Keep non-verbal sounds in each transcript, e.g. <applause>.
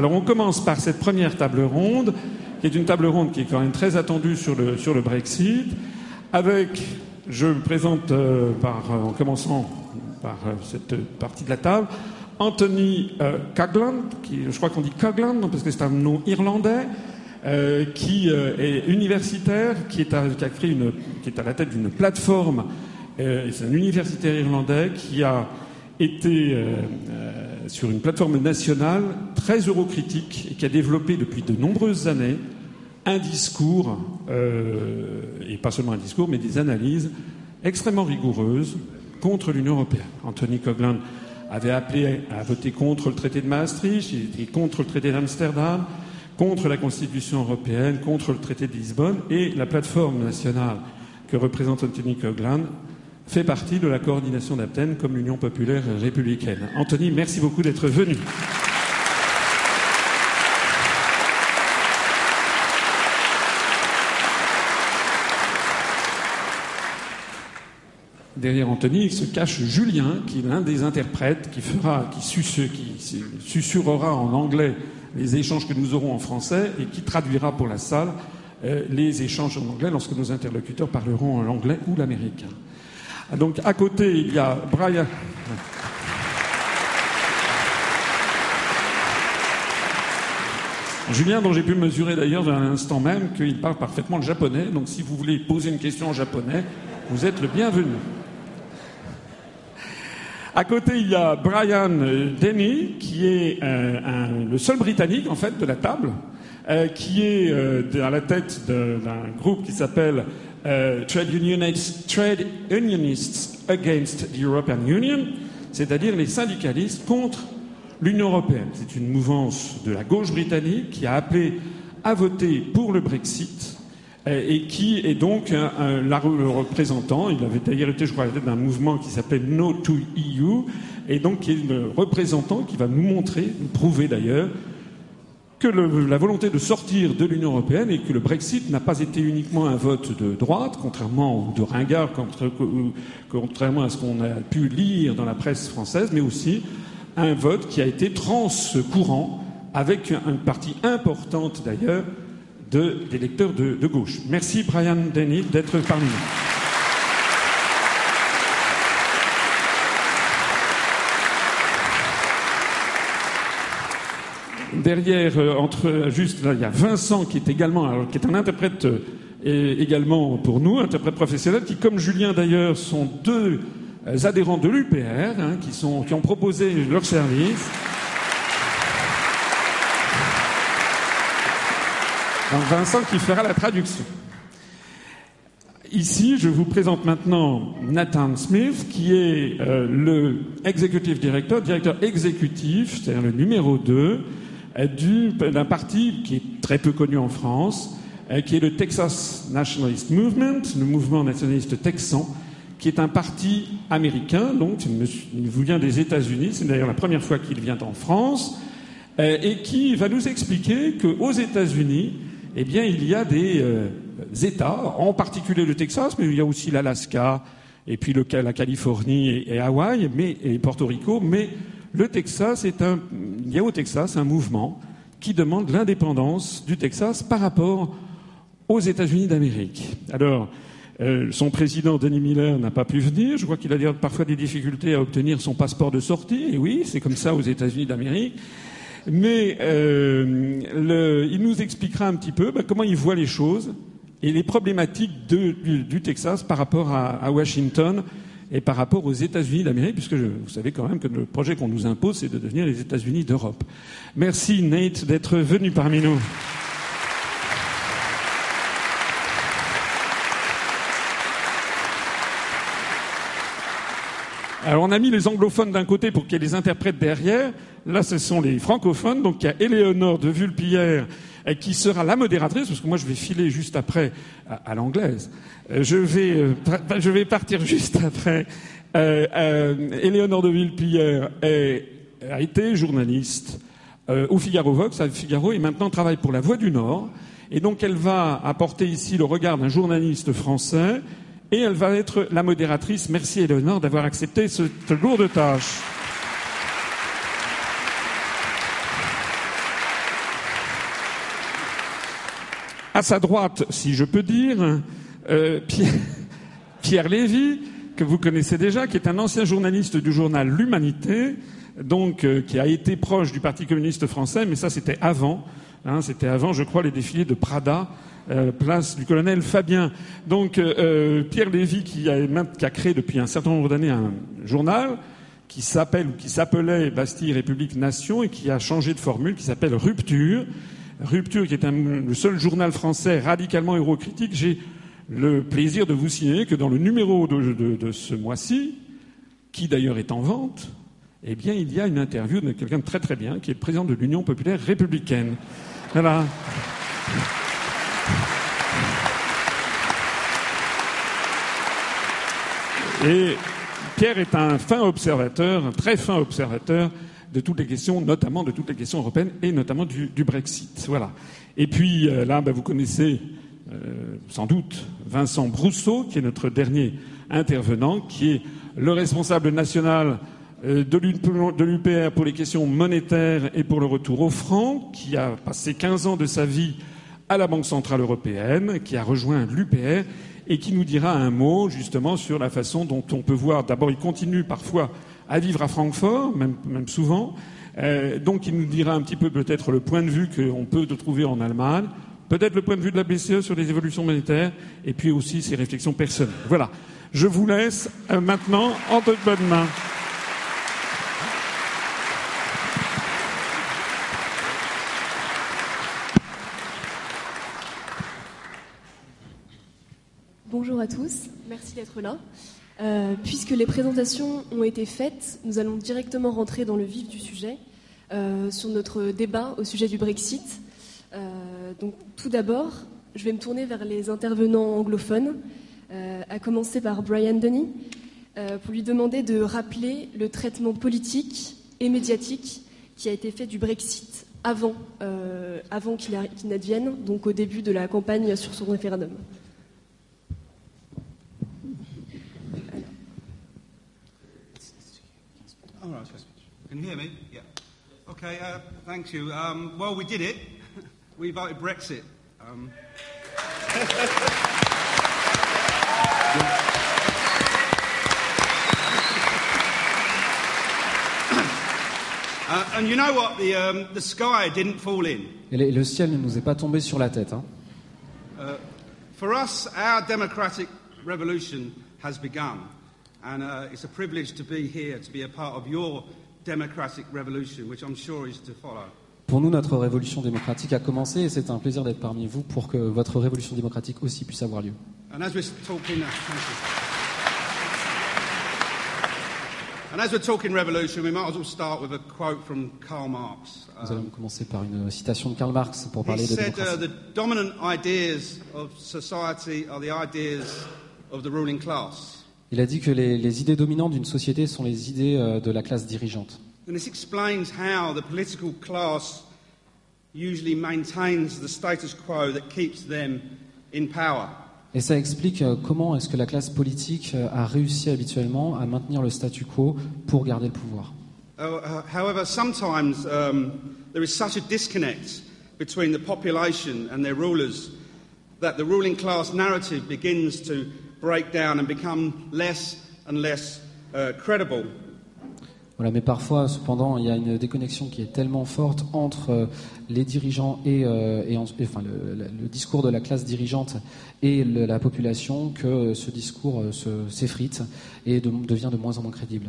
Alors on commence par cette première table ronde, qui est une table ronde qui est quand même très attendue sur le, Brexit, avec, je me présente euh, par, euh, en commençant par euh, cette partie de la table, Anthony Cagland, qui, je crois qu'on dit Cagland, parce que c'est un nom irlandais, qui est universitaire, qui qui est à la tête d'une plateforme, c'est un universitaire irlandais qui a été sur une plateforme nationale très eurocritique et qui a développé depuis de nombreuses années un discours, euh, et pas seulement un discours, mais des analyses extrêmement rigoureuses contre l'Union européenne. Anthony Coglan avait appelé à voter contre le traité de Maastricht, il était contre le traité d'Amsterdam, contre la Constitution européenne, contre le traité de Lisbonne, et la plateforme nationale que représente Anthony Coglan fait partie de la coordination d'Athènes comme l'Union populaire républicaine. Anthony, merci beaucoup d'être venu. Derrière Anthony se cache Julien, qui est l'un des interprètes, qui fera, qui, susurrera en anglais les échanges que nous aurons en français et qui traduira pour la salle euh, les échanges en anglais lorsque nos interlocuteurs parleront en anglais ou l'américain. Donc à côté, il y a Brian. Julien, dont j'ai pu mesurer d'ailleurs à l'instant même qu'il parle parfaitement le japonais. Donc si vous voulez poser une question en japonais, vous êtes le bienvenu. À côté, il y a Brian Denny, qui est euh, le seul Britannique en fait de la table, euh, qui est euh, à la tête d'un groupe qui s'appelle euh, trade, unionists, Against the European Union, c'est-à-dire les syndicalistes contre l'Union européenne. C'est une mouvance de la gauche britannique qui a appelé à voter pour le Brexit euh, et qui est donc le représentant. Il avait d'ailleurs été, je crois, d'un mouvement qui s'appelle No to EU, et donc qui est le représentant qui va nous montrer, nous prouver d'ailleurs, que la volonté de sortir de l'Union européenne et que le Brexit n'a pas été uniquement un vote de droite, contrairement ou de ringard, contrairement à ce qu'on a pu lire dans la presse française, mais aussi un vote qui a été transcourant avec une partie importante d'ailleurs des lecteurs de, de, gauche. Merci Brian Denny d'être parmi nous. Derrière, euh, entre juste là, il y a Vincent qui est également, qui est un interprète euh, également pour nous, interprète professionnel, qui, comme Julien d'ailleurs, sont deux euh, adhérents de l'UPR, hein, qui, ont proposé leur service. Donc Vincent qui fera la traduction. Ici, je vous présente maintenant Nathan Smith, qui est le executive director, directeur exécutif, c'est-à-dire le numéro 2 d'un parti qui est très peu connu en France, euh, qui est le Texas Nationalist Movement, le mouvement nationaliste texan, qui est un parti américain, donc il vous vient des États-Unis, c'est d'ailleurs la première fois qu'il vient en France, euh, et qui va nous expliquer qu'aux États-Unis, eh bien, il y a des euh, États, en particulier le Texas, mais il y a aussi l'Alaska, et puis la Californie et, et Hawaï, mais, et Porto Rico, mais le Texas est un, il y a au Texas un mouvement qui demande l'indépendance du Texas par rapport aux États-Unis d'Amérique. Alors, euh, son président, Denis Miller, n'a pas pu venir. Je crois qu'il a parfois des difficultés à obtenir son passeport de sortie. Et oui, c'est comme ça aux États-Unis d'Amérique. Mais euh, il nous expliquera un petit peu bah, comment il voit les choses et les problématiques du, Texas par rapport à Washington et par rapport aux États-Unis d'Amérique, puisque vous savez quand même que le projet qu'on nous impose, c'est de devenir les États-Unis d'Europe. Merci Nate d'être venu parmi nous. Alors on a mis les anglophones d'un côté pour qu'il y ait les interprètes derrière. Là, ce sont les francophones. Donc il y a Éléonore de Vulpillère qui sera la modératrice, parce que moi je vais filer juste après à, l'anglaise. Euh, je vais, euh, je vais partir <laughs> juste après. Euh, euh, Éléonore de Vulpillère a été journaliste au Figaro Vox, à Figaro, et maintenant travaille pour La Voix du Nord. Et donc elle va apporter ici le regard d'un journaliste français et elle va être la modératrice. Merci Eleonore d'avoir accepté cette lourde tâche. À sa droite, si je peux dire, euh, <laughs> Pierre, Lévy, que vous connaissez déjà, qui est un ancien journaliste du journal L'Humanité, donc euh, qui a été proche du Parti communiste français, mais ça c'était avant. Hein, c'était avant, je crois, les défilés de Prada, euh, place du colonel Fabien. Donc Pierre Lévy, qui a, qui a, créé depuis un certain nombre d'années un journal qui s'appelle ou qui s'appelait Bastille République Nation et qui a changé de formule, qui s'appelle Rupture. Rupture, qui est le seul journal français radicalement eurocritique. J'ai le plaisir de vous signaler que dans le numéro de ce mois-ci, qui d'ailleurs est en vente, eh bien, il y a une interview de quelqu'un de très très bien, qui est le président de l'Union populaire républicaine. Voilà. Et Pierre est un fin observateur, un très fin observateur de toutes les questions, notamment de toutes les questions européennes et notamment du, du Brexit. Voilà. Et puis euh, là, ben, vous connaissez euh, sans doute Vincent Brousseau, qui est notre dernier intervenant, qui est le responsable national euh, de l'UPR pour les questions monétaires et pour le retour au franc, qui a passé 15 ans de sa vie à la Banque centrale européenne, qui a rejoint l'UPR et qui nous dira un mot justement sur la façon dont on peut voir. D'abord, il continue parfois à vivre à Francfort, même, souvent. Euh, donc, il nous dira un petit peu peut-être le point de vue qu'on peut trouver en Allemagne, peut-être le point de vue de la BCE sur les évolutions monétaires, et puis aussi ses réflexions personnelles. Voilà. Je vous laisse euh, maintenant en de bonnes mains. Bonjour à tous, merci d'être là. Euh, puisque les présentations ont été faites, nous allons directement rentrer dans le vif du sujet, euh, sur notre débat au sujet du Brexit. Euh, donc, tout d'abord, je vais me tourner vers les intervenants anglophones, à commencer par Brian Denny, pour lui demander de rappeler le traitement politique et médiatique qui a été fait du Brexit avant, qu'il qu n'advienne, donc au début de la campagne sur son référendum. Can you hear me? Yeah. Okay, uh, thank you. Um, well, we did it. <laughs> we voted Brexit. Um, <laughs> uh, and you know what? The, um, the sky didn't fall in. Et le, ciel ne nous est pas tombé sur la tête. Hein. Uh, for us, our democratic revolution has begun. And uh, it's a privilege to be here, to be a part of your democratic revolution, which I'm sure is to follow. Pour nous, notre révolution démocratique a commencé et c'est un plaisir d'être parmi vous pour que votre révolution démocratique aussi puisse avoir lieu. And as we're talking, uh, thank you. And as we're talking revolution, we might as well start with a quote from Karl Marx. Nous allons commencer par une citation de Karl Marx pour He parler de said uh, the dominant ideas of society are the ideas of the ruling class. Il a dit que les, les idées dominantes d'une société sont les idées euh, de la classe dirigeante. And this explains how the political class usually maintains the status quo that keeps them in power. Et ça explique euh, comment est-ce que la classe politique euh, a réussi habituellement à maintenir le statu quo pour garder le pouvoir. Uh, uh, however, sometimes um, there is such a disconnect between the population and their rulers that the ruling class narrative begins to break down and become less and less uh, credible. Voilà, mais parfois, cependant, il y a une déconnexion qui est tellement forte entre euh, les dirigeants et, euh, et en- et, enfin, le, le- discours de la classe dirigeante et le- la population que ce discours euh, se- s'effrite et de- devient de moins en moins crédible.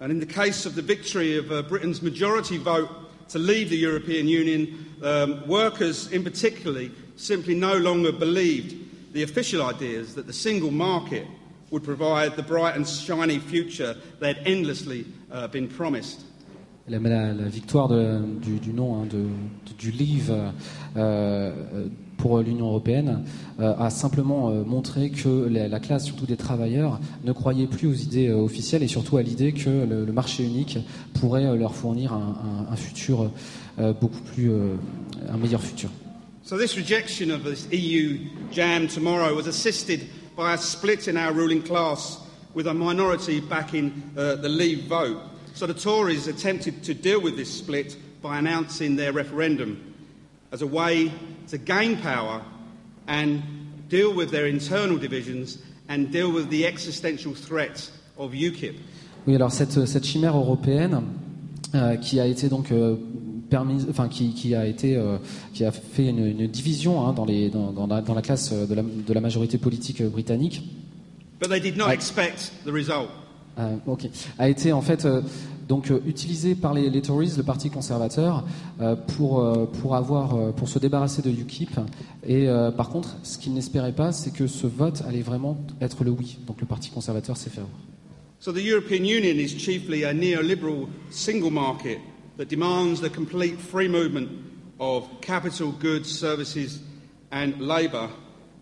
And in the case of the victory of uh, Britain's majority vote to leave the European Union, um, workers in particularly simply no longer believed the official that the single market would provide the bright and shiny future had endlessly uh, been promised. La, victoire du, nom hein, du Leave euh, pour l'Union européenne euh, a simplement euh, montré que la, la classe, surtout des travailleurs, ne croyait plus aux idées officielles et surtout à l'idée que le, marché unique pourrait leur fournir un, futur beaucoup plus, un meilleur futur. So this rejection of this EU jam tomorrow was assisted by a split in our ruling class with a minority backing uh, the Leave vote. So the Tories attempted to deal with this split by announcing their referendum as a way to gain power and deal with their internal divisions and deal with the existential threat of UKIP. Oui, alors cette, cette chimère européenne euh, qui a été donc euh, enfin qui, qui a été, euh, qui a fait une, une division hein, dans, les, dans, dans la, dans la classe de la, de la majorité politique britannique. But they did not Right. expect the result. Euh, ok. A été en fait euh, donc euh, utilisé par les, les Tories, le parti conservateur, euh, pour euh, pour avoir euh, pour se débarrasser de UKIP. Et euh, par contre, ce qu'ils n'espéraient pas, c'est que ce vote allait vraiment être le oui. Donc le parti conservateur s'est fait avoir. So the European Union is chiefly a neoliberal single market that demands the complete free movement of capital, goods, services, and labour,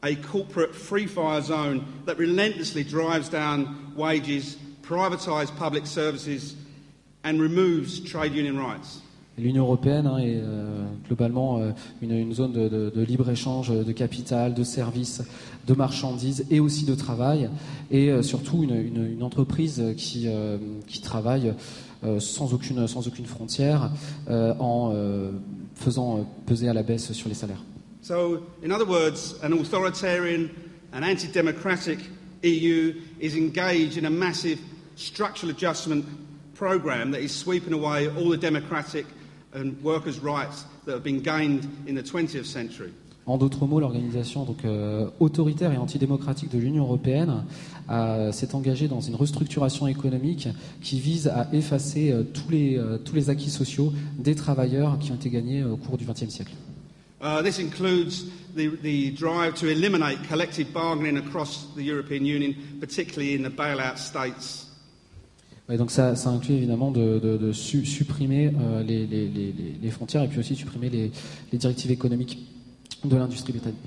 a corporate free fire zone that relentlessly drives down wages, privatises public services, and removes trade union rights. L'Union européenne hein, est euh, globalement euh, une, une zone de, de- de libre-échange de capital, de services, de marchandises et aussi de travail, et euh, surtout une, une- une entreprise qui, euh, qui travaille sans, aucune, sans aucune frontière euh, en euh, faisant euh, peser à la baisse sur les salaires. So, in other words, an authoritarian and anti democratic EU is engaged in a massive structural adjustment programme that is sweeping away all the democratic and workers' rights that have been gained in the 20th century. En d'autres mots, l'organisation donc euh, autoritaire et antidémocratique de l'Union européenne s'est engagée dans une restructuration économique qui vise à effacer euh, tous, les, euh, tous les acquis sociaux des travailleurs qui ont été gagnés euh, au cours du XXe siècle. Uh, this includes the, the drive to eliminate collective bargaining across the European Union, particularly in the bailout states. Ouais, donc ça, ça inclut évidemment de, de- de su- supprimer euh, les, les- les- les- frontières et puis aussi supprimer les, les directives économiques de l'industrie britannique.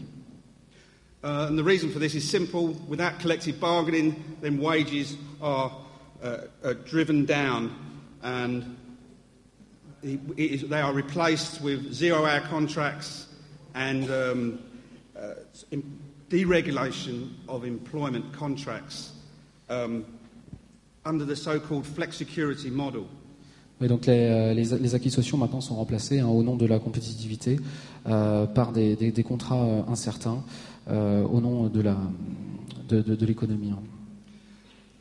Uh, and the reason for this is simple. Without collective bargaining, then wages are, uh, are driven down and it is, they are replaced with zero hour contracts and um, uh, deregulation of employment contracts um, under the so called flexicurity model. Et donc les, euh, les- les acquis sociaux maintenant sont remplacés hein, au nom de la compétitivité euh, par des, des- des contrats euh, incertains au nom de la de, de- de l'économie. hein.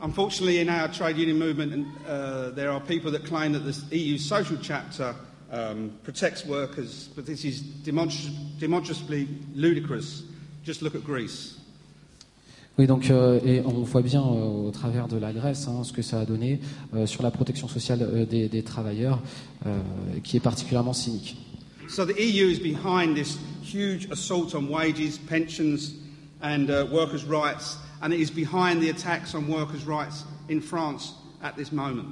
Unfortunately, in our trade union movement, uh, there are people that claim that the EU social chapter um, protects workers, but this is demonstr- demonstrably ludicrous. Just look at Greece. Oui, donc euh, et on voit bien euh, au travers de la Grèce hein, ce que ça a donné euh, sur la protection sociale euh, des, des travailleurs, euh, qui est particulièrement cynique. So the EU is behind this huge assault on wages, pensions, and uh, workers' rights, and it is behind the attacks on workers' rights in France at this moment.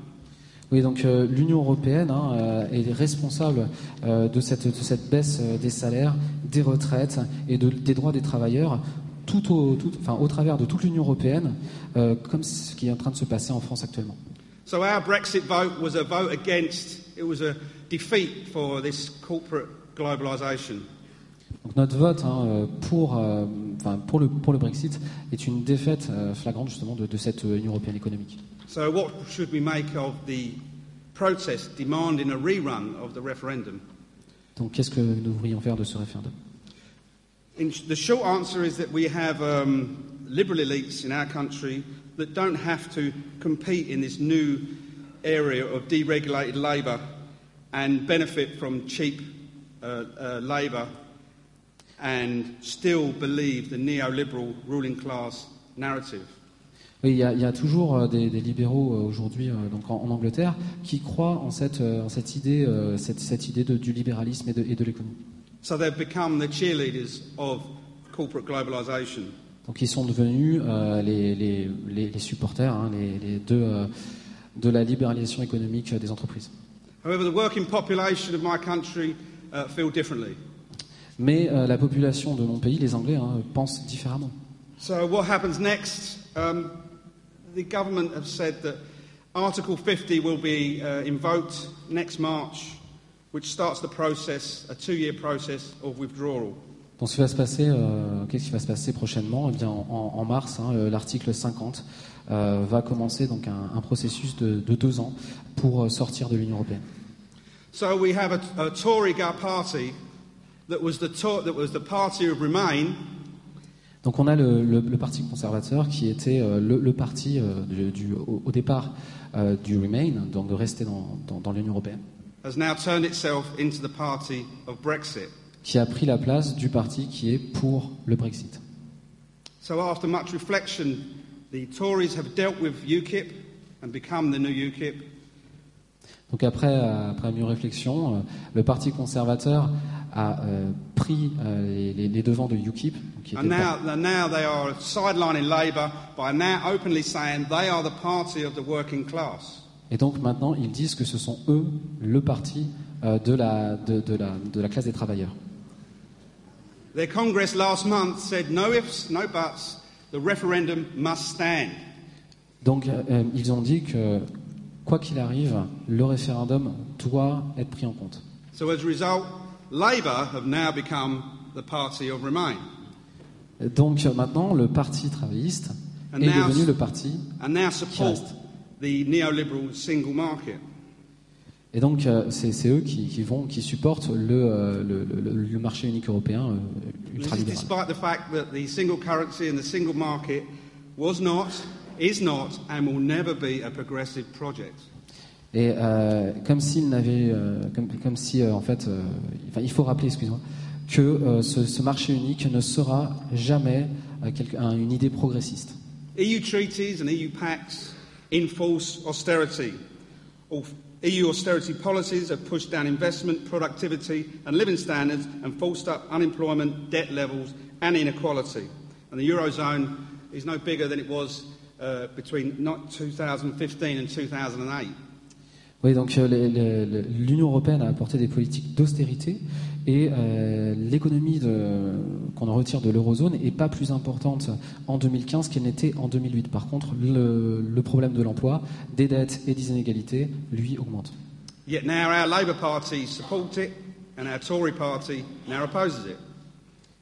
Oui, donc euh, l'Union européenne hein, euh, est responsable euh, de, cette, de cette baisse euh, des salaires, des retraites et de- des droits des travailleurs, tout au, tout- enfin, au travers de toute l'Union européenne, euh, comme ce qui est en train de se passer en France actuellement. So our Brexit vote was a vote against, it was a defeat for this corporate globalisation. Donc notre vote hein, euh, pour, euh, enfin, pour, le, pour le Brexit est une défaite euh, flagrante justement de, de cette euh, Union européenne économique. So, what should we make of the protest demanding a rerun of the referendum? Donc qu'est-ce que nous devrions faire de ce référendum In the short answer is that we have um, liberal elites in our country that don't have to compete in this new area of deregulated labour and benefit from cheap uh, uh, labour and still believe the neoliberal ruling class narrative. Oui, il y a, il y a toujours euh, des, des libéraux euh, aujourd'hui, euh, donc en, en Angleterre, qui croient en cette, en cette idée, cette, cette idée de- du libéralisme et de, et de l'économie. So they've become the cheerleaders of corporate globalisation. Donc ils sont devenus euh, les, les, les, les supporters, hein, les, les deux, euh, de la libéralisation économique des entreprises. However, the working population of my country uh, feel differently. Mais euh, la population de mon pays, les Anglais, hein, pensent différemment. So, what happens next? Um, the government have said that Article 50 will be uh, invoked next March, which starts the process, a two year process of withdrawal. Donc, ce qui va se passer, euh, qu'est-ce qui va se passer prochainement? Eh bien, en, en mars, hein, l'article 50 euh, va commencer donc un, un processus de, de deux ans pour euh, sortir de l'Union européenne. So, we have a, party that was, the that was the party of Remain Donc on a le, le- le Parti conservateur qui était euh, le, le parti du, du- au, au départ du Remain, donc de rester dans, dans- dans l'Union européenne, has now turned itself into the party of Brexit. Qui a pris la place du parti qui est pour le Brexit. So, after much reflection, the Tories have dealt with UKIP and become the new UKIP. Donc après, après mieux réflexion, euh, le Parti conservateur a euh, pris euh, les, les- devants de UKIP, donc qui And était pas- now, and now they are sidelining Labour by now openly saying they are the party of the working class. et donc maintenant ils disent que ce sont eux le parti euh, de, la, de, de la, de la classe des travailleurs. Their Congress last month said no ifs, no buts, the referendum must stand. Donc euh, euh, ils ont dit que quoi qu'il arrive, le référendum doit être pris en compte. So, as a result, Labour have now become the party of Remain. Donc maintenant, le parti travailliste And est now- devenu le parti. and now support Just. the neoliberal single market. Et donc, euh, c'est eux qui, qui vont, qui supportent le, euh, le, le- le marché unique européen euh, This is ultralibéral. despite the fact that the single currency and the single market was not, is not, and will never be a progressive project. Et euh, comme s'il n'avait, euh, comme, comme si euh, en fait, enfin, il faut rappeler, excuse-moi, que ce, ce marché unique ne sera jamais quelque- un- une idée progressiste. EU treaties and EU pacts enforce austerity. EU austerity policies have pushed down investment, productivity, and living standards and forced up unemployment, debt levels, and inequality. And the Eurozone is no bigger than it was uh, between not 2015 and 2008. Oui, donc euh, l'Union européenne a apporté des politiques d'austérité et euh, l'économie qu'on en retire de l'eurozone n'est pas plus importante en 2015 qu'elle n'était en 2008. Par contre, le, le problème de l'emploi, des dettes et des inégalités, lui, augmente. Yet now our Labour Party support it, and our Tory Party now opposes it.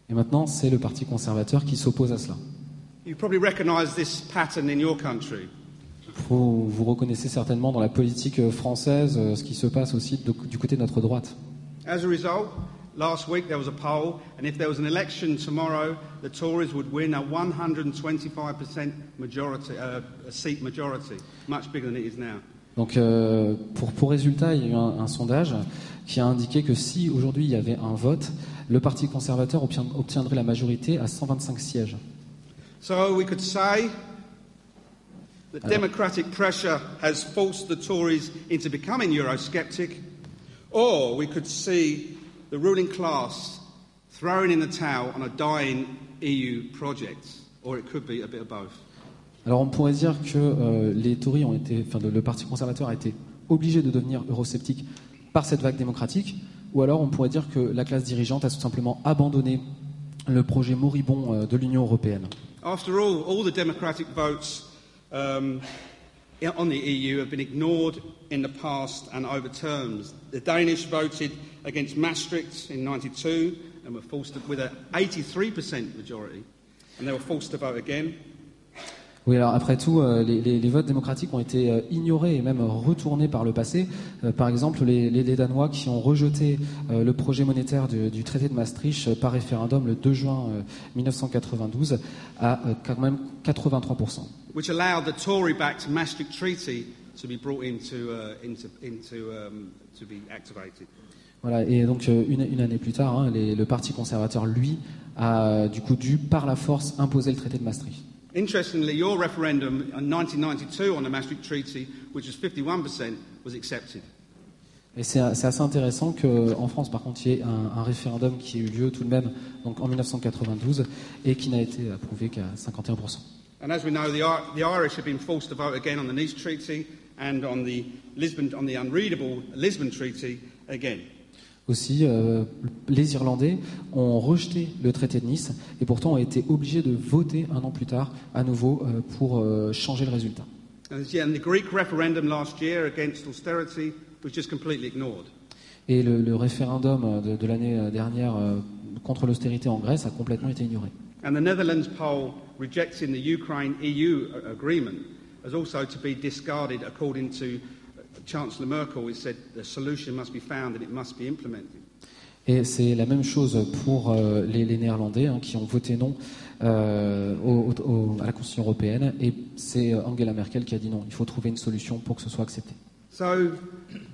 Et maintenant, c'est le Parti conservateur qui s'oppose à cela. You probably recognise this pattern in your country. Vous, vous reconnaissez certainement dans la politique euh, française euh, ce qui se passe aussi du côté de notre droite. As a result, last week there was a poll, and if there was an election tomorrow, the Tories would win a 125% majority, uh, a seat majority, much bigger than it is now. Donc, euh, pour, pour résultat, il y a eu un, un sondage qui a indiqué que si aujourd'hui il y avait un vote, le Parti conservateur obtient- obtiendrait la majorité à 125 sièges. So we could say that democratic pressure has forced the Tories into becoming Eurosceptic, or we could see the ruling class throwing in the towel on a dying EU project, or it could be a bit of both. Alors, on pourrait dire que euh, les Tories ont été, enfin, le, le Parti conservateur a été obligé de devenir eurosceptique par cette vague démocratique, ou alors on pourrait dire que la classe dirigeante a tout simplement abandonné le projet moribond euh, de l'Union européenne. After all, all the democratic votes um, on the EU have been ignored in the past and overturned. The Danish voted against Maastricht in 92 and were forced to, with an 83% majority, and they were forced to vote again. Oui, alors après tout, euh, les, les- les votes démocratiques ont été euh, ignorés et même retournés par le passé. Euh, par exemple, les, les- Danois qui ont rejeté euh, le projet monétaire du, du traité de Maastricht euh, par référendum le 2 juin euh, 1992 à quand même 83%. Which allowed the Tory-backed Maastricht Treaty to be brought into, uh, into, into um, to be activated. Voilà, et donc euh, une, une année plus tard, hein, les- le Parti conservateur, lui, a du coup dû par la force imposer le traité de Maastricht. Interestingly, your referendum in 1992 on the Maastricht Treaty, which was 51%, was accepted. Et c'est assez intéressant qu'en France, par contre, il y ait un, un référendum qui ait eu lieu tout de même donc en 1992 et qui n'a été approuvé qu'à 51%. And as we know, the, the Irish have been forced to vote again on the Nice Treaty and on the Lisbon, on the unreadable Lisbon Treaty again. Aussi, euh, les Irlandais ont rejeté le traité de Nice et pourtant ont été obligés de voter un an plus tard à nouveau euh, pour euh, changer le résultat. Et le, le référendum de, de l'année dernière euh, contre l'austérité en Grèce a complètement été ignoré. And the Netherlands poll rejecting the Ukraine EU agreement has also to be discarded according to uh, Chancellor Merkel, who said the solution must be found and it must be implemented. Et c'est la même chose pour euh, les, les, Néerlandais hein, qui ont voté non euh, au, au, à la Constitution européenne. Et c'est Angela Merkel qui a dit non, il faut trouver une solution pour que ce soit accepté. So,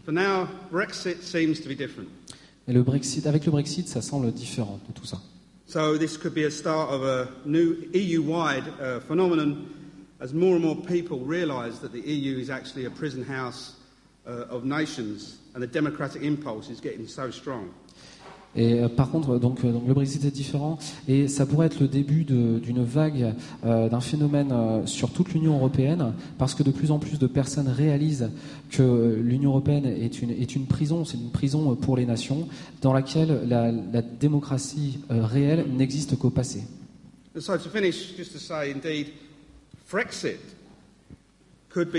for now, Brexit seems to be different. Et le Brexit, avec le Brexit, ça semble différent de tout ça. So this could be a start of a new EU-wide uh, phenomenon as more and more people realise that the EU is actually a prison house uh, of nations and the democratic impulse is getting so strong. Et euh, par contre, donc, euh, donc, le Brexit est différent et ça pourrait être le début d'une vague, euh, d'un phénomène sur toute l'Union européenne, parce que de plus en plus de personnes réalisent que l'Union européenne est une, prison, c'est une prison pour les nations, dans laquelle la, démocratie réelle n'existe qu'au passé. Coup de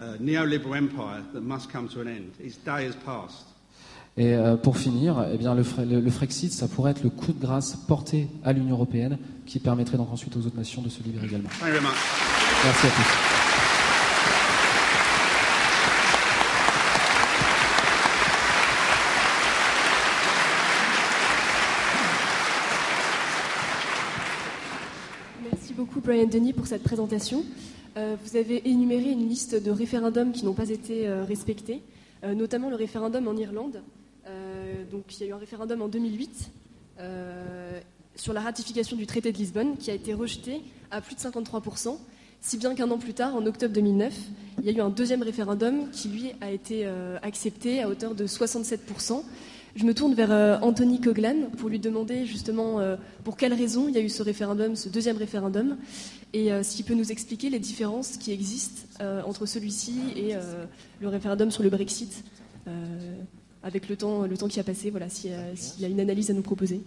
uh, neoliberal empire that must come to an end. Its day has passed. Et euh, pour finir, eh bien, le, le, le, Frexit, ça pourrait être le coup de grâce porté à l'Union européenne qui permettrait donc ensuite aux autres nations de se libérer également. Thank you very much. Merci à tous. Merci beaucoup Brian Denis pour cette présentation. Euh, vous avez énuméré une liste de référendums qui n'ont pas été euh, respectés, euh, notamment le référendum en Irlande. Donc, il y a eu un référendum en 2008 euh, sur la ratification du traité de Lisbonne qui a été rejeté à plus de 53%, si bien qu'un an plus tard, en octobre 2009, il y a eu un deuxième référendum qui, lui, a été accepté à hauteur de 67%. Je me tourne vers Anthony Coglan pour lui demander justement pour quelles raisons il y a eu ce référendum, ce deuxième référendum, et euh, s'il peut nous expliquer les différences qui existent euh, entre celui-ci et euh, le référendum sur le Brexit, avec le temps, le temps qui a passé, voilà, s'il y a une analyse à nous proposer.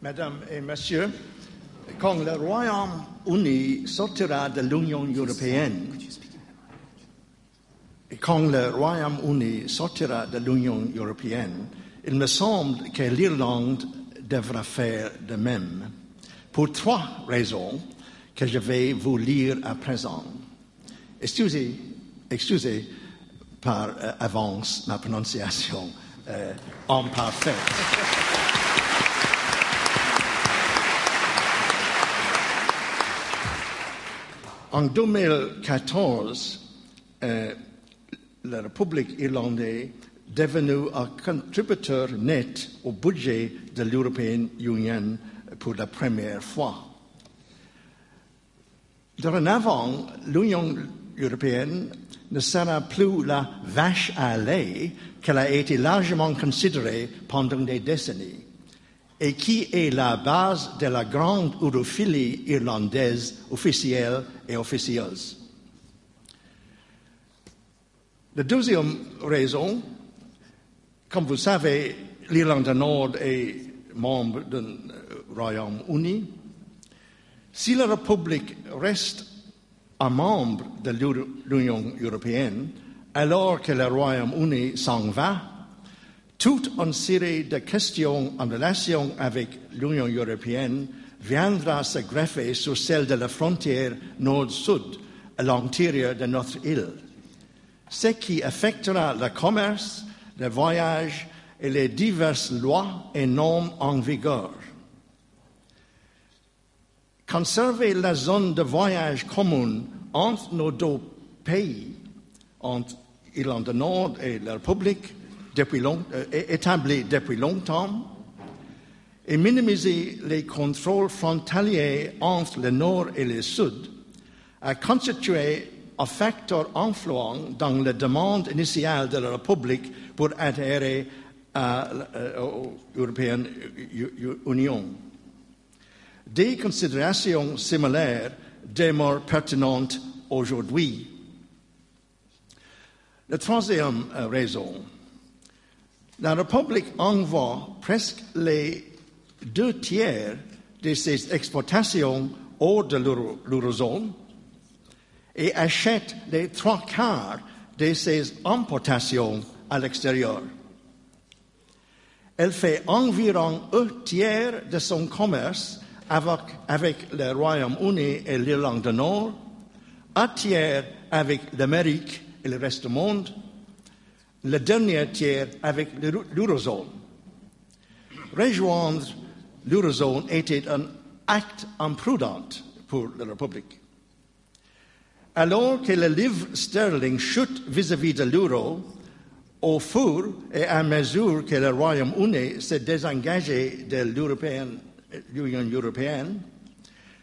Mesdames et messieurs, quand le Royaume-Uni sortira de l'Union européenne, quand le Royaume-Uni sortira de l'Union européenne, il me semble que l'Irlande devra faire de même, pour trois raisons que je vais vous lire à présent. Excusez, excusez par euh, avance ma prononciation euh, imparfaite. En 2014, euh, la République irlandaise devenue un contributeur net au budget de l'European Union pour la première fois. Dorénavant, l'Union européenne ne sera plus la vache à lait qu'elle a été largement considérée pendant des décennies et qui est la base de la grande europhilie irlandaise officielle et officieuse. La deuxième raison, comme vous savez, l'Irlande du Nord est membre du Royaume-Uni. Si la République reste un membre de l'Union européenne, alors que le Royaume-Uni s'en va, toute une série de questions en relation avec l'Union européenne viendra se greffer sur celle de la frontière nord-sud à l'intérieur de notre île, ce qui affectera le commerce, le voyage et les diverses lois et normes en vigueur. Conserver la zone de voyage commune entre nos deux pays, entre l'Irlande du Nord et la République, euh, établie depuis longtemps, et minimiser les contrôles frontaliers entre le Nord et le Sud a constitué un facteur influent dans la demande initiale de la République pour adhérer à l'European Union. Des considérations similaires demeurent pertinentes aujourd'hui. La troisième euh, raison, la République envoie presque les deux tiers de ses exportations hors de l'eurozone et achète les trois quarts de ses importations à l'extérieur. Elle fait environ un tiers de son commerce avec, avec le Royaume-Uni et l'Irlande du Nord, un tiers avec l'Amérique et le reste du monde, le dernier tiers avec l'eurozone. Rejoindre l'eurozone était un acte imprudent pour la République. Alors que le livre sterling chute vis-à-vis de l'euro, au fur et à mesure que le Royaume-Uni s'est désengagé de l'Union européenne,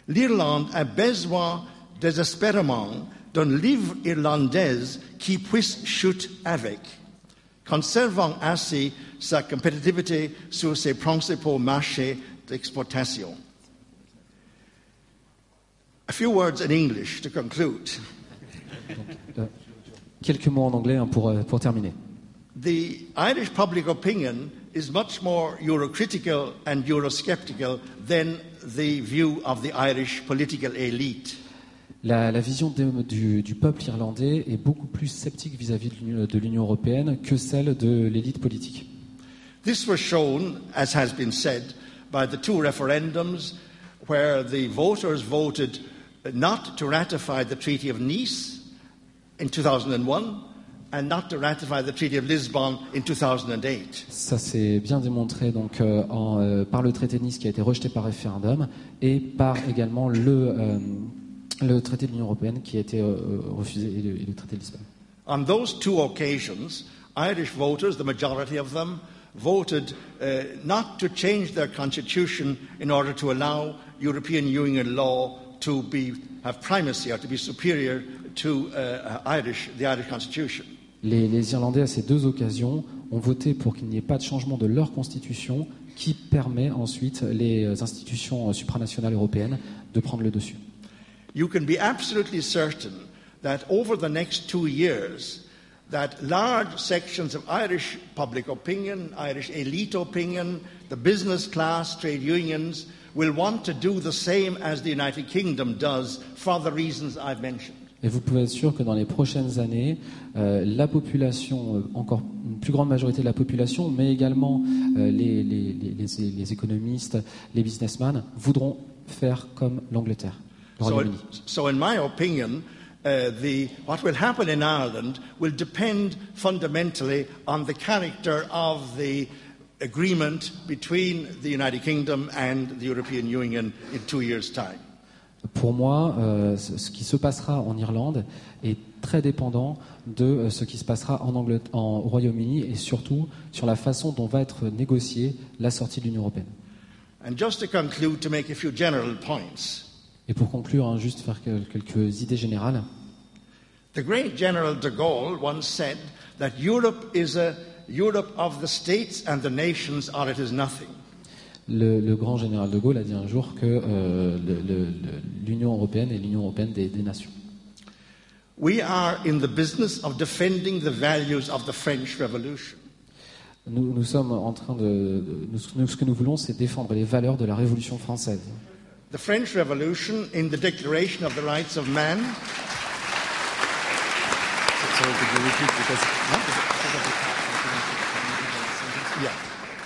l'Irlande a besoin désespérément d'un livre irlandais qui puisse chuter avec, conservant ainsi sa compétitivité sur ses principaux marchés d'exportation. A few words in English to conclude. Euh, quelques mots en anglais hein, pour, euh, pour terminer. The Irish public opinion is much more Eurocritical and Eurosceptical than the view of the Irish political elite. La, la vision de- du, du peuple irlandais est beaucoup plus sceptique vis-à-vis l'Union- de l'Union européenne que celle de l'élite politique. This was shown, as has been said, by the two referendums where the voters voted not to ratify the Treaty of Nice in 2001 and not to ratify the Treaty of Lisbon in 2008. Ça s'est bien démontré donc, euh, en, euh, par le traité de Nice qui a été rejeté par référendum et par également le, euh, le traité de l'Union européenne qui a été euh, refusé et le, et le traité de Lisbonne. On those two occasions, Irish voters, the majority of them, voted uh, not to change their constitution in order to allow European Union law to be, have primacy or to be superior to uh, Irish, the Irish constitution. Les, les Irlandais, à ces deux occasions, ont voté pour qu'il n'y ait pas de changement de leur constitution qui permet ensuite les institutions euh, supranationales européennes de prendre le dessus. You can be absolutely certain that over the next two years, that large sections of Irish public opinion, Irish elite opinion, the business class, trade unions, will want to do the same as the United Kingdom does for the reasons I've mentioned. Et vous pouvez être sûr que dans les prochaines années, euh, la population, euh, encore une plus grande majorité de la population, mais également euh, les, les- les- les- économistes, les businessmen, voudront faire comme l'Angleterre, le So, so in my opinion, uh, the, what will happen in Ireland will depend fundamentally on the character of the agreement between the United Kingdom and the European Union in two years' time. Pour moi, euh, ce qui se passera en Irlande est très dépendant de euh, ce qui se passera en, Royaume-Uni et surtout sur la façon dont va être négociée la sortie de l'Union européenne. And just to conclude, to make a few general points, Et pour conclure, hein, juste faire quel- quelques idées générales. the great General de Gaulle once said that Europe is a Europe of the states and the nations, or it is nothing. Le, le grand général de Gaulle a dit un jour que euh, l'Union européenne est l'Union européenne des, des nations. We are in the business of defending the values of the French Revolution. Nous, nous sommes en train de, de- nous- nous- ce que nous voulons, c'est défendre les valeurs de la Révolution française. The French Revolution, in the Declaration of the Rights of Man, yeah,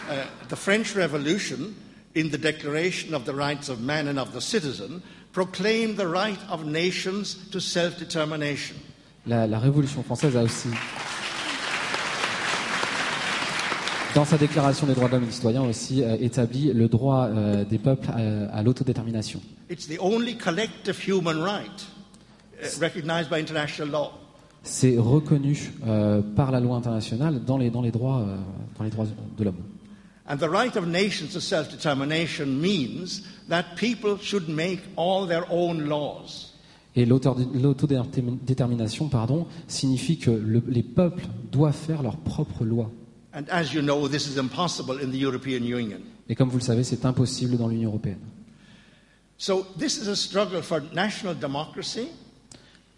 uh, the French Revolution, in the Declaration of the Rights of Man and of the Citizen, proclaimed the right of nations to self-determination. La, la Révolution française a aussi, dans sa déclaration des droits de l'homme et du citoyen, aussi euh, établi le droit euh, des peuples à, à l'autodétermination. It's the only collective human right uh, recognized by international law. C'est reconnu euh, par la loi internationale dans les, dans les, droits, euh, dans les droits de l'homme. And the right of nations to self determination means that people should make all their own laws. Et l'autodétermination pardon, signifie que le- les peuples doivent faire leurs propres lois. And as you know, this is impossible in the European Union. Et comme vous le savez, c'est impossible dans l'Union européenne. So this is a struggle for national democracy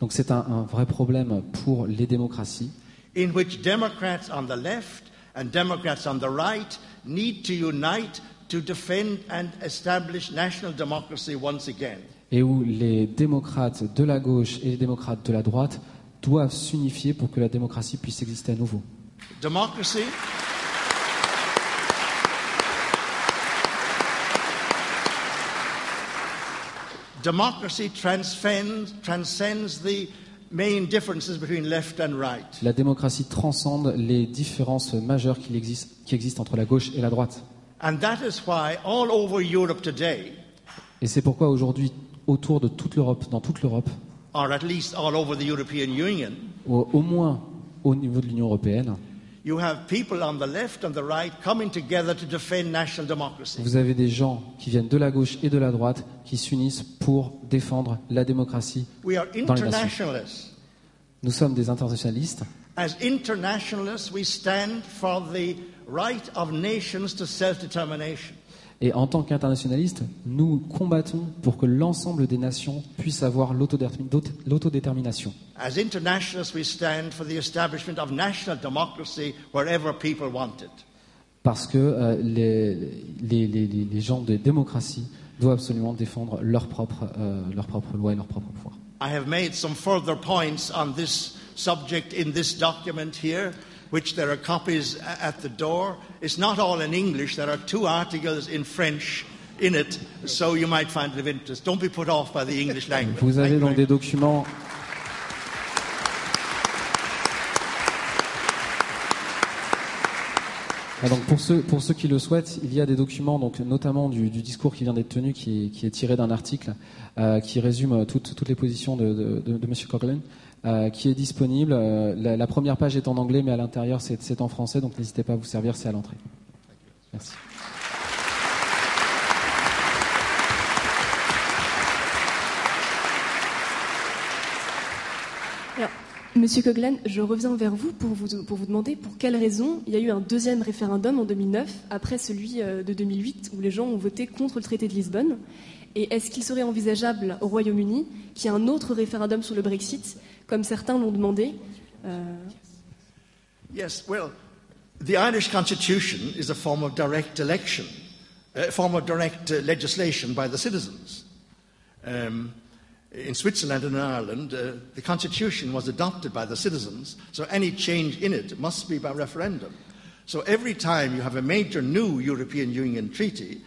Donc c'est un, un vrai problème pour les démocraties, in which Democrats on the left and Democrats on the right need to unite to defend and establish national democracy once again. et où les démocrates de la gauche et les démocrates de la droite doivent s'unifier pour que la démocratie puisse exister à nouveau. Democracy Democracy transcends, transcends the main differences between left and right. La démocratie transcende les différences majeures qui existent, qui existent entre la gauche et la droite. And that is why all over Europe today, Et c'est pourquoi aujourd'hui, autour de toute l'Europe, dans toute l'Europe, or at least all over the European Union, au, au moins au niveau de l'Union européenne, you have people on the left and the right coming together to defend national democracy. vous avez des gens qui viennent de la gauche et de la droite qui s'unissent pour défendre la démocratie We are dans les nations. internationalists. Nous sommes des internationalistes. As internationalists, we stand for the right of nations to self-determination. Et en tant qu'internationalistes, nous combattons pour que l'ensemble des nations puissent avoir l'autodétermi- l'aut- l'autodétermination. As internationalists, we stand for the establishment of national democracy wherever people want it. Parce que euh, les, les, les- les- gens de démocratie doivent absolument défendre leurs propres, euh, leurs propres lois et leurs propres pouvoirs. I have made some further points on this subject in this document here, which there are copies at the door. It's not all in English, there are two articles in French in it, so you might find it of interest. Don't be put off by the English language. Vous avez very des documents. Ah, donc pour, ceux, pour ceux qui le souhaitent, il y a des documents, donc notamment du, du discours qui vient d'être tenu, qui, est- qui est tiré d'un article euh, qui résume toutes, toutes les positions de, de, de, de M. Coughlin, qui est disponible. Euh, la, première page est en anglais, mais à l'intérieur c'est en français, donc n'hésitez pas à vous servir, c'est à l'entrée. Merci. Monsieur Coglan, je reviens vers vous pour, vous pour vous demander pour quelles raisons il y a eu un deuxième référendum en 2009, après celui euh, de 2008, où les gens ont voté contre le traité de Lisbonne. Et est-ce qu'il serait envisageable au Royaume-Uni qu'il y ait un autre référendum sur le Brexit, comme certains l'ont demandé Euh, Yes, well, the Irish Constitution is a form of direct election, a form of direct uh, legislation by the citizens. Um, in Switzerland and in Ireland, uh, the Constitution was adopted by the citizens, so any change in it must be by referendum. So every time you have a major new European Union treaty,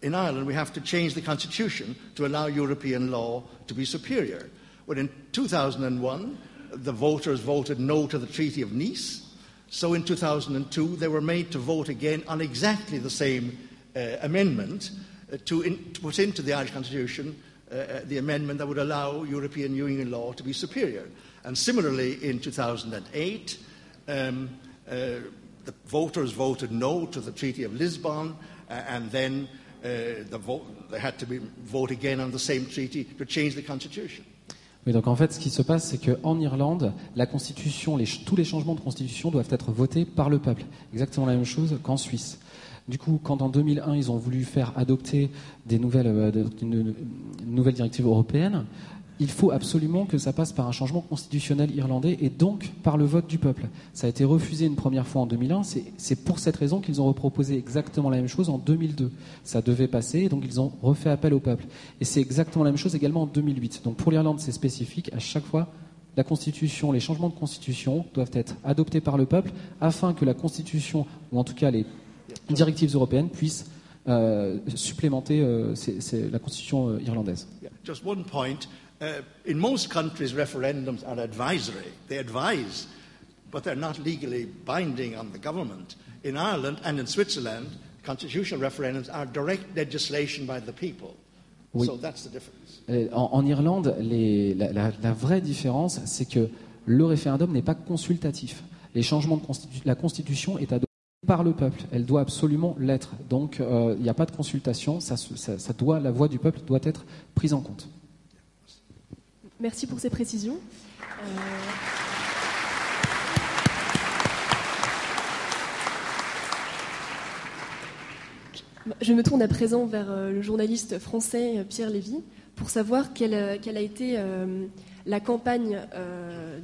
in Ireland, we have to change the constitution to allow European law to be superior. Well, in 2001, the voters voted no to the Treaty of Nice. So in 2002, they were made to vote again on exactly the same uh, amendment uh, to, in, to put into the Irish constitution uh, uh, the amendment that would allow European Union law to be superior. And similarly, in 2008, um, uh, the voters voted no to the Treaty of Lisbon, and then the vote, they had to be, vote again on the same treaty to change the constitution. Oui, donc en fait, ce qui se passe, c'est qu'en Irlande, la constitution, les tous les changements de constitution doivent être votés par le peuple. Exactement la même chose qu'en Suisse. Du coup, quand en 2001, ils ont voulu faire adopter des nouvelles, euh, une nouvelle directive européenne, il faut absolument que ça passe par un changement constitutionnel irlandais et donc par le vote du peuple. Ça a été refusé une première fois en 2001. C'est pour cette raison qu'ils ont reproposé exactement la même chose en 2002. Ça devait passer, donc ils ont refait appel au peuple. Et c'est exactement la même chose également en 2008. Donc pour l'Irlande, c'est spécifique. À chaque fois, la Constitution, les changements de Constitution doivent être adoptés par le peuple afin que la Constitution, ou en tout cas les directives européennes, puissent euh, supplémenter euh, la Constitution euh, irlandaise. Just one point. Uh, in most countries, referendums are advisory. They advise, but they're not legally binding on the government. In Ireland and in Switzerland, constitutional referendums are direct legislation by the people. Oui. So that's the difference. Euh, En, en Irlande, les- la, la- la vraie différence, c'est que le référendum n'est pas consultatif. Les changements de constitu- la Constitution est adoptée par le peuple. Elle doit absolument l'être. Donc, euh, il n'y a pas de consultation. Ça, ça- ça doit, la voix du peuple doit être prise en compte. Merci pour ces précisions. Euh, Je me tourne à présent vers euh, le journaliste français euh, Pierre Lévy pour savoir quelle, a été la campagne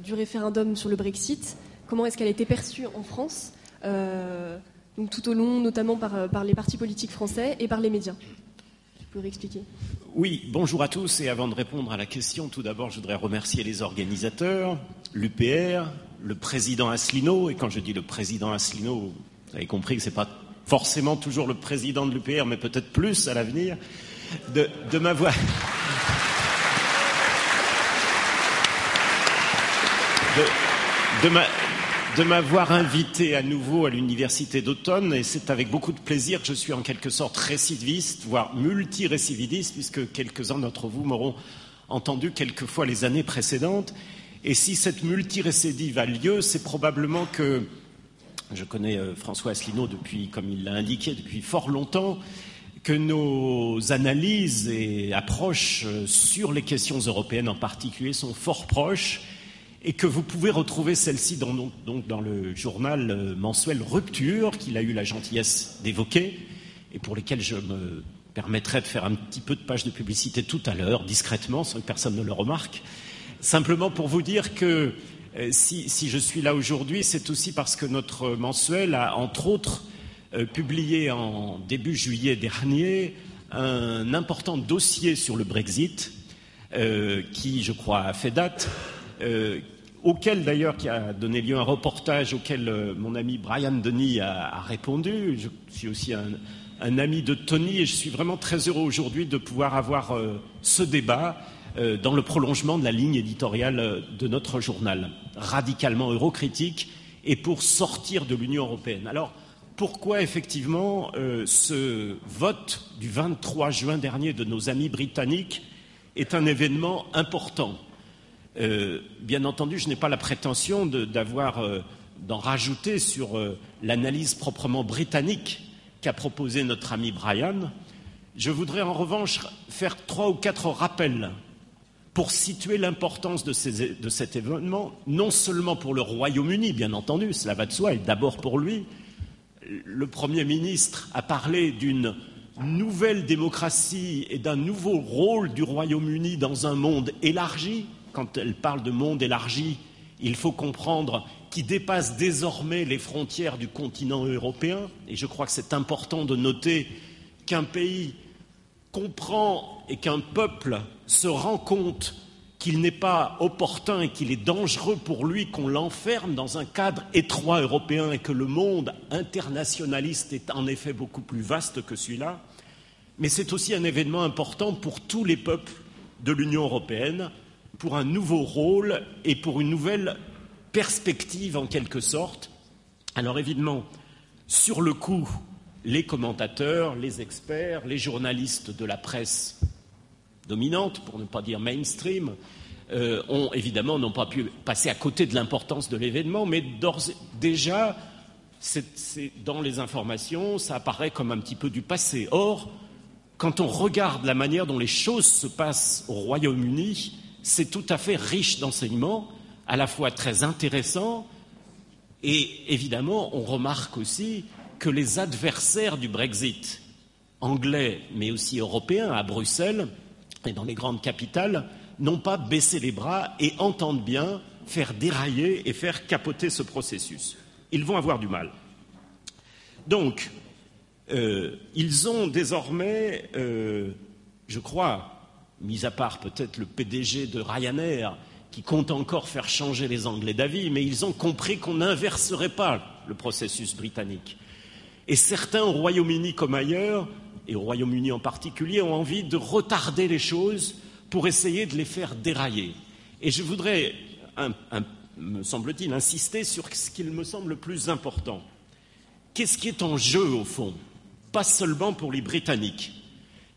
du référendum sur le Brexit, comment est-ce qu'elle a été perçue en France, tout au long, notamment par les partis politiques français et par les médias? Oui, bonjour à tous. Et avant de répondre à la question, tout d'abord, je voudrais remercier les organisateurs, l'UPR, le président Asselineau. Et quand je dis le président Asselineau, vous avez compris que ce n'est pas forcément toujours le président de l'UPR, mais peut-être plus à l'avenir, de, de m'avoir. <laughs> de, m'avoir invité à nouveau à l'université d'automne et c'est avec beaucoup de plaisir que je suis en quelque sorte récidiviste, voire multirécidiviste, puisque quelques-uns d'entre vous m'auront entendu quelquefois les années précédentes. Et si cette multirécidive a lieu, c'est probablement que je connais euh, François Asselineau depuis, comme il l'a indiqué, depuis fort longtemps, que nos analyses et approches euh, sur les questions européennes en particulier sont fort proches et que vous pouvez retrouver celle-ci dans, le journal euh, mensuel Rupture qu'il a eu la gentillesse d'évoquer et pour lesquels je me permettrai de faire un petit peu de page de publicité tout à l'heure, discrètement, sans que personne ne le remarque. Simplement pour vous dire que euh, si, je suis là aujourd'hui, c'est aussi parce que notre mensuel a, entre autres, euh, publié en début juillet dernier un important dossier sur le Brexit, qui, je crois, a fait date, auquel d'ailleurs, qui a donné lieu un reportage auquel mon ami Brian Denis a, répondu. Je suis aussi un, ami de Tony et je suis vraiment très heureux aujourd'hui de pouvoir avoir ce débat euh, dans le prolongement de la ligne éditoriale euh, de notre journal, radicalement eurocritique, et pour sortir de l'Union européenne. Alors, pourquoi effectivement euh, ce vote du 23 juin dernier de nos amis britanniques est un événement important? Bien entendu, je n'ai pas la prétention d'avoir d'en rajouter sur l'analyse proprement britannique qu'a proposé notre ami Brian. Je voudrais en revanche faire trois ou quatre rappels pour situer l'importance de, cet événement, non seulement pour le Royaume-Uni, bien entendu, cela va de soi, et d'abord pour lui. Le Premier ministre a parlé d'une nouvelle démocratie et d'un nouveau rôle du Royaume-Uni dans un monde élargi. Quand elle parle de monde élargi, il faut comprendre qu'il dépasse désormais les frontières du continent européen. Et je crois que c'est important de noter qu'un pays comprend et qu'un peuple se rend compte qu'il n'est pas opportun et qu'il est dangereux pour lui qu'on l'enferme dans un cadre étroit européen et que le monde internationaliste est en effet beaucoup plus vaste que celui-là, mais c'est aussi un événement important pour tous les peuples de l'Union européenne, pour un nouveau rôle et pour une nouvelle perspective en quelque sorte. Alors évidemment, sur le coup, les commentateurs, les experts, les journalistes de la presse dominante, pour ne pas dire mainstream, euh, ont évidemment n'ont pas pu passer à côté de l'importance de l'événement, mais déjà, dans les informations, ça apparaît comme un petit peu du passé. Or, quand on regarde la manière dont les choses se passent au Royaume-Uni, c'est tout à fait riche d'enseignements, à la fois très intéressant, et évidemment, on remarque aussi que les adversaires du Brexit, anglais mais aussi européens, à Bruxelles, et dans les grandes capitales, n'ont pas baissé les bras et entendent bien faire dérailler et faire capoter ce processus. Ils vont avoir du mal. Donc, euh, ils ont désormais, euh, je crois, mis à part peut-être le PDG de Ryanair, qui compte encore faire changer les Anglais d'avis, mais ils ont compris qu'on n'inverserait pas le processus britannique. Et certains au Royaume-Uni comme ailleurs et au Royaume-Uni en particulier, ont envie de retarder les choses pour essayer de les faire dérailler. Et je voudrais, me semble-t-il, insister sur ce qu'il me semble le plus important. Qu'est-ce qui est en jeu, au fond? Pas seulement pour les Britanniques.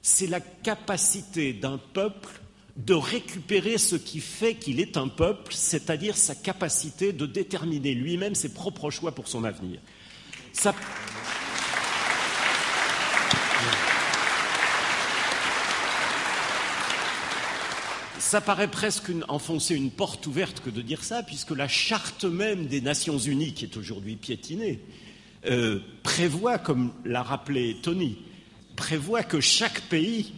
C'est la capacité d'un peuple de récupérer ce qui fait qu'il est un peuple, c'est-à-dire sa capacité de déterminer lui-même ses propres choix pour son avenir. Ça... Paraît presque enfoncer une porte ouverte que de dire ça, puisque la charte même des Nations Unies, qui est aujourd'hui piétinée, euh, prévoit, comme l'a rappelé Tony, prévoit que chaque pays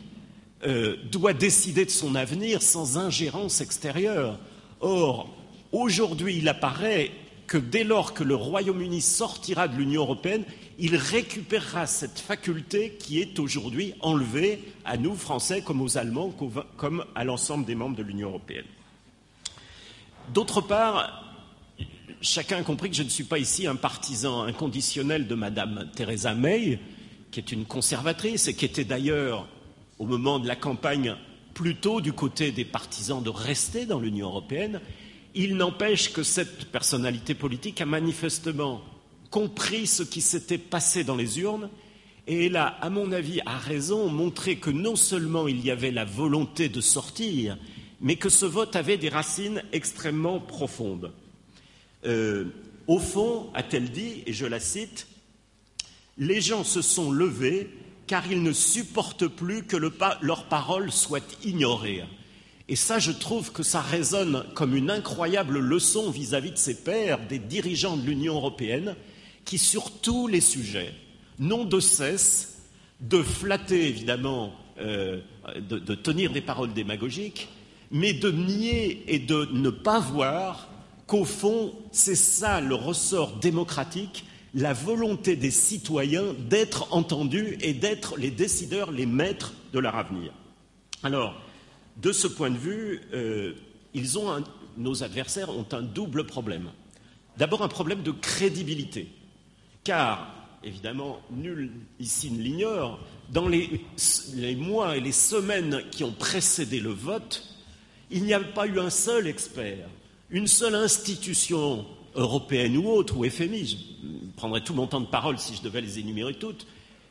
euh, doit décider de son avenir sans ingérence extérieure. Or, aujourd'hui, il apparaît que dès lors que le Royaume-Uni sortira de l'Union européenne, il récupérera cette faculté qui est aujourd'hui enlevée à nous, Français, comme aux Allemands, comme à l'ensemble des membres de l'Union européenne. D'autre part, chacun a compris que je ne suis pas ici un partisan inconditionnel de Madame Theresa May, qui est une conservatrice et qui était d'ailleurs, au moment de la campagne, plutôt du côté des partisans de rester dans l'Union européenne Il n'empêche que cette personnalité politique a manifestement compris ce qui s'était passé dans les urnes et elle a, à mon avis, à raison, montré que non seulement il y avait la volonté de sortir, mais que ce vote avait des racines extrêmement profondes. Euh, au fond, a-t-elle dit, et je la cite, les gens se sont levés car ils ne supportent plus que leurs paroles soient ignorées. Et ça, je trouve que ça résonne comme une incroyable leçon vis-à-vis -vis de ses pairs, des dirigeants de l'Union européenne, qui, sur tous les sujets, n'ont de cesse de flatter, évidemment, euh, de, tenir des paroles démagogiques, mais de nier et de ne pas voir qu'au fond, c'est ça le ressort démocratique, la volonté des citoyens d'être entendus et d'être les décideurs, les maîtres de leur avenir. Alors, de ce point de vue, euh, nos adversaires ont un double problème. D'abord un problème de crédibilité, car évidemment, nul ici ne l'ignore, dans les, mois et les semaines qui ont précédé le vote, il n'y a pas eu un seul expert, une seule institution européenne ou autre, ou FMI, je prendrais tout mon temps de parole si je devais les énumérer toutes,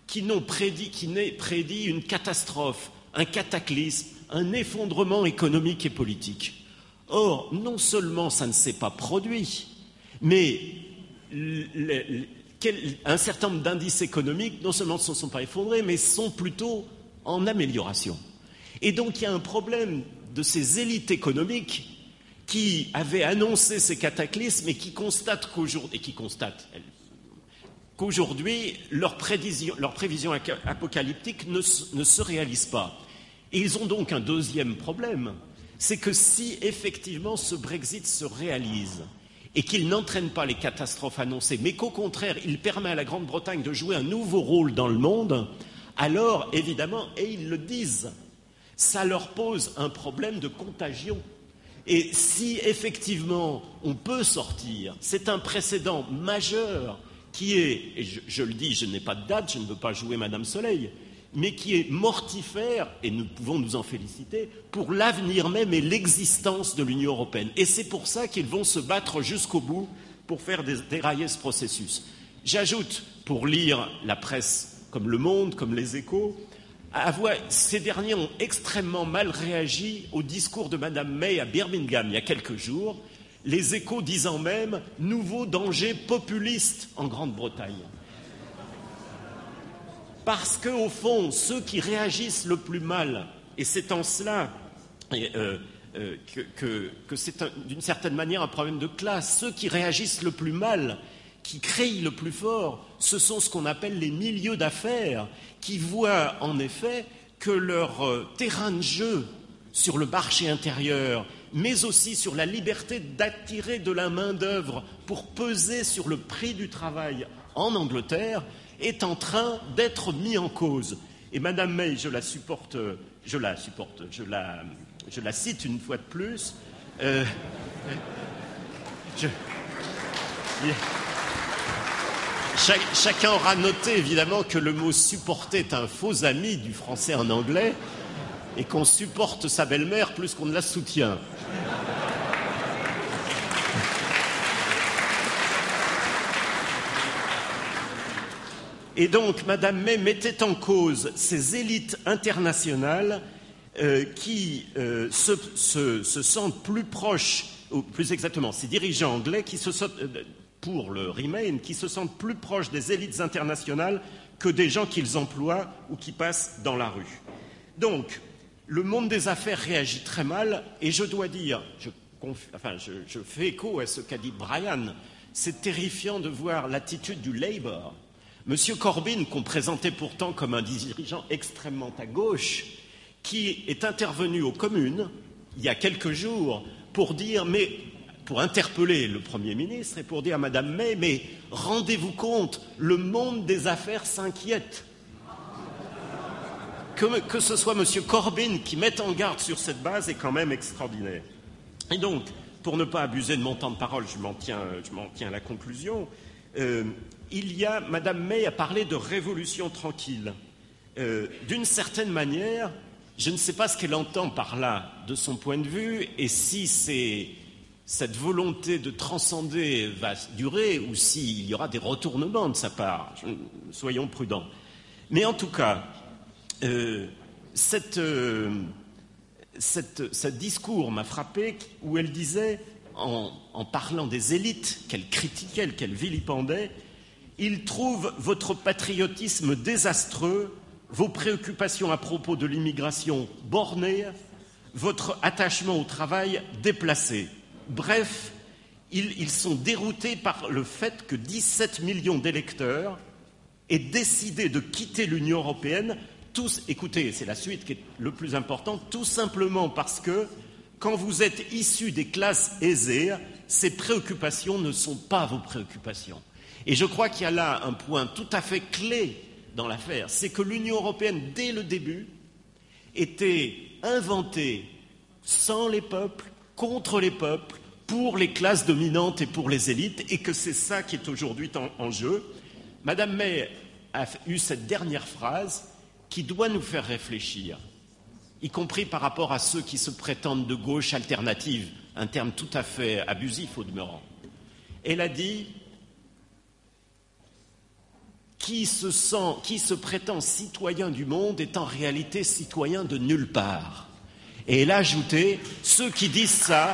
qui n'ont prédit, qui prédit une catastrophe, un cataclysme, un effondrement économique et politique. Or, non seulement ça ne s'est pas produit, mais un certain nombre d'indices économiques non seulement ne se sont pas effondrés, mais sont plutôt en amélioration. Et donc il y a un problème de ces élites économiques qui avaient annoncé ces cataclysmes et qui constatent qu'aujourd'hui, leurs prévisions, apocalyptiques ne, ne se réalisent pas. Et ils ont donc un deuxième problème, c'est que si effectivement ce Brexit se réalise, et qu'il n'entraîne pas les catastrophes annoncées, mais qu'au contraire, il permet à la Grande-Bretagne de jouer un nouveau rôle dans le monde, alors, évidemment, et ils le disent, ça leur pose un problème de contagion. Et si effectivement on peut sortir, c'est un précédent majeur qui est, et je, le dis, je n'ai pas de date, je ne veux pas jouer Madame Soleil, mais qui est mortifère, et nous pouvons nous en féliciter, pour l'avenir même et l'existence de l'Union européenne. Et c'est pour ça qu'ils vont se battre jusqu'au bout pour faire dérailler ce processus. J'ajoute, pour lire la presse comme Le Monde, comme Les Échos, ces derniers ont extrêmement mal réagi au discours de Mme May à Birmingham il y a quelques jours, les échos disant même nouveau danger populiste en Grande-Bretagne. Parce qu'au fond, ceux qui réagissent le plus mal, et c'est en cela euh, euh, que, c'est d'une certaine manière un problème de classe, ceux qui réagissent le plus mal, qui crient le plus fort, ce sont ce qu'on appelle les milieux d'affaires, qui voient en effet que leur euh, terrain de jeu sur le marché intérieur, mais aussi sur la liberté d'attirer de la main-d'œuvre pour peser sur le prix du travail en Angleterre, est en train d'être mis en cause. Et Madame May, je la supporte, je la supporte, je la, je la cite une fois de plus. Euh, chacun aura noté évidemment que le mot supporter est un faux ami du français en anglais et qu'on supporte sa belle-mère plus qu'on ne la soutient. Et donc, Madame May mettait en cause ces élites internationales euh, qui euh, se, sentent plus proches, ou plus exactement, ces dirigeants anglais qui se sentent, euh, pour le Remain, qui se sentent plus proches des élites internationales que des gens qu'ils emploient ou qui passent dans la rue. Donc, le monde des affaires réagit très mal, et je dois dire, je, enfin, je fais écho à ce qu'a dit Brian, c'est terrifiant de voir l'attitude du Labour Monsieur Corbyn, qu'on présentait pourtant comme un dirigeant extrêmement à gauche, qui est intervenu aux communes il y a quelques jours pour dire mais pour interpeller le Premier ministre et pour dire à Madame May mais rendez-vous compte, le monde des affaires s'inquiète. Que, ce soit Monsieur Corbyn qui mette en garde sur cette base est quand même extraordinaire. Et donc, pour ne pas abuser de mon temps de parole, je m'en tiens, tiens, à la conclusion. Euh, il y a, Madame May a parlé de révolution tranquille. Euh, d'une certaine manière, je ne sais pas ce qu'elle entend par là, de son point de vue, et si cette volonté de transcender va durer ou s'il y aura des retournements de sa part. Soyons prudents. Mais en tout cas, euh, euh, ce discours m'a frappé où elle disait, en, en parlant des élites qu'elle critiquait, qu'elle vilipendait, il trouve votre patriotisme désastreux, vos préoccupations à propos de l'immigration bornées, votre attachement au travail déplacé. Bref, ils, sont déroutés par le fait que 17 millions d'électeurs aient décidé de quitter l'Union européenne, tous, écoutez, c'est la suite qui est le plus important, tout simplement parce que quand vous êtes issus des classes aisées, ces préoccupations ne sont pas vos préoccupations. Et je crois qu'il y a là un point tout à fait clé dans l'affaire, c'est que l'Union européenne, dès le début, était inventée sans les peuples, contre les peuples, pour les classes dominantes et pour les élites, et que c'est ça qui est aujourd'hui en, jeu. Madame May a eu cette dernière phrase qui doit nous faire réfléchir, y compris par rapport à ceux qui se prétendent de gauche alternative, un terme tout à fait abusif au demeurant. Elle a dit qui se sent, qui se prétend citoyen du monde est en réalité citoyen de nulle part. Et elle a ajouté ceux qui disent ça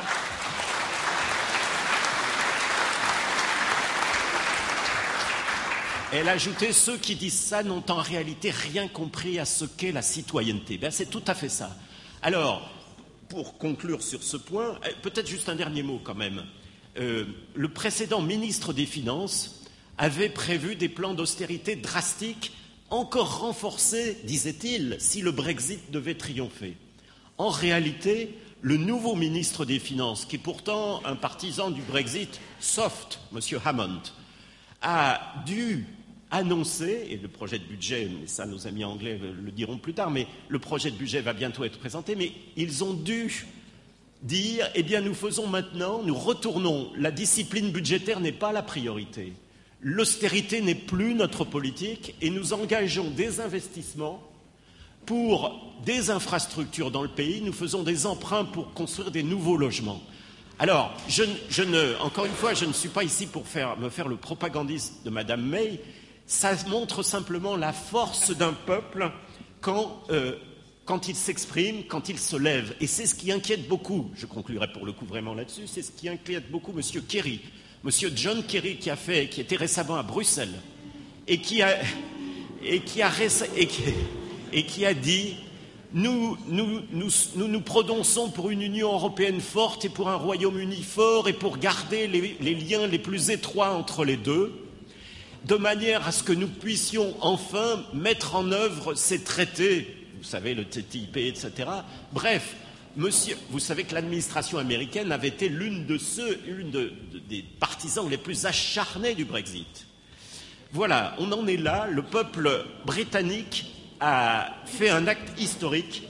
Elle a ajouté ceux qui disent ça n'ont en réalité rien compris à ce qu'est la citoyenneté. Ben, c'est tout à fait ça. Alors, pour conclure sur ce point, euh, peut-être juste un dernier mot quand même. Euh, le précédent ministre des Finances avait prévu des plans d'austérité drastiques, encore renforcés, disait-il, si le Brexit devait triompher. En réalité, le nouveau ministre des Finances, qui est pourtant un partisan du Brexit soft, M. Hammond, a dû annoncé, et le projet de budget, mais ça nos amis anglais le diront plus tard, mais le projet de budget va bientôt être présenté, mais ils ont dû dire, eh bien nous faisons maintenant, nous retournons, la discipline budgétaire n'est pas la priorité, l'austérité n'est plus notre politique, et nous engageons des investissements pour des infrastructures dans le pays, nous faisons des emprunts pour construire des nouveaux logements. Alors, je, ne, encore une fois, je ne suis pas ici pour me faire le propagandiste de Madame May, ça montre simplement la force d'un peuple euh, quand, il s'exprime, quand il se lève. Et c'est ce qui inquiète beaucoup, je conclurai pour le coup vraiment là-dessus, c'est ce qui inquiète beaucoup M. Kerry, M. John Kerry qui a fait, qui était récemment à Bruxelles et qui a, dit nous nous, nous nous, prononçons pour une Union européenne forte et pour un Royaume-Uni fort et pour garder les liens les plus étroits entre les deux de manière à ce que nous puissions enfin mettre en œuvre ces traités, vous savez, le TTIP, etc. Bref, monsieur, vous savez que l'administration américaine avait été l'une de ceux, l'une des partisans les plus acharnés du Brexit. Voilà, on en est là. Le peuple britannique a fait un acte historique.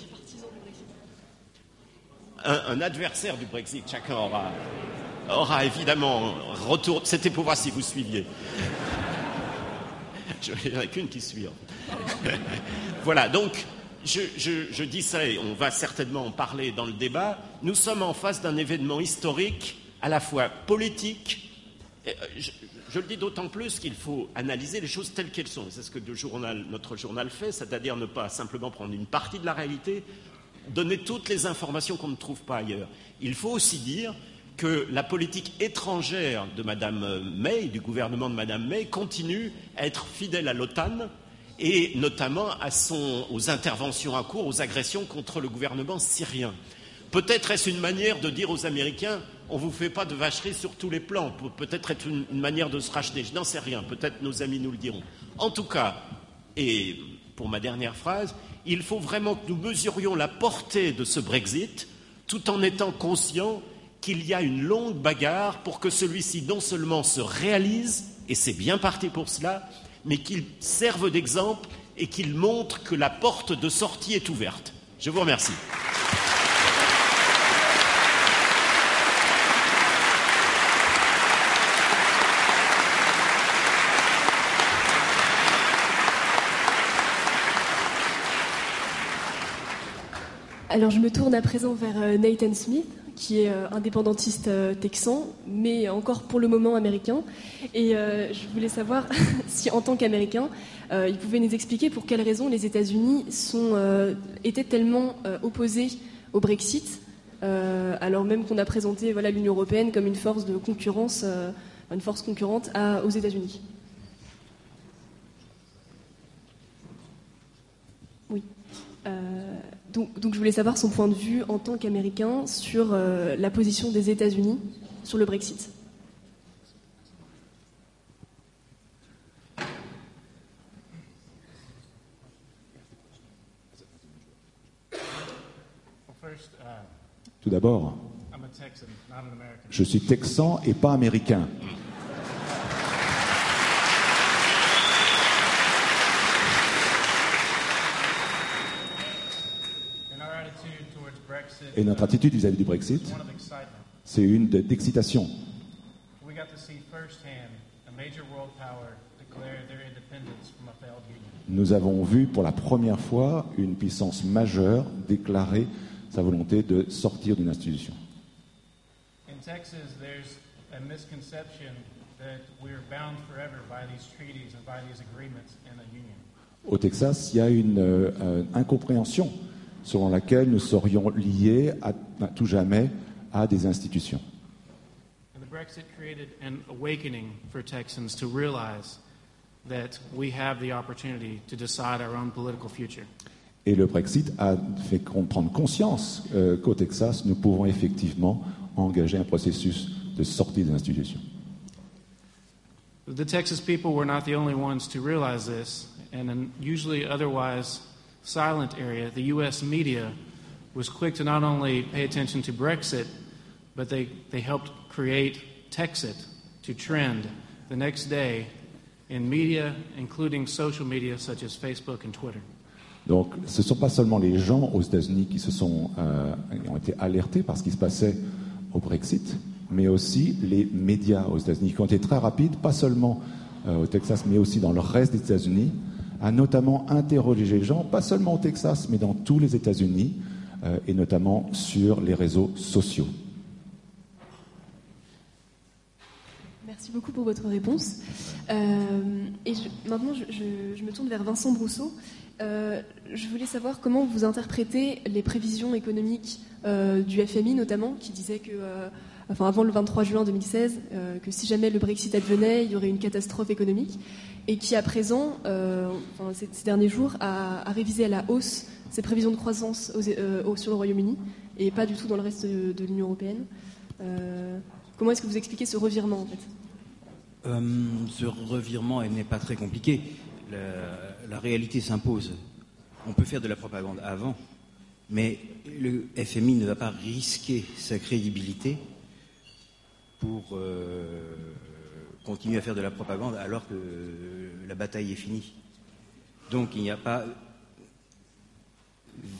Un, adversaire du Brexit, chacun aura, aura évidemment retour. C'était pour voir si vous suiviez. Il n'y en a qu'une qui suit. <laughs> voilà, donc je, dis ça et on va certainement en parler dans le débat. Nous sommes en face d'un événement historique à la fois politique. Euh, je, le dis d'autant plus qu'il faut analyser les choses telles qu'elles sont. C'est ce que notre journal fait, c'est-à-dire ne pas simplement prendre une partie de la réalité, donner toutes les informations qu'on ne trouve pas ailleurs. Il faut aussi dire que la politique étrangère de Mme May, du gouvernement de Mme May, continue à être fidèle à l'OTAN et notamment aux interventions à cours, aux agressions contre le gouvernement syrien. Peut-être est-ce une manière de dire aux Américains on ne vous fait pas de vacherie sur tous les plans, peut-être être une, une manière de se racheter, je n'en sais rien, peut-être nos amis nous le diront. En tout cas, et pour ma dernière phrase, il faut vraiment que nous mesurions la portée de ce Brexit tout en étant conscients qu'il y a une longue bagarre pour que celui-ci non seulement se réalise, et c'est bien parti pour cela, mais qu'il serve d'exemple et qu'il montre que la porte de sortie est ouverte. Je vous remercie. Alors je me tourne à présent vers euh, Nathan Smith, qui est indépendantiste texan, mais encore pour le moment américain. Et je voulais savoir <laughs> si, en tant qu'Américain, il pouvait nous expliquer pour quelles raisons les États-Unis étaient tellement opposés au Brexit, alors même qu'on a présenté voilà, l'Union européenne comme une force de concurrence, une force concurrente aux États-Unis. Oui. Euh, donc, je voulais savoir son point de vue en tant qu'Américain sur euh, la position des États-Unis sur le Brexit. Tout d'abord, je suis texan et pas américain. Et notre attitude vis-à-vis du Brexit, c'est une d'excitation. Nous avons vu pour la première fois une puissance majeure déclarer sa volonté de sortir d'une institution. Au Texas, il y a une euh, incompréhension selon laquelle nous serions liés à, à tout jamais à des institutions. And the Brexit created an awakening for Texans to realize that we have the opportunity to decide our own political future. Et le Brexit a fait prendre conscience euh, qu'au Texas, nous pouvons effectivement engager un processus de sortie des institutions. The Texas people were not the only ones to realize this, and usually otherwise silent area, the U.S. media was quick to not only pay attention to Brexit, but they, they helped create Texit to trend the next day in media, including social media such as Facebook and Twitter. Donc, ce ne sont pas seulement les gens aux États-Unis qui se sont euh, ont été alertés par ce qui se passait au Brexit, mais aussi les médias aux États-Unis qui ont été très rapides, pas seulement euh, au Texas, mais aussi dans le reste des États-Unis, a notamment interrogé les gens, pas seulement au Texas, mais dans tous les États-Unis, euh, et notamment sur les réseaux sociaux. Merci beaucoup pour votre réponse. Euh, et maintenant, je, me tourne vers Vincent Brousseau. Euh, je voulais savoir comment vous interprétez les prévisions économiques du FMI, notamment, qui disait que enfin avant le 23 juin 2016, euh, que si jamais le Brexit advenait, il y aurait une catastrophe économique, et qui à présent, euh, enfin, ces, derniers jours, a, révisé à la hausse ses prévisions de croissance euh, sur le Royaume-Uni, et pas du tout dans le reste de, l'Union européenne. comment est-ce que vous expliquez ce revirement en fait? Ce revirement n'est pas très compliqué. la réalité s'impose. On peut faire de la propagande avant, mais le FMI ne va pas risquer sa crédibilité pour continuer à faire de la propagande alors que la bataille est finie. Donc il n'y a pas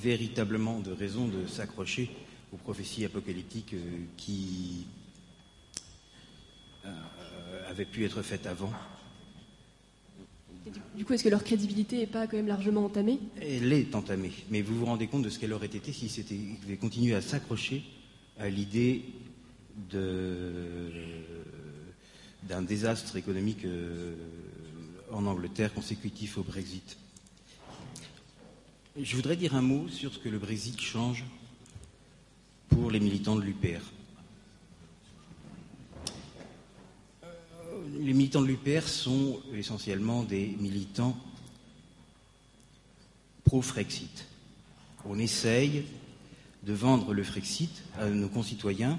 véritablement de raison de s'accrocher aux prophéties apocalyptiques euh, qui euh, avaient pu être faites avant. Du coup, est-ce que leur crédibilité n'est pas quand même largement entamée? Elle est entamée, mais vous vous rendez compte de ce qu'elle aurait été si c'était continué à s'accrocher à l'idée d'un désastre économique euh, en Angleterre consécutif au Brexit. Je voudrais dire un mot sur ce que le Brexit change pour les militants de l'UPR. Euh, les militants de l'UPR sont essentiellement des militants pro-Frexit. On essaye de vendre le Frexit à nos concitoyens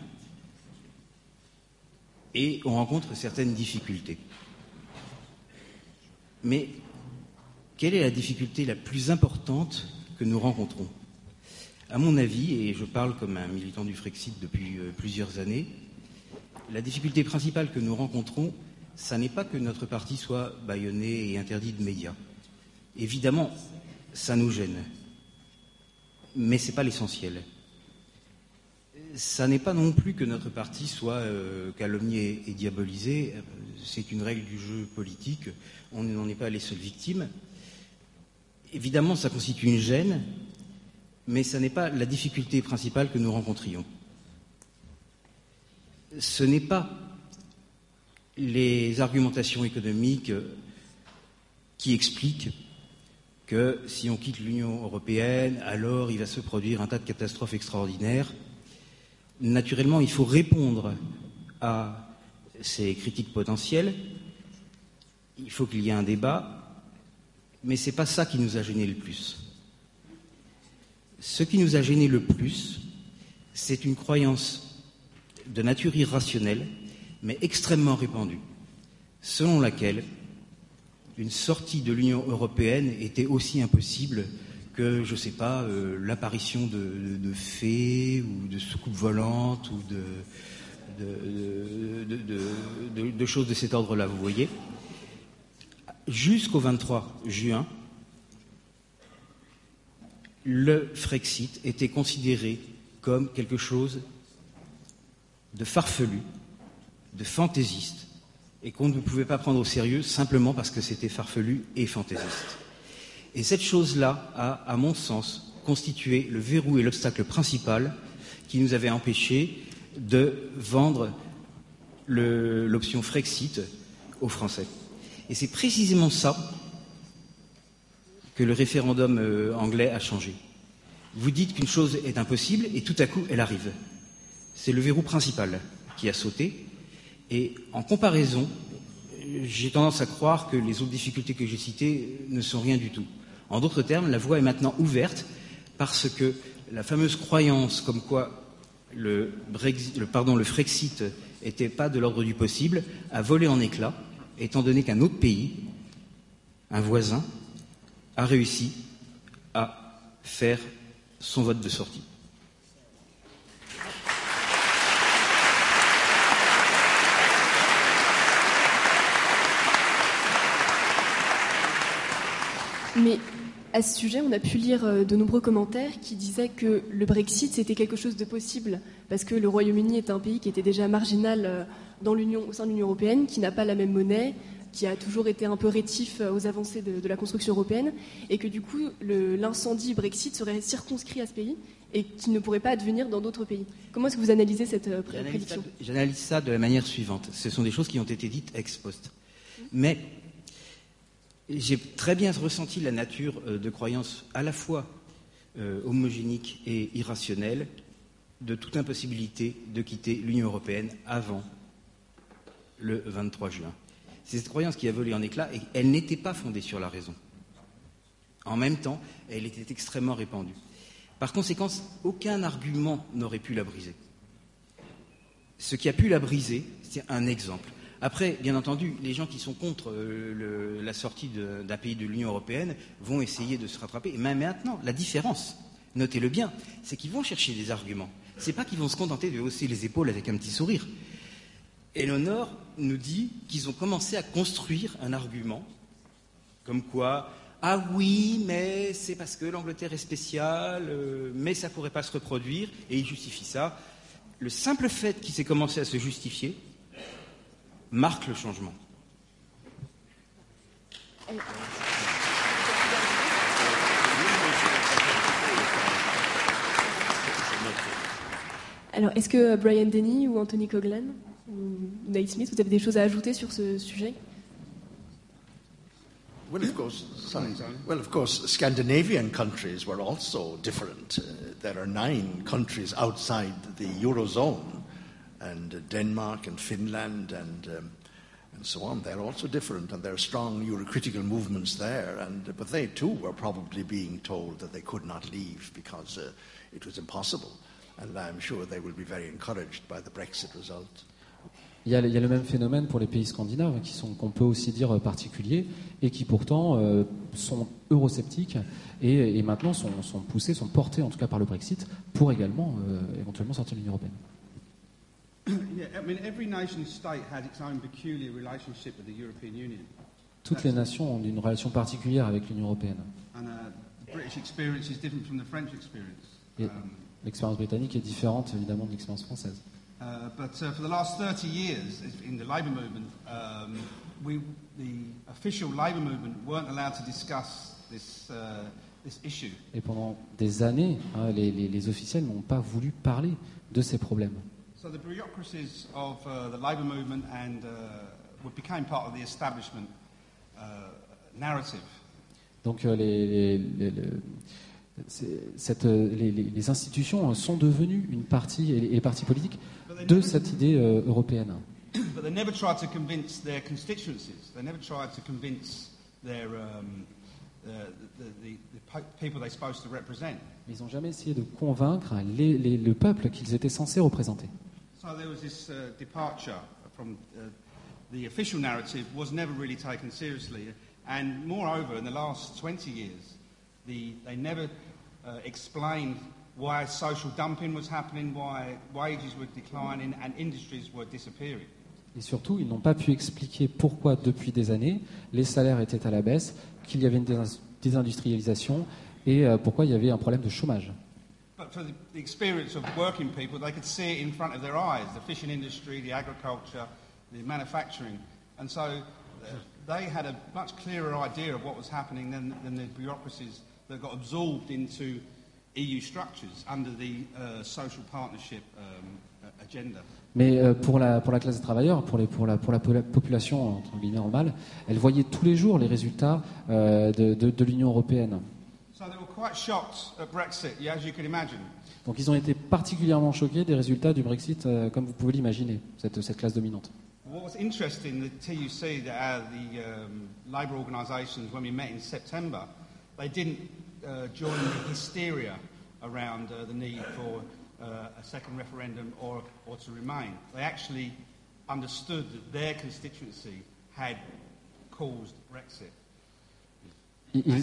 et on rencontre certaines difficultés. Mais quelle est la difficulté la plus importante que nous rencontrons? À mon avis, et je parle comme un militant du Frexit depuis euh, plusieurs années, la difficulté principale que nous rencontrons, ça n'est pas que notre parti soit bâillonné et interdit de médias. Évidemment, ça nous gêne. Mais ce n'est pas l'essentiel ça n'est pas non plus que notre parti soit euh, calomnié et diabolisé. C'est une règle du jeu politique. On n'en est pas les seules victimes. Évidemment, ça constitue une gêne, mais ça n'est pas la difficulté principale que nous rencontrions. ce n'est pas les argumentations économiques qui expliquent que si on quitte l'Union européenne, alors il va se produire un tas de catastrophes extraordinaires. Naturellement, il faut répondre à ces critiques potentielles. Il faut qu'il y ait un débat, mais ce n'est pas ça qui nous a gêné le plus. Ce qui nous a gêné le plus, c'est une croyance de nature irrationnelle, mais extrêmement répandue, selon laquelle une sortie de l'Union européenne était aussi impossible que, je ne sais pas, euh, l'apparition de, fées ou de soucoupes volantes ou de, de choses de cet ordre-là, vous voyez? Jusqu'au 23 juin, le Frexit était considéré comme quelque chose de farfelu, de fantaisiste, et qu'on ne pouvait pas prendre au sérieux simplement parce que c'était farfelu et fantaisiste. Et cette chose-là a, à mon sens, constitué le verrou et l'obstacle principal qui nous avait empêché de vendre l'option Frexit aux Français. Et c'est précisément ça que le référendum euh, anglais a changé. Vous dites qu'une chose est impossible et tout à coup elle arrive. C'est le verrou principal qui a sauté. Et en comparaison, j'ai tendance à croire que les autres difficultés que j'ai citées ne sont rien du tout. En d'autres termes, la voie est maintenant ouverte parce que la fameuse croyance comme quoi le, Brexit, le Frexit n'était pas de l'ordre du possible a volé en éclats, étant donné qu'un autre pays, un voisin, a réussi à faire son vote de sortie. À ce sujet, on a pu lire euh, de nombreux commentaires qui disaient que le Brexit, c'était quelque chose de possible, parce que le Royaume-Uni est un pays qui était déjà marginal euh, dans l'Union, au sein de l'Union européenne, qui n'a pas la même monnaie, qui a toujours été un peu rétif euh, aux avancées de, la construction européenne, et que du coup, l'incendie Brexit serait circonscrit à ce pays et qui ne pourrait pas advenir dans d'autres pays. Comment est-ce que vous analysez cette prédiction? J'analyse ça de la manière suivante. Ce sont des choses qui ont été dites ex post. Mais j'ai très bien ressenti la nature euh, de croyance à la fois euh, homogénique et irrationnelle de toute impossibilité de quitter l'Union européenne avant le 23 juin. C'est cette croyance qui a volé en éclats et elle n'était pas fondée sur la raison. En même temps, elle était extrêmement répandue. Par conséquent, aucun argument n'aurait pu la briser. Ce qui a pu la briser, c'est un exemple. Après, bien entendu, les gens qui sont contre euh, la sortie d'un pays de l'Union européenne vont essayer de se rattraper. Mais maintenant, la différence, notez-le bien, c'est qu'ils vont chercher des arguments. Ce n'est pas qu'ils vont se contenter de hausser les épaules avec un petit sourire. Eleonore nous dit qu'ils ont commencé à construire un argument comme quoi ah oui, mais c'est parce que l'Angleterre est spéciale, euh, mais ça ne pourrait pas se reproduire, et ils justifient ça. Le simple fait qu'ils aient commencé à se justifier, marque le changement. Alors, est-ce que Brian Denny ou Anthony Coglan ou Nate Smith, vous avez des choses à ajouter sur ce sujet? Well, of course, sorry. Well, of course, Scandinavian countries were also different. Uh, there are nine countries outside the eurozone, and uh, Denmark and Finland and um, and so on. They're also different, and there are strong Eurocritical movements there. And, but they too were probably being told that they could not leave because uh, it was impossible. And I'm sure they will be very encouraged by the Brexit result. Il y, a, il y, a, le même phénomène pour les pays scandinaves, qui sont, qu'on peut aussi dire euh, particuliers, et qui pourtant euh, sont eurosceptiques et, et maintenant sont, sont, poussés, sont portés en tout cas par le Brexit, pour également euh, éventuellement sortir de l'Union européenne. Toutes les nations ont une relation particulière avec l'Union européenne. Et l'expérience britannique est différente évidemment de l'expérience française. Uh, but uh, for the last 30 years in the labour movement, um, we, the official labour movement weren't allowed to discuss this, uh, this issue. Et pendant des années, hein, les, les, les officiels n'ont pas voulu parler de ces problèmes. So the bureaucracies of uh, the labour movement and uh, became part of the establishment uh, narrative. Donc euh, les, les, les, cette, les, institutions sont devenues une partie, et les partis politiques, de cette idée euh, européenne. <coughs> But they never tried to convince their constituencies. They never tried to convince their um, ils n'ont jamais essayé de convaincre les, les, le peuple qu'ils étaient censés représenter. So there was this uh, departure from uh, the official narrative was never really taken seriously, and moreover, in the last 20 years, the, they never uh, explained why social dumping was happening, why wages were declining, and industries were disappearing. Et surtout, ils n'ont pas pu expliquer pourquoi, depuis des années, les salaires étaient à la baisse, qu'il y avait une désindustrialisation et euh, pourquoi il y avait un problème de chômage. But for the, the experience of working people, they could see it in front of their eyes the fishing industry, the agriculture, the manufacturing. And so uh, they had a much clearer idea of what was happening than, than the bureaucracies that got absorbed into EU structures under the uh, social partnership um, agenda. Mais euh, pour la, pour la classe des travailleurs, pour, les, pour, la, pour la population entre guillemets mal, elle voyait tous les jours les résultats euh, de, de, de l'Union européenne. Donc ils ont été particulièrement choqués des résultats du Brexit, euh, comme vous pouvez l'imaginer, cette, cette classe dominante. What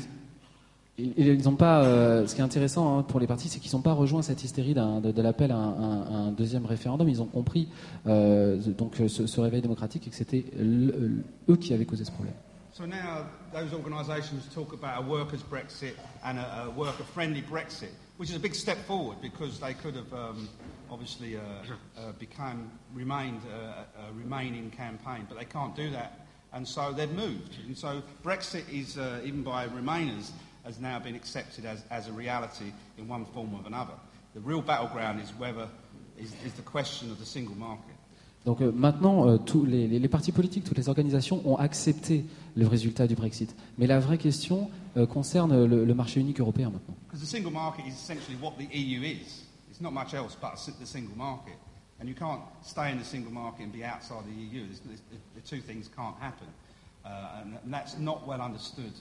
Ils, n'ont pas. Euh, ce qui est intéressant hein, pour les partis, c'est qu'ils n'ont pas rejoint cette hystérie de, de l'appel à, un, un, deuxième référendum. Ils ont compris euh, donc ce, ce, réveil démocratique et que c'était eux qui avaient causé ce problème. So now those organisations talk about a workers' Brexit and a, a worker-friendly Brexit. which is a big step forward because they could have um, obviously uh, uh, become remained uh, a remaining campaign, but they can't do that, and so they've moved. And so Brexit is uh, even by Remainers has now been accepted as, as a reality in one form or another. The real battleground is whether is, is the question of the single market. Donc euh, maintenant, euh, tous les, les, les, partis politiques, toutes les organisations ont accepté le résultat du Brexit. Mais la vraie question euh, concerne le, le, marché unique européen maintenant. Because the single market is essentially what the EU is. It's not much else but the single market. And you can't stay in the single market and be outside the EU. There's, the two things can't happen. Uh, and that's not well understood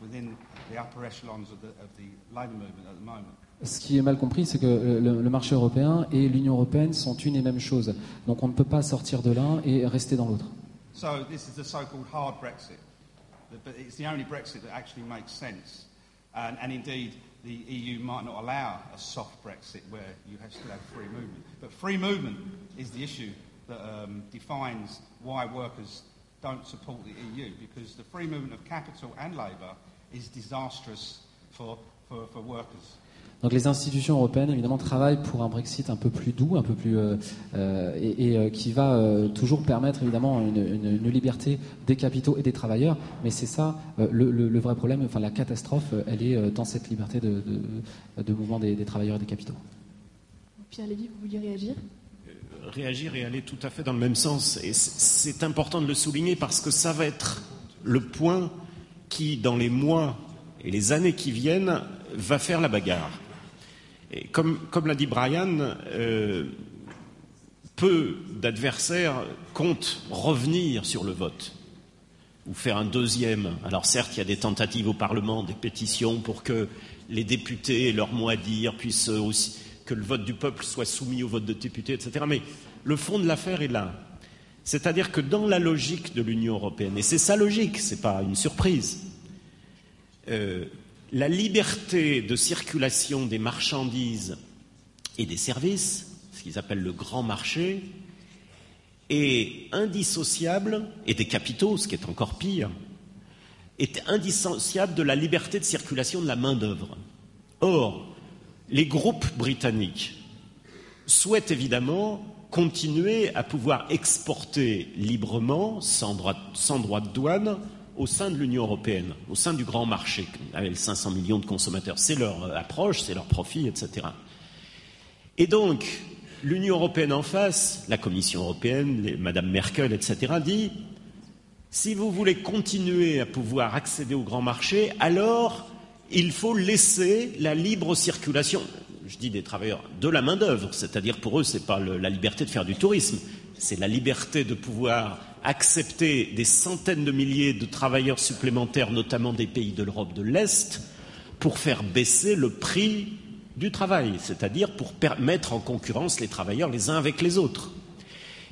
within the upper echelons of the, of the labour movement at the moment. Ce qui est mal compris, c'est que le, le, marché européen et l'Union européenne sont une et même chose. Donc on ne peut pas sortir de l'un et rester dans l'autre. So this is the so-called hard Brexit. But it's the only Brexit that actually makes sense. And, and indeed, the EU might not allow a soft Brexit where you have still have free movement. But free movement is the issue that um, defines why workers don't support the EU, because the free movement of capital and labour is disastrous for, for, for workers. Donc les institutions européennes, évidemment, travaillent pour un Brexit un peu plus doux, un peu plus euh, euh, et, et euh, qui va euh, toujours permettre évidemment une, une, une, liberté des capitaux et des travailleurs. Mais c'est ça euh, le, le, le, vrai problème. Enfin, la catastrophe, elle est dans cette liberté de, de, de mouvement des, des, travailleurs et des capitaux. Pierre Lévy, vous vouliez réagir? Réagir et aller tout à fait dans le même sens. Et c'est important de le souligner parce que ça va être le point qui, dans les mois et les années qui viennent, va faire la bagarre. Et comme, l'a dit Brian, euh, peu d'adversaires comptent revenir sur le vote ou faire un deuxième. Alors certes, il y a des tentatives au Parlement, des pétitions pour que les députés aient leur mot à dire, puissent aussi que le vote du peuple soit soumis au vote de députés, etc. Mais le fond de l'affaire est là. C'est-à-dire que dans la logique de l'Union européenne, et c'est sa logique, ce n'est pas une surprise, euh, la liberté de circulation des marchandises et des services, ce qu'ils appellent le grand marché, est indissociable, et des capitaux, ce qui est encore pire, est indissociable de la liberté de circulation de la main-d'œuvre. Or, les groupes britanniques souhaitent évidemment continuer à pouvoir exporter librement, sans droit, de douane, au sein de l'Union européenne, au sein du grand marché, avec 500 millions de consommateurs. C'est leur approche, c'est leur profit, etc. Et donc, l'Union européenne en face, la Commission européenne, Madame Merkel, etc., dit si vous voulez continuer à pouvoir accéder au grand marché, alors il faut laisser la libre circulation, je dis des travailleurs, de la main-d'œuvre, c'est-à-dire pour eux, ce n'est pas la liberté de faire du tourisme, c'est la liberté de pouvoir accepter des centaines de milliers de travailleurs supplémentaires, notamment des pays de l'Europe de l'Est, pour faire baisser le prix du travail, c'est-à-dire pour mettre en concurrence les travailleurs les uns avec les autres.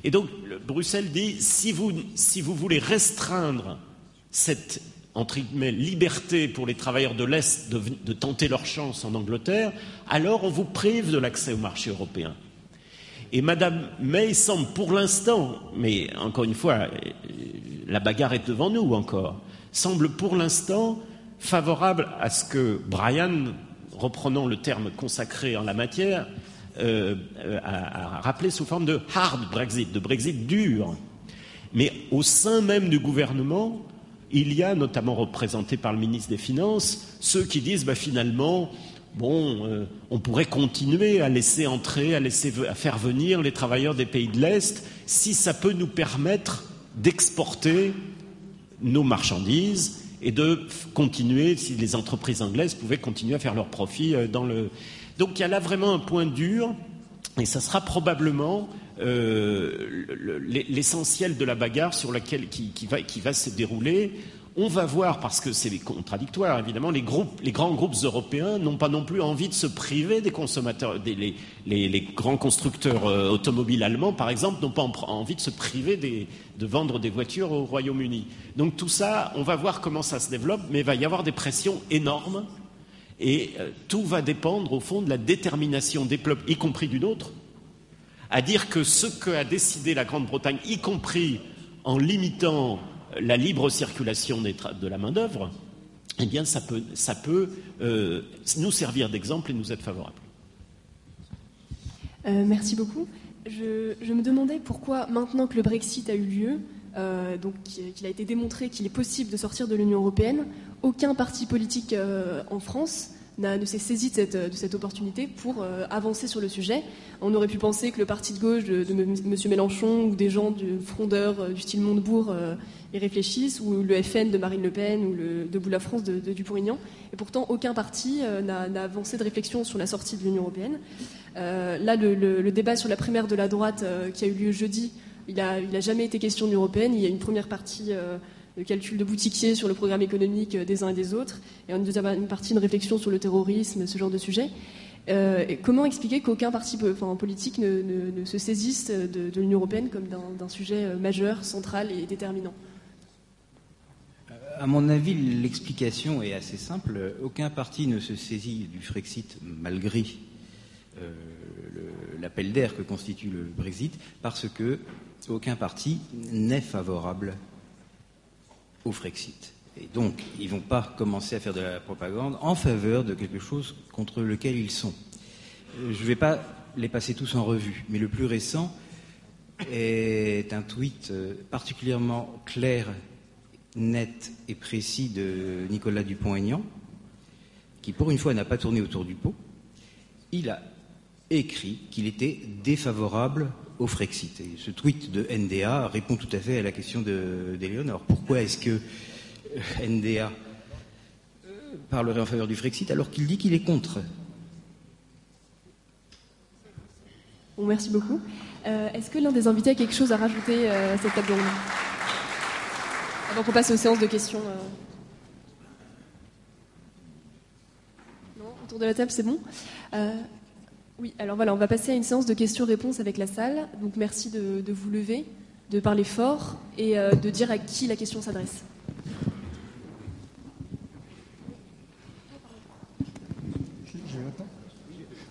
Et donc, Bruxelles dit si vous, si vous voulez restreindre cette entre guillemets, liberté pour les travailleurs de l'Est de, tenter leur chance en Angleterre, alors on vous prive de l'accès au marché européen. Et Madame May semble pour l'instant, mais encore une fois, la bagarre est devant nous encore, semble pour l'instant favorable à ce que Brian, reprenant le terme consacré en la matière, euh, a, a rappelé sous forme de hard Brexit, de Brexit dur. Mais au sein même du gouvernement, il y a, notamment représenté par le ministre des Finances, ceux qui disent bah, finalement, bon, euh, on pourrait continuer à laisser entrer, à, laisser, faire venir les travailleurs des pays de l'Est si ça peut nous permettre d'exporter nos marchandises et de continuer, si les entreprises anglaises pouvaient continuer à faire leurs profits euh, dans le. Donc il y a là vraiment un point dur, et ça sera probablement euh, l'essentiel de la bagarre sur laquelle qui, va, qui va se dérouler. On va voir, parce que c'est contradictoire, évidemment, les, groupes, les grands groupes européens n'ont pas non plus envie de se priver des consommateurs. Des, les, grands constructeurs euh, automobiles allemands, par exemple, n'ont pas envie de se priver des, de vendre des voitures au Royaume-Uni. Donc tout ça, on va voir comment ça se développe, mais il va y avoir des pressions énormes. Et euh, tout va dépendre, au fond, de la détermination des peuples, y compris du nôtre, à dire que ce qu'a décidé la Grande-Bretagne, y compris en limitant la libre circulation de la main-d'œuvre, eh bien, ça peut, ça peut euh, nous servir d'exemple et nous être favorable. Euh, merci beaucoup. Je, me demandais pourquoi, maintenant que le Brexit a eu lieu, euh, donc qu'il a été démontré qu'il est possible de sortir de l'Union européenne, aucun parti politique en France ne s'est saisi de cette, de cette, opportunité pour euh, avancer sur le sujet. On aurait pu penser que le parti de gauche de, M. Mélenchon ou des gens du frondeur euh, du style Montebourg euh, y réfléchissent, ou le FN de Marine Le Pen ou le Debout la France de, Dupont-Aignan. Et pourtant, aucun parti n'a avancé de réflexion sur la sortie de l'Union européenne. là, le, débat sur la primaire de la droite qui a eu lieu jeudi, il n'a il a jamais été question d'Union européenne. Il y a une première partie le calcul de boutiquier sur le programme économique euh, des uns et des autres, et en deuxième partie une réflexion sur le terrorisme, ce genre de sujet. Euh, comment expliquer qu'aucun parti enfin, politique ne, se saisisse de, l'Union européenne comme d'un sujet euh, majeur, central et déterminant? À mon avis, l'explication est assez simple. Aucun parti ne se saisit du Frexit malgré l'appel d'air que constitue le Brexit, parce que aucun parti n'est favorable au Frexit. Et donc, ils ne vont pas commencer à faire de la propagande en faveur de quelque chose contre lequel ils sont. Euh, je ne vais pas les passer tous en revue, mais le plus récent est un tweet euh, particulièrement clair, net et précis de Nicolas Dupont-Aignan, qui pour une fois n'a pas tourné autour du pot. Il a écrit qu'il était défavorable au Frexit. Et ce tweet de NDA répond tout à fait à la question d'Eléonore. Pourquoi est-ce que euh, NDA euh, parlerait en faveur du Frexit alors qu'il dit qu'il est contre? Bon, Merci beaucoup. Euh, est-ce que l'un des invités a quelque chose à rajouter à cette table ronde? Avant qu'on passe aux séances de questions. Non Autour de la table, c'est bon oui, alors voilà, on va passer à une séance de questions-réponses avec la salle. Donc merci de, vous lever, de parler fort et euh, de dire à qui la question s'adresse.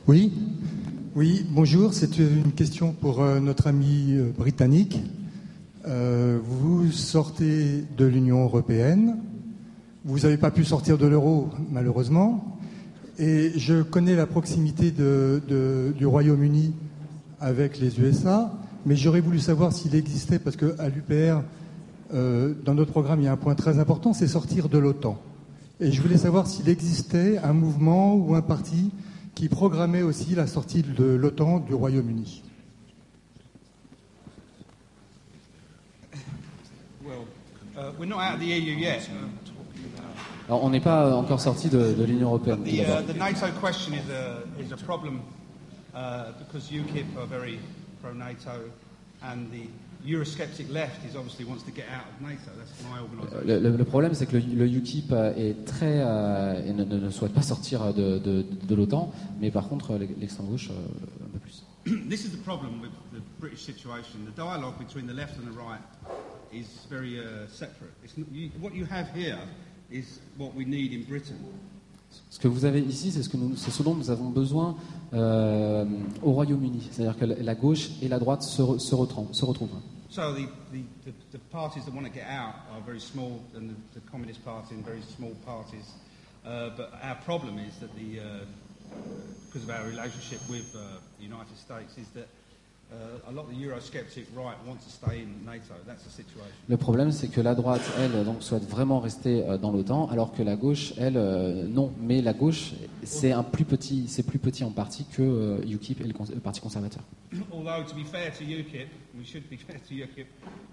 Oui, oui, bonjour. C'est une question pour euh, notre ami euh, britannique. vous sortez de l'Union européenne. Vous n'avez pas pu sortir de l'euro, malheureusement. Et je connais la proximité du Royaume-Uni avec les USA, mais j'aurais voulu savoir s'il existait, parce qu'à l'UPR, euh, dans notre programme, il y a un point très important, c'est sortir de l'OTAN. Et je voulais savoir s'il existait un mouvement ou un parti qui programmait aussi la sortie de l'OTAN du Royaume-Uni. Uh, we're not out of the EU. Alors, on n'est pas encore sorti de, de l'Union européenne. The, uh, the NATO question is a, is a problem uh, because UKIP are very pro-NATO and the Eurosceptic left is obviously wants to get out of NATO. That's my organisation. Le, le- le problème, c'est que le, le UKIP euh, est très euh, et ne, ne- ne souhaite pas sortir de, de- de l'OTAN, mais par contre l'extrême gauche euh, un peu plus. <clears throat> this is the problem with the British situation. The dialogue between the left and the right is very uh, separate. It's not, you, what you have here is what we need in Britain. Ce que vous avez ici, c'est ce, que nous- c'est ce dont nous avons besoin euh, au Royaume-Uni. C'est-à-dire que la gauche et la droite se, re- se, retran- se retrouvent. So the, the, the, the parties that want to get out are very small, and the, the Communist Party and very small parties. Uh, but our problem is that the, uh, because of our relationship with uh, the United States, is that Le problème, c'est que la droite, elle, donc, souhaite vraiment rester euh, dans l'OTAN, alors que la gauche, elle, euh, non. Mais la gauche, c'est un plus petit, c'est plus petit en partie que euh, UKIP et le Parti conservateur. <coughs> Although, to be fair to UKIP, we should be <laughs> fair to UKIP,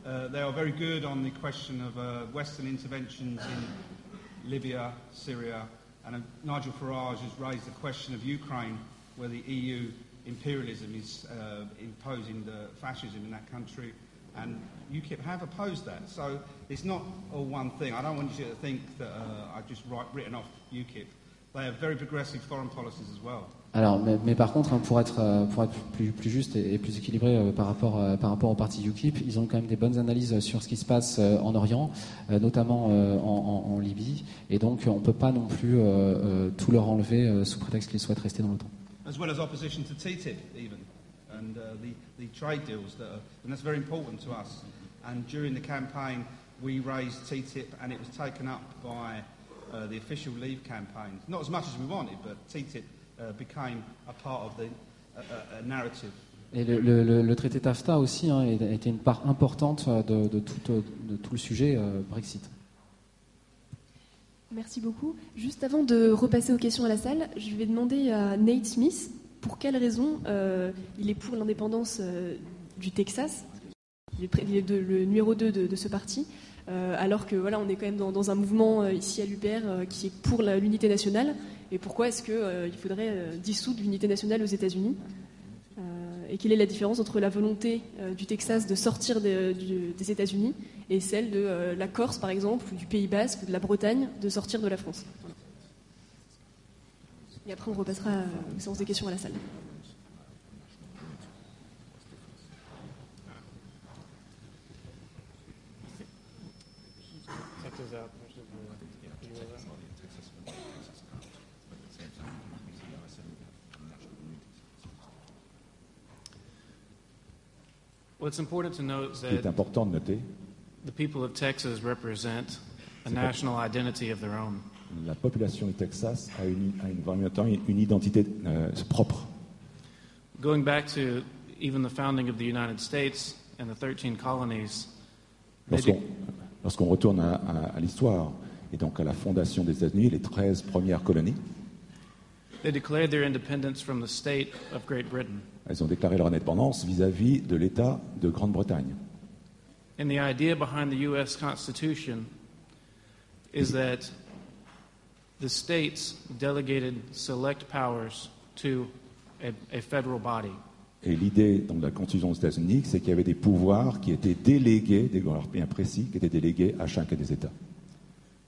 uh, they are very good on the question of uh, Western interventions in Libya, Syria, and uh, Nigel Farage has raised the question of Ukraine, where the EU imperialism is uh, imposing the fascism in that country, and UKIP have opposed that. So it's not all one thing. I don't want you to think that uh, I've just write, written off UKIP. They have very progressive foreign policies as well. Alors, mais, mais par contre, hein, pour être, euh, pour être plus, plus juste et, plus équilibré euh, par, rapport, euh, par rapport au parti UKIP, ils ont quand même des bonnes analyses sur ce qui se passe euh, en Orient, euh, notamment euh, en, en- en Libye, et donc on ne peut pas non plus euh, euh, tout leur enlever euh, sous prétexte qu'ils souhaitent rester dans l'OTAN. As well as opposition to TTIP even, and uh, the, the trade deals that are, and that's very important to us. And during the campaign, we raised TTIP, and it was taken up by uh, the official Leave campaign. Not as much as we wanted, but TTIP uh, became a part of the uh, uh, uh, narrative. Et le, le- le- traité TAFTA aussi hein, été une part importante euh, de, de tout, de tout le sujet euh, Brexit. Merci beaucoup. Juste avant de repasser aux questions à la salle, je vais demander à Nate Smith pour quelle raison euh, il est pour l'indépendance euh, du Texas? Il est, le numéro 2 de, ce parti, euh, alors que voilà, on est quand même dans, dans un mouvement ici à l'UPR qui est pour l'unité nationale. Et pourquoi est-ce qu'il faudrait dissoudre l'unité nationale aux États-Unis? Et quelle est la différence entre la volonté euh, du Texas de sortir des- des États-Unis et celle de euh, la Corse, par exemple, ou du Pays Basque, ou de la Bretagne, de sortir de la France? Et après, on repassera euh, aux séances des questions à la salle. What's important to note is Ce qui est important de noter, the people of Texas represent a national identity of their own. la population du Texas a une, a une, une identité euh, propre. Going back to even the founding of the United States and the 13 colonies, Lorsqu'on lorsqu'on retourne à, à- à l'histoire et donc à la fondation des États-Unis, les 13 premières colonies, they declared their independence from the state of Great Britain. elles ont déclaré leur indépendance vis-à-vis de l'État de Grande-Bretagne. And the idea behind the U.S. Constitution is that the states delegated select powers to a, a federal body. Et l'idée donc, de la Constitution des États-Unis, c'est qu'il y avait des pouvoirs qui étaient délégués, des pouvoirs bien précis, qui étaient délégués à chacun des États.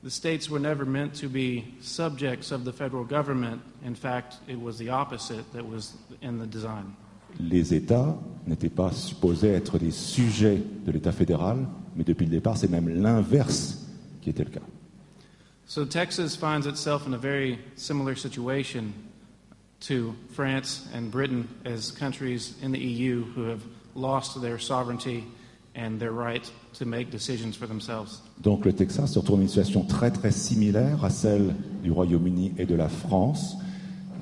The states were never meant to be subjects of the federal government. In fact, it was the opposite that was in the design. Les États n'étaient pas supposés être des sujets de l'État fédéral, mais depuis le départ, c'est même l'inverse qui était le cas. So Texas finds itself in a very similar situation to France and Britain as countries in the EU who have lost their sovereignty and their right to make decisions for themselves. Donc le Texas se retrouve dans une situation très très similaire à celle du Royaume-Uni et de la France,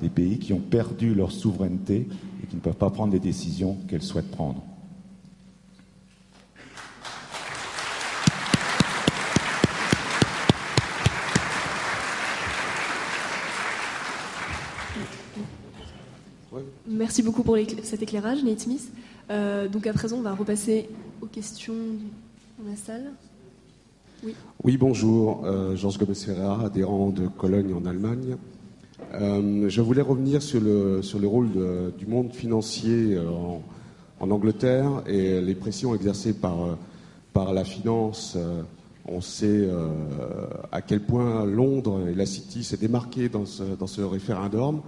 des pays qui ont perdu leur souveraineté et qui ne peuvent pas prendre les décisions qu'elles souhaitent prendre. Merci beaucoup pour cet éclairage, Nate Smith. Euh, donc à présent, on va repasser aux questions dans la salle? Oui, bonjour. Euh, Georges Gomez Ferreira, adhérent de Cologne en Allemagne. Euh, je voulais revenir sur le, sur le rôle du monde financier en, en, Angleterre et les pressions exercées par, par la finance. on sait à quel point Londres et la City s'est démarqué dans ce, dans ce référendum.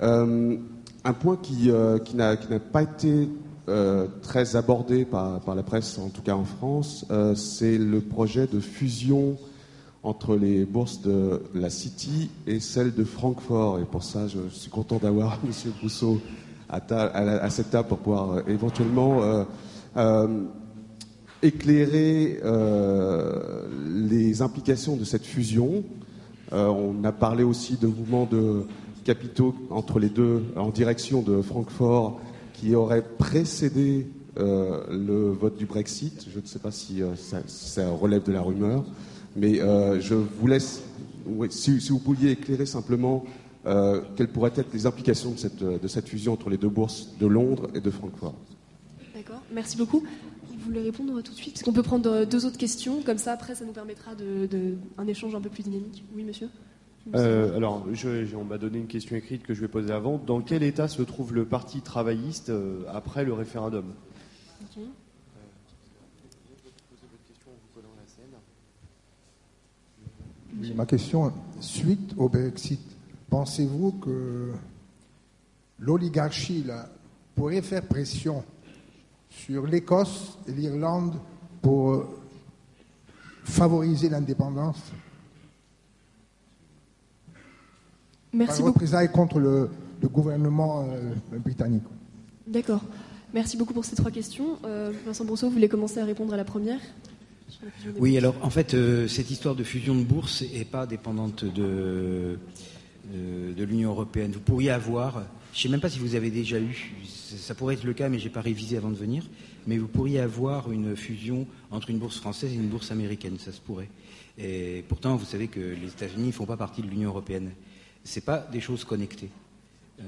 un point qui, qui n'a pas été euh, très abordé par, la presse, en tout cas en France, euh, c'est le projet de fusion entre les bourses de la City et celle de Francfort. Et pour ça, je suis content d'avoir <laughs> M. Rousseau à, cette table pour pouvoir euh, éventuellement éclairer les implications de cette fusion. on a parlé aussi de mouvements de capitaux entre les deux en direction de Francfort qui aurait précédé euh, le vote du Brexit. Je ne sais pas si euh, ça, relève de la rumeur, mais euh, je vous laisse, si, vous pouviez éclairer simplement quelles pourraient être les implications de cette, de cette, fusion entre les deux bourses de Londres et de Francfort. D'accord, merci beaucoup. Vous voulez répondre tout de suite Parce qu'on peut prendre deux autres questions, comme ça après ça nous permettra de, de, un échange un peu plus dynamique. Oui, monsieur? Euh, alors, on m'a donné une question écrite que je vais poser avant. Dans quel état se trouve le Parti travailliste euh, après le référendum? Ma question, suite au Brexit, pensez-vous que l'oligarchie pourrait faire pression sur l'Écosse et l'Irlande pour favoriser l'indépendance? Merci beaucoup. contre le, gouvernement euh, britannique. D'accord. Merci beaucoup pour ces trois questions. Euh, Vincent Brousseau, vous voulez commencer à répondre à la première? Oui, alors en fait, euh, cette histoire de fusion de bourse n'est pas dépendante de, de, l'Union européenne. Vous pourriez avoir, je ne sais même pas si vous avez déjà eu, ça pourrait être le cas, mais je n'ai pas révisé avant de venir, mais vous pourriez avoir une fusion entre une bourse française et une bourse américaine, ça se pourrait. Et pourtant, vous savez que les États-Unis ne font pas partie de l'Union européenne c'est pas des choses connectées. Euh,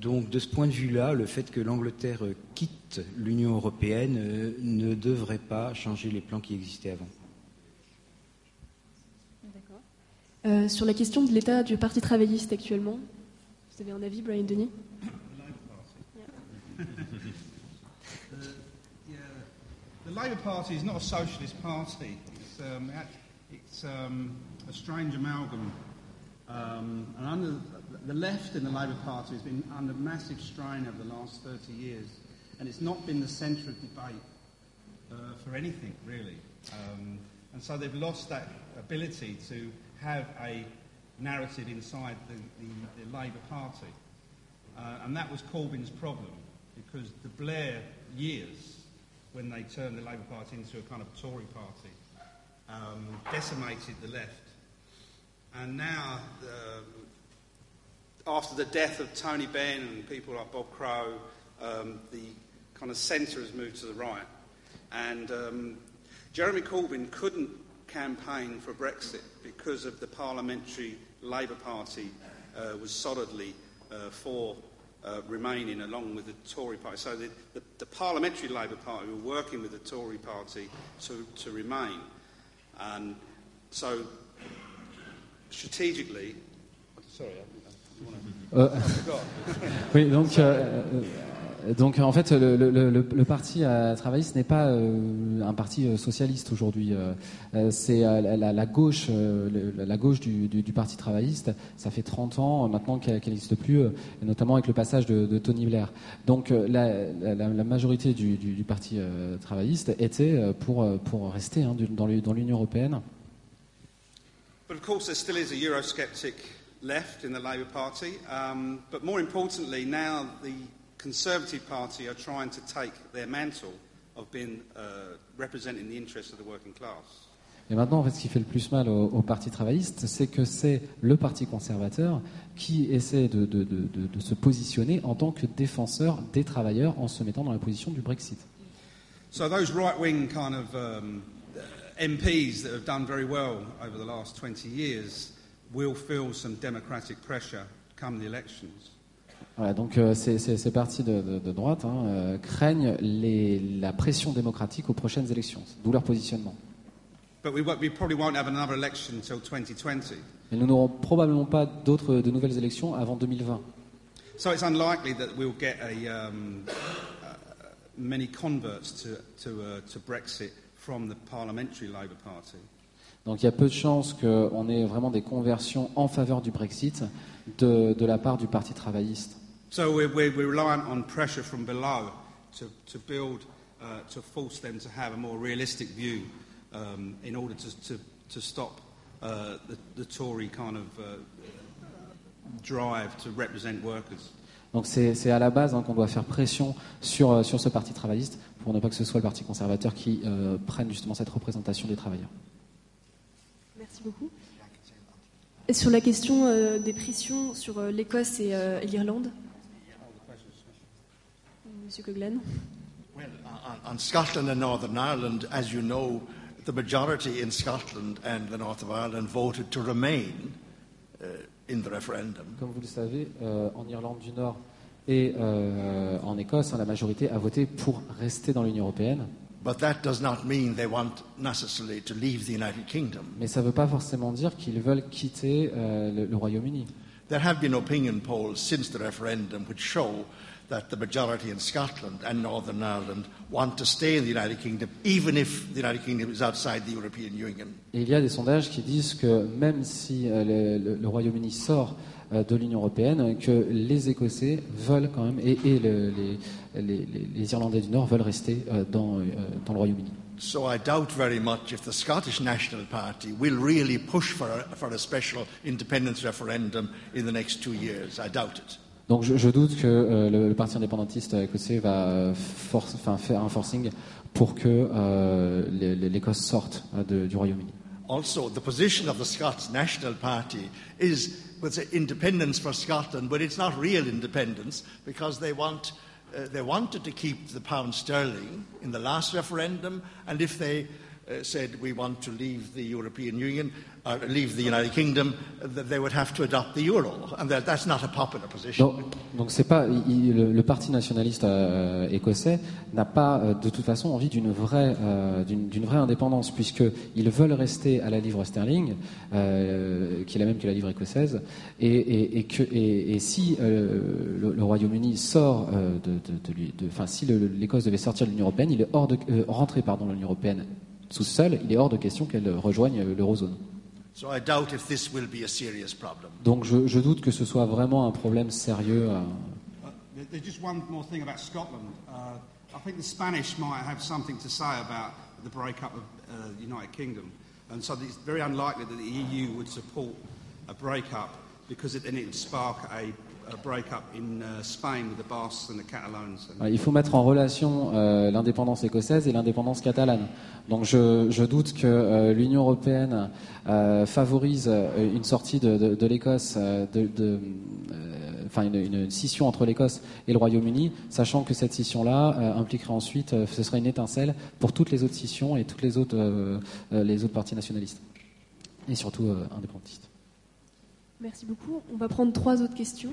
donc de ce point de vue-là, le fait que l'Angleterre quitte l'Union européenne euh, ne devrait pas changer les plans qui existaient avant. Euh, sur la question de l'état du Parti travailliste actuellement, vous avez un avis, Brian Denis The Labour Party is not a socialist party. It's, um, it's um, a strange amalgam Um, and under the left in the Labour Party has been under massive strain over the last 30 years, and it's not been the centre of debate uh, for anything, really. Um, and so they've lost that ability to have a narrative inside the, the, the Labour Party. Uh, and that was Corbyn's problem, because the Blair years, when they turned the Labour Party into a kind of Tory party, um, decimated the left and now, after the death of Tony Benn and people like Bob Crow, um, the kind of centre has moved to the right. And um, Jeremy Corbyn couldn't campaign for Brexit because of the parliamentary Labour Party uh, was solidly uh, for uh, remaining along with the Tory party. So the, the, the, parliamentary Labour Party were working with the Tory party to, to remain. And so strategically. Sorry, euh, <laughs> oui, donc, euh, donc en fait, le, le, le, parti travailliste n'est pas euh, un parti socialiste aujourd'hui. c'est la, gauche, la gauche du, parti travailliste. Ça fait 30 ans maintenant qu'elle n'existe plus, notamment avec le passage de, Tony Blair. Donc la, majorité du, du parti travailliste était pour, pour rester hein, dans l'Union européenne. But of course, there still is a Eurosceptic left in the Labour Party. Um, but more importantly, now the Conservative Party are trying to take their mantle of being uh, representing the interests of the working class. Et maintenant, en fait, ce qui fait le plus mal au, au Parti travailliste, c'est que c'est le Parti conservateur qui essaie de, de, de, de, se positionner en tant que défenseur des travailleurs en se mettant dans la position du Brexit. So those right-wing kind of um, MPs that have done very well over the last 20 years will feel some democratic pressure come the elections. Voilà, donc euh, ces, partis de, de, de droite hein, euh, craignent les, la pression démocratique aux prochaines élections, d'où leur positionnement. But we, won't- we probably won't have another election until 2020. Et nous n'aurons probablement pas d'autres de nouvelles élections avant 2020. So it's unlikely that we'll get a, um, uh, many converts to, to, uh, to Brexit from the parliamentary Labour Party. Donc il y a peu de chances qu'on ait vraiment des conversions en faveur du Brexit de, de la part du Parti travailliste. So we're, we're, reliant on pressure from below to, to build, uh, to force them to have a more realistic view um, in order to, to, to stop uh, the, the Tory kind of uh, drive to represent workers. Donc c'est c'est à la base hein, qu'on doit faire pression sur, euh, sur ce Parti travailliste pour ne pas que ce soit le Parti conservateur qui euh, prenne justement cette représentation des travailleurs. Merci beaucoup. Et sur la question euh, des pressions sur euh, l'Écosse et, euh, et l'Irlande Monsieur Coglan Well, on, on Scotland and Northern Ireland, as you know, the majority in Scotland and the north of Ireland voted to remain uh, in the referendum. Comme vous le savez, euh, en Irlande du Nord et euh, en Écosse, hein, la majorité a voté pour rester dans l'Union européenne. But that does not mean they want necessarily to leave the United Kingdom. Mais ça ne veut pas forcément dire qu'ils veulent quitter euh, le, le Royaume-Uni. There have been opinion polls since the referendum which show that the majority in Scotland and Northern Ireland want to stay in the United Kingdom, even if the United Kingdom is outside the European Union. Et il y a des sondages qui disent que même si euh, le, le- le Royaume-Uni sort de l'Union européenne, que les Écossais veulent quand même, et, et le- les, les- les- les Irlandais du Nord veulent rester euh, dans, euh, dans le Royaume-Uni. So I doubt very much if the Scottish National Party will really push for a, for a special independence referendum in the next two years. I doubt it. Donc je, je doute que euh, le, le Parti indépendantiste écossais va euh, force- faire un forcing pour que euh, l'Écosse sorte euh, de- du Royaume-Uni. Also, the position of the Scots National Party is with independence for Scotland, but it's not real independence because they want. Uh, they wanted to keep the pound sterling in the last referendum, and if they uh, said we want to leave the European Union or leave the United Kingdom, uh, that they would have to adopt the euro, and that, that's not a popular position. Donc, le, parti nationaliste euh, écossais n'a pas euh, de toute façon envie d'une vraie euh, d'une vraie indépendance puisque ils veulent rester à la livre sterling qui est la même que la livre écossaise et, si le, Royaume-Uni sort de, l'Écosse devait sortir de l'Union européenne il est hors de rentrer pardon l'Union européenne sous il est hors de question qu'elle rejoigne l'eurozone So I doubt if this will be a serious problem. donc je, je doute que ce soit vraiment un problème sérieux there- there's just one more thing about Scotland. I think the Spanish might have something to say about the breakup of the United Kingdom. And so it's very unlikely that the EU would support a breakup because it, then it would spark a, a breakup in uh, Spain with the Basques and the Catalans. And, Ouais, Il faut mettre en relation euh, l'indépendance écossaise et l'indépendance catalane. Donc je, je doute que euh, l'Union européenne euh, favorise une sortie de, de- de l'Écosse, euh, de, de, euh, enfin une, une scission entre l'Écosse et le Royaume-Uni, sachant que cette scission-là euh, impliquerait ensuite, euh, ce serait une étincelle pour toutes les autres scissions et toutes les autres, les autres partis nationalistes et surtout euh, indépendantistes. Merci beaucoup. On va prendre trois autres questions.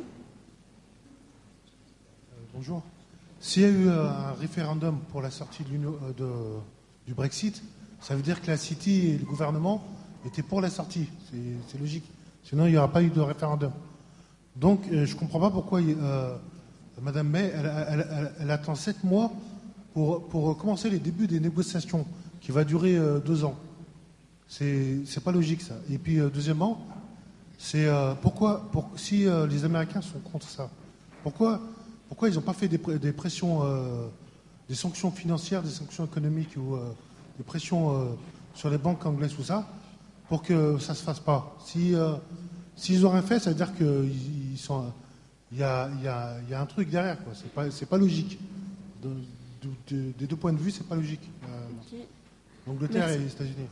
Bonjour. S'il y a eu euh, un référendum pour la sortie euh, du Brexit, ça veut dire que la City et le gouvernement étaient pour la sortie. C'est- logique. Sinon, il n'y aura pas eu de référendum. Donc, euh, je ne comprends pas pourquoi euh, Madame May, attend sept mois pour, commencer les débuts des négociations, qui va durer deux ans. C'est pas logique, ça. Et puis, deuxièmement, c'est pourquoi, pour, si les Américains sont contre ça, pourquoi, pourquoi ils n'ont pas fait des, pressions, euh, des sanctions financières, des sanctions économiques ou euh, des pressions euh, sur les banques anglaises, tout ça, pour que ça ne se fasse pas? Si, euh, S'ils n'ont rien fait, ça veut dire qu'ils ils sont. Il y a, il y a- il y a un truc derrière, quoi. C'est pas, logique. De- de- de- des deux points de vue, c'est pas logique. Euh. L'Angleterre Merci. et les États-Unis.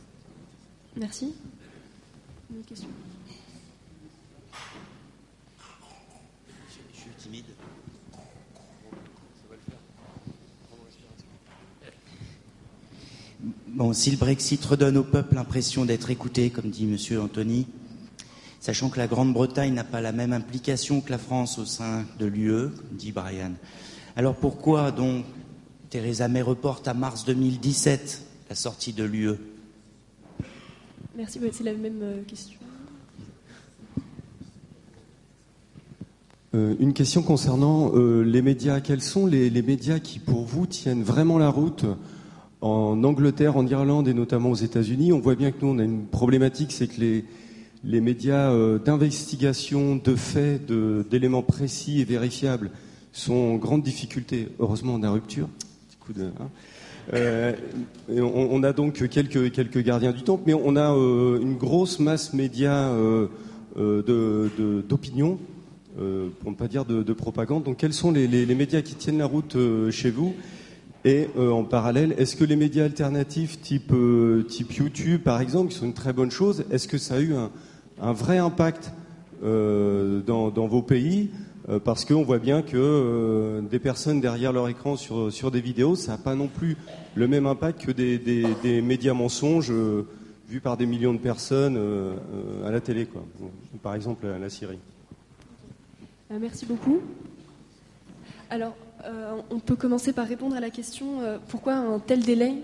Merci. Une autre question Je suis timide. Bon, si le Brexit redonne au peuple l'impression d'être écouté, comme dit Monsieur Anthony, sachant que la Grande-Bretagne n'a pas la même implication que la France au sein de l'UE, dit Brian. Alors pourquoi donc Theresa May reporte à mars 2017 la sortie de l'UE Merci, c'est la même euh, question. Euh, une question concernant euh, les médias. Quels sont les, médias qui, pour vous, tiennent vraiment la route? En Angleterre, en Irlande et notamment aux États-Unis On voit bien que nous, on a une problématique, c'est que les, les médias euh, d'investigation, de faits, d'éléments précis et vérifiables sont en grande difficulté. Heureusement, on a rupture. Hein. on, a donc quelques, quelques gardiens du temple, mais on a une grosse masse média d'opinion euh, pour ne pas dire de, propagande. Donc quels sont les, médias qui tiennent la route euh, chez vous? Et euh, en parallèle, est-ce que les médias alternatifs type, type YouTube, par exemple, qui sont une très bonne chose, est-ce que ça a eu un, vrai impact dans, vos pays? Parce qu'on voit bien que des personnes derrière leur écran sur, des vidéos, ça n'a pas non plus le même impact que des, des, médias mensonges vus par des millions de personnes à la télé, quoi. par exemple la Syrie. Euh, merci beaucoup. Alors, euh, on peut commencer par répondre à la question euh, pourquoi un tel délai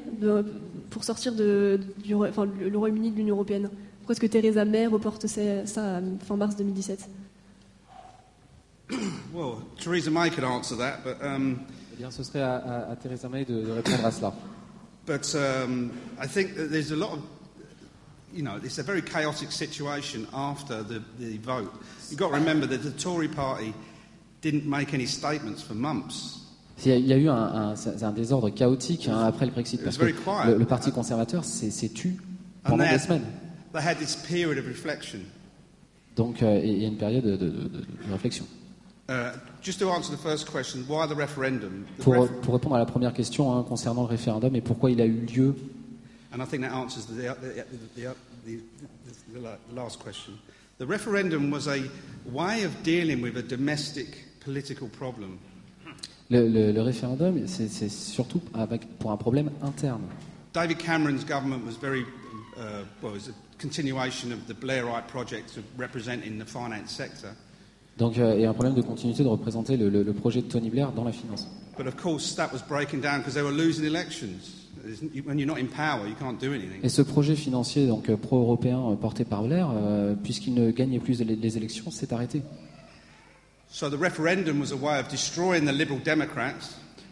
pour sortir de, du, le Royaume-Uni de l'Union européenne? Pourquoi est-ce que Theresa May reporte ça, à fin mars 2017 <coughs> Well, Theresa May could answer that, but, um, eh bien, ce serait à, à, Theresa May de, de, répondre à cela. <coughs> But um, I think that there's a lot of you know, it's a very chaotic situation after the, the vote. You've got to remember that the Tory party didn't make any statements for months. Il y a eu un, un, un désordre chaotique hein, après le Brexit parce que le, le Parti conservateur s'est tu pendant des semaines. They had this period of reflection. Donc euh, il y a une période de, de, de, de réflexion. Uh, just to answer the first question, why the referendum? The pour, répondre à la première question hein, concernant le référendum et pourquoi il a eu lieu and I think that answers the, the, the, the, last question. The referendum was a way of dealing with a domestic political problem. Le, le, le référendum, c'est surtout avec, pour un problème interne. David Cameron's government was very, uh, well, it was a continuation of the Blairite project of representing the finance sector. Donc, euh, il y a un problème de continuité de représenter le, le, le projet de Tony Blair dans la finance. But of course, that was breaking down because they were losing elections. Et ce projet financier donc euh, pro-européen euh, porté par Blair, euh, puisqu'il ne gagnait plus les élections, s'est arrêté.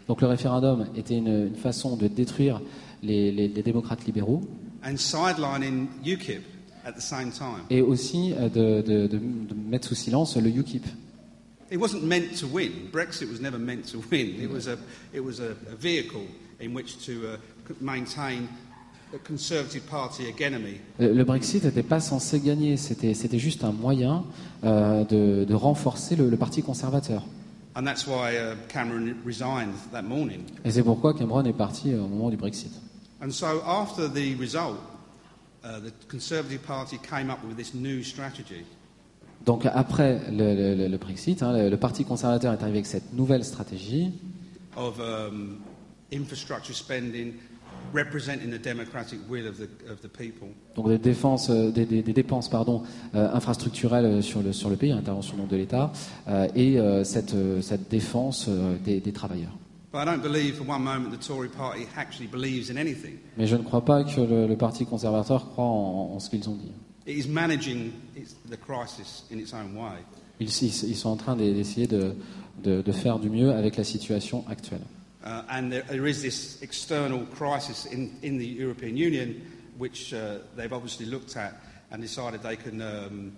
Donc le référendum était une, façon de détruire les, démocrates libéraux. Et aussi de, de, mettre sous silence le UKIP. It wasn't meant to win. Brexit was never meant to win. It was a, it was a, a vehicle in which to uh, le Brexit n'était pas censé gagner, c'était, juste un moyen euh, de, de, renforcer le, le, Parti conservateur. And that's why, uh, Cameron resigned that morning. Et c'est pourquoi Cameron est parti au moment du Brexit. And so after the result, uh, the Conservative Party came up with this new strategy. Donc après le, le, le Brexit, hein, le, Parti conservateur est arrivé avec cette nouvelle stratégie. Of um, infrastructure spending, representing the democratic will of the, of the people. Donc des, défenses, euh, des, des, des dépenses pardon, euh, infrastructurelles euh, sur le, sur le pays, intervention de l'État, euh, et euh, cette, cette défense des, des travailleurs. Mais je ne crois pas que le, le Parti conservateur croit en, en ce qu'ils ont dit. It is managing the crisis in its own way. Ils, ils, ils sont en train d'essayer de, de, de faire du mieux avec la situation actuelle. Uh, and there, there is this external crisis in, in the European Union, which uh, they've obviously looked at and decided they can um,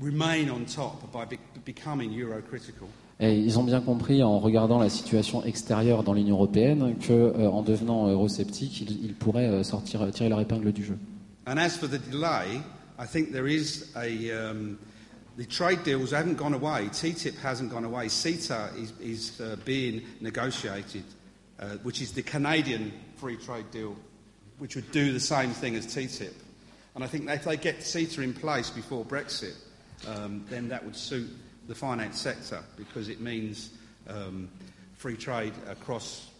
remain on top by be becoming euro-critical. Et ils ont bien compris en regardant la situation extérieure dans l'Union européenne que, euh, en devenant eurosceptiques, ils, ils pourraient euh, sortir, tirer leur épingle du jeu. And as for the delay, I think there is a um, the trade deals haven't gone away. TTIP hasn't gone away. CETA is, is uh, being negotiated. Uh, which is the Canadian free trade deal, which would do the same thing as TTIP. And I think if they get CETA in place before Brexit, um, then that would suit the finance sector because it means um, free trade across,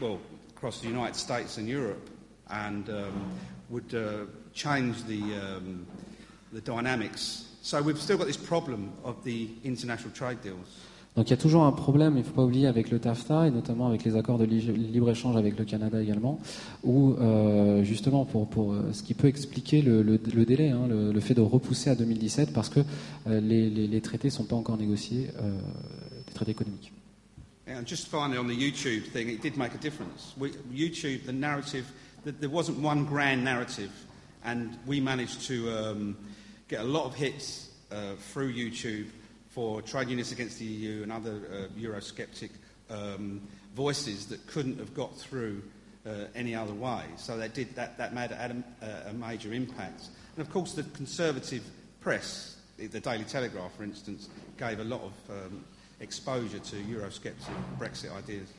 well, across the United States and Europe and um, would uh, change the, um, the dynamics. So we've still got this problem of the international trade deals. Donc il y a toujours un problème, il ne faut pas oublier, avec le TAFTA et notamment avec les accords de libre-échange avec le Canada également, où euh, justement pour, pour euh, ce qui peut expliquer le, le, le délai, hein, le, le, fait de repousser à 2017 parce que euh, les, les, les, traités ne sont pas encore négociés, euh, les traités économiques. And just finally on the YouTube thing, it did make a difference. We, YouTube, the narrative, the, there wasn't one grand narrative, and we managed to um, get a lot of hits uh, through YouTube. for trade unionists against the EU and other uh, Eurosceptic um, voices that couldn't have got through uh, any other way. So that, did, that, that made a, a, major impact. And of course, the conservative press, the Daily Telegraph, for instance, gave a lot of um, exposure to Eurosceptic Brexit ideas.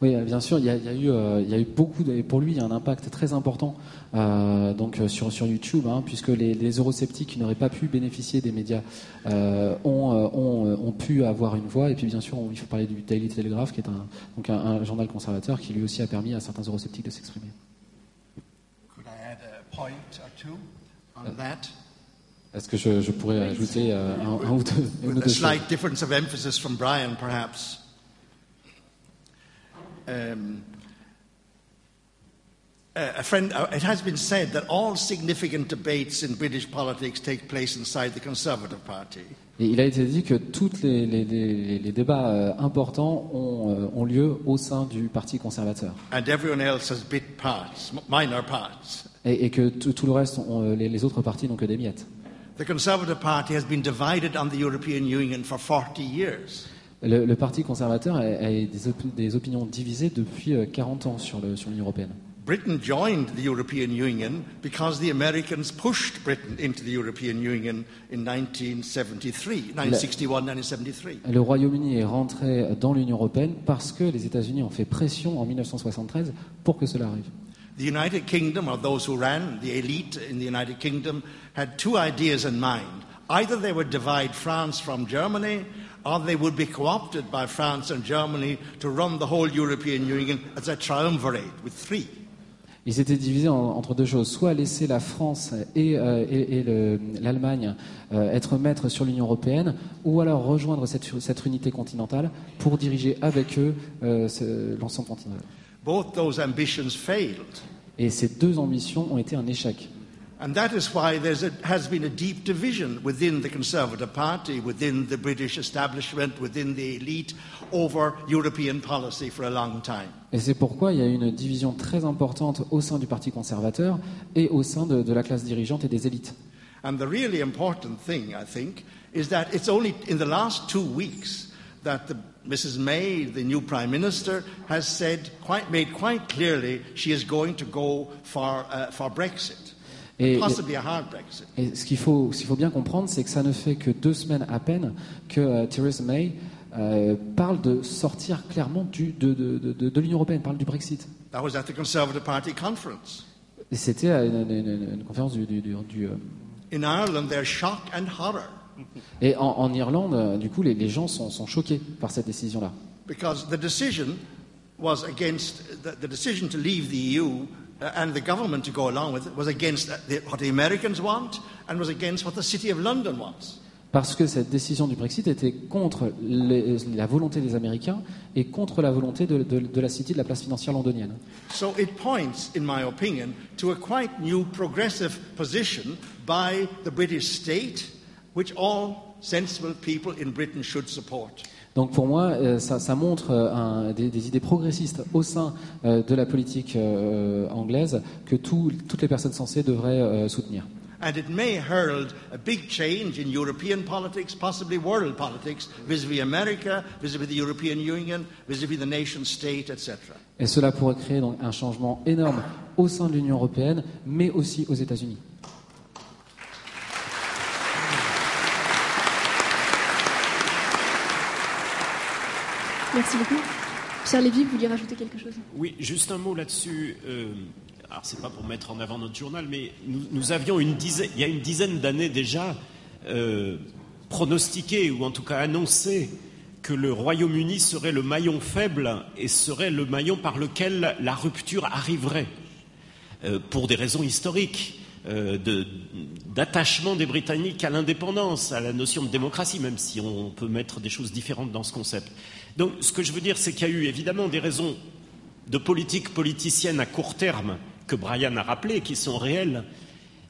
Oui, euh, bien sûr, il y a, il y a eu, euh, il y a eu beaucoup, de, pour lui, il y a un impact très important euh, donc sur, sur YouTube, hein, puisque les, les, eurosceptiques qui n'auraient pas pu bénéficier des médias euh, ont, ont, ont, pu avoir une voix. Et puis, bien sûr, on, il faut parler du Daily Telegraph, qui est un, donc un, un, journal conservateur qui lui aussi a permis à certains eurosceptiques de s'exprimer. Est-ce que je, je, pourrais ajouter un, un, ou deux, une ou deux slight choses? difference of emphasis from Brian, perhaps. Um, a friend, it has been said that all significant debates in British politics take place inside the Conservative Party. Et il a été dit que tous les, les, les, les, débats euh, importants ont, euh, ont, lieu au sein du Parti conservateur. And everyone else has bit parts, minor parts. Et, et que tout le reste, ont, euh, les, autres partis n'ont que des miettes. The Conservative Party has been divided on the European Union for 40 years. Le, le, Parti conservateur a, a des, op des, opinions divisées depuis 40 euh, ans sur l'Union européenne. Britain joined the European Union because the Americans pushed Britain into the European Union in 1973, 1961, 1973. Le Royaume-Uni est rentré dans l'Union européenne parce que les États-Unis ont fait pression en 1973 pour que cela arrive. The United Kingdom, or those who ran, the elite in the United Kingdom, had two ideas in mind. Either they would divide France from Germany, or they would be co-opted by France and Germany to run the whole European Union as a triumvirate with three. Ils étaient divisés en, entre deux choses, soit laisser la France et, euh, et, et l'Allemagne euh, être maîtres sur l'Union européenne, ou alors rejoindre cette, cette, unité continentale pour diriger avec eux euh, l'ensemble continental. Both those ambitions failed. Et ces deux ambitions ont été un échec. And that is why there has been a deep division within the Conservative Party, within the British establishment, within the elite, over European policy for a long time. Et c'est pourquoi il y a une division très importante au sein du Parti conservateur et au sein de, de la classe dirigeante et des élites. And the really important thing, I think, is that it's only in the last two weeks that the, Mrs. May, the new Prime Minister, has said quite, made quite clearly she is going to go for, uh, for Brexit. Et, et, ce qu'il faut, qu faut, bien comprendre, c'est que ça ne fait que deux semaines à peine que uh, Theresa May euh, parle de sortir clairement du, de, de, de, de l'Union européenne, parle du Brexit. That was at the Conservative Party conference. Et c'était à une, une, une, conférence du. du, du euh... In Ireland, there's shock and horror. Et en, en Irlande, euh, du coup, les, les gens sont, sont, choqués par cette décision-là. Because the decision was against the, the decision to leave the EU Uh, and the government to go along with it was against the, what the Americans want and was against what the City of London wants. Parce que cette décision du Brexit était contre les, la volonté des Américains et contre la volonté de, de, de, la City, de la place financière londonienne. So it points, in my opinion, to a quite new progressive position by the British state, which all sensible people in Britain should support. Donc pour moi, euh, ça, ça montre euh, un, des, des, idées progressistes au sein euh, de la politique anglaise que tout, toutes les personnes sensées devraient soutenir. And it may herald a big change in European politics, possibly world politics, vis-à-vis America, vis-à-vis the European Union, vis-à-vis the nation state, etc. Et cela pourrait créer donc un changement énorme au sein de l'Union européenne, mais aussi aux États-Unis. Merci beaucoup. Pierre Lévy, vous vouliez rajouter quelque chose? Oui, juste un mot là-dessus. Euh, alors, c'est pas pour mettre en avant notre journal, mais nous, avions une dizaine, il y a une dizaine d'années déjà euh, pronostiqué, ou en tout cas annoncé, que le Royaume-Uni serait le maillon faible et serait le maillon par lequel la rupture arriverait, euh, pour des raisons historiques. euh, d'attachement des Britanniques à l'indépendance, à la notion de démocratie, même si on peut mettre des choses différentes dans ce concept. Donc, ce que je veux dire, c'est qu'il y a eu évidemment des raisons de politique politicienne à court terme que Brian a rappelées, qui sont réelles,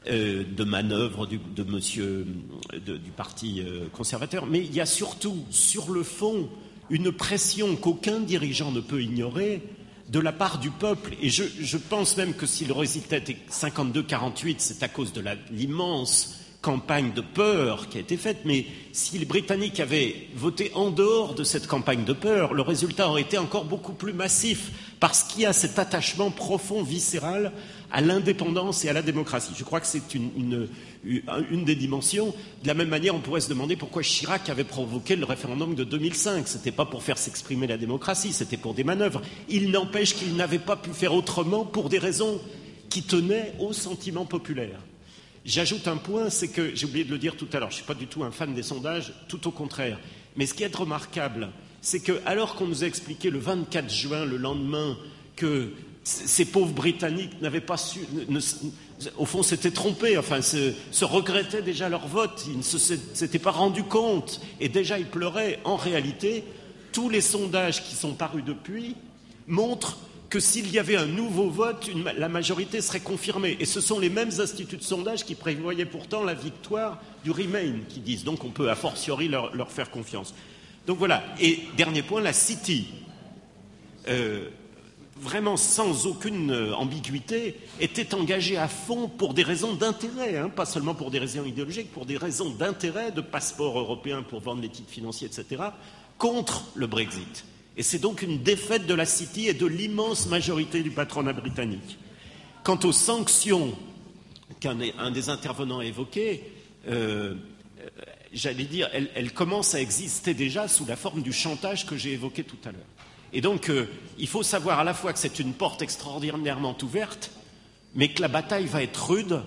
euh, de manœuvre du, de monsieur, du Parti euh, conservateur, mais il y a surtout, sur le fond, une pression qu'aucun dirigeant ne peut ignorer de la part du peuple. Et je, pense même que si le résultat était 52-48, c'est à cause de l'immense campagne de peur qui a été faite, mais si les Britanniques avaient voté en dehors de cette campagne de peur, le résultat aurait été encore beaucoup plus massif, parce qu'il y a cet attachement profond, viscéral, à l'indépendance et à la démocratie. Je crois que c'est une, des dimensions. De la même manière, on pourrait se demander pourquoi Chirac avait provoqué le référendum de 2005. Ce n'était pas pour faire s'exprimer la démocratie, c'était pour des manœuvres. Il n'empêche qu'il n'avait pas pu faire autrement pour des raisons qui tenaient au sentiment populaire. J'ajoute un point, c'est que j'ai oublié de le dire tout à l'heure, je ne suis pas du tout un fan des sondages, tout au contraire. Mais ce qui est remarquable, c'est que alors qu'on nous a expliqué le 24 juin, le lendemain, que ces pauvres Britanniques n'avaient pas su, au fond, s'étaient trompés, enfin, se, se regrettaient déjà leur vote, ils ne s'étaient pas rendus compte, et déjà ils pleuraient. En réalité, tous les sondages qui sont parus depuis montrent que s'il y avait un nouveau vote, la majorité serait confirmée. Et ce sont les mêmes instituts de sondage qui prévoyaient pourtant la victoire du Remain, qui disent donc on peut a fortiori leur, leur faire confiance. Donc voilà. Et dernier point, la City, euh, vraiment sans aucune euh, ambiguïté, était engagée à fond pour des raisons d'intérêt, hein, pas seulement pour des raisons idéologiques, pour des raisons d'intérêt, de passeport européen pour vendre les titres financiers, etc., contre le Brexit. Et c'est donc une défaite de la City et de l'immense majorité du patronat britannique. Quant aux sanctions qu'un des- intervenants a évoquées, euh, euh, j'allais dire, elles, elles commencent à exister déjà sous la forme du chantage que j'ai évoqué tout à l'heure. Et donc, euh, il faut savoir à la fois que c'est une porte extraordinairement ouverte, mais que la bataille va être rude.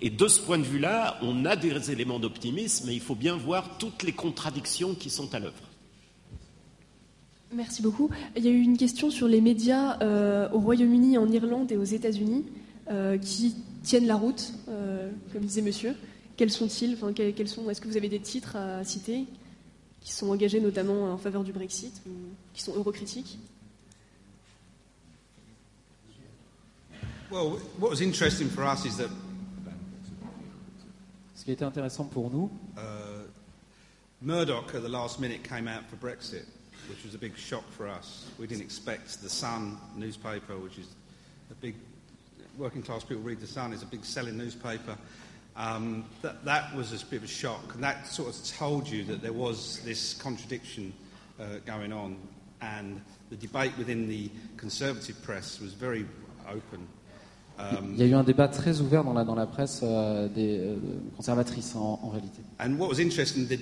Et de ce point de vue-là, on a des éléments d'optimisme, mais il faut bien voir toutes les contradictions qui sont à l'œuvre. Merci beaucoup. Il y a eu une question sur les médias euh, au Royaume-Uni, en Irlande et aux États-Unis euh, qui tiennent la route, euh, comme disait monsieur. Quels sont-ils? Enfin, quels, quels sont, Est-ce que vous avez des titres à citer qui sont engagés notamment en faveur du Brexit ou qui sont eurocritiques? Well, what was interesting for us is that Ce qui été intéressant pour nous, uh, Murdoch at the last minute came out for Brexit, which was a big shock for us. We didn't expect the Sun newspaper, which is a big working class people read the Sun, is a big selling newspaper. Um, that, that was a bit of a shock, and that sort of told you that there was this contradiction uh, going on, and the debate within the Conservative press was very open. Um, il y a eu un débat très ouvert dans la, dans la presse euh, des euh, conservatrices en, en réalité. and what was interesting, the,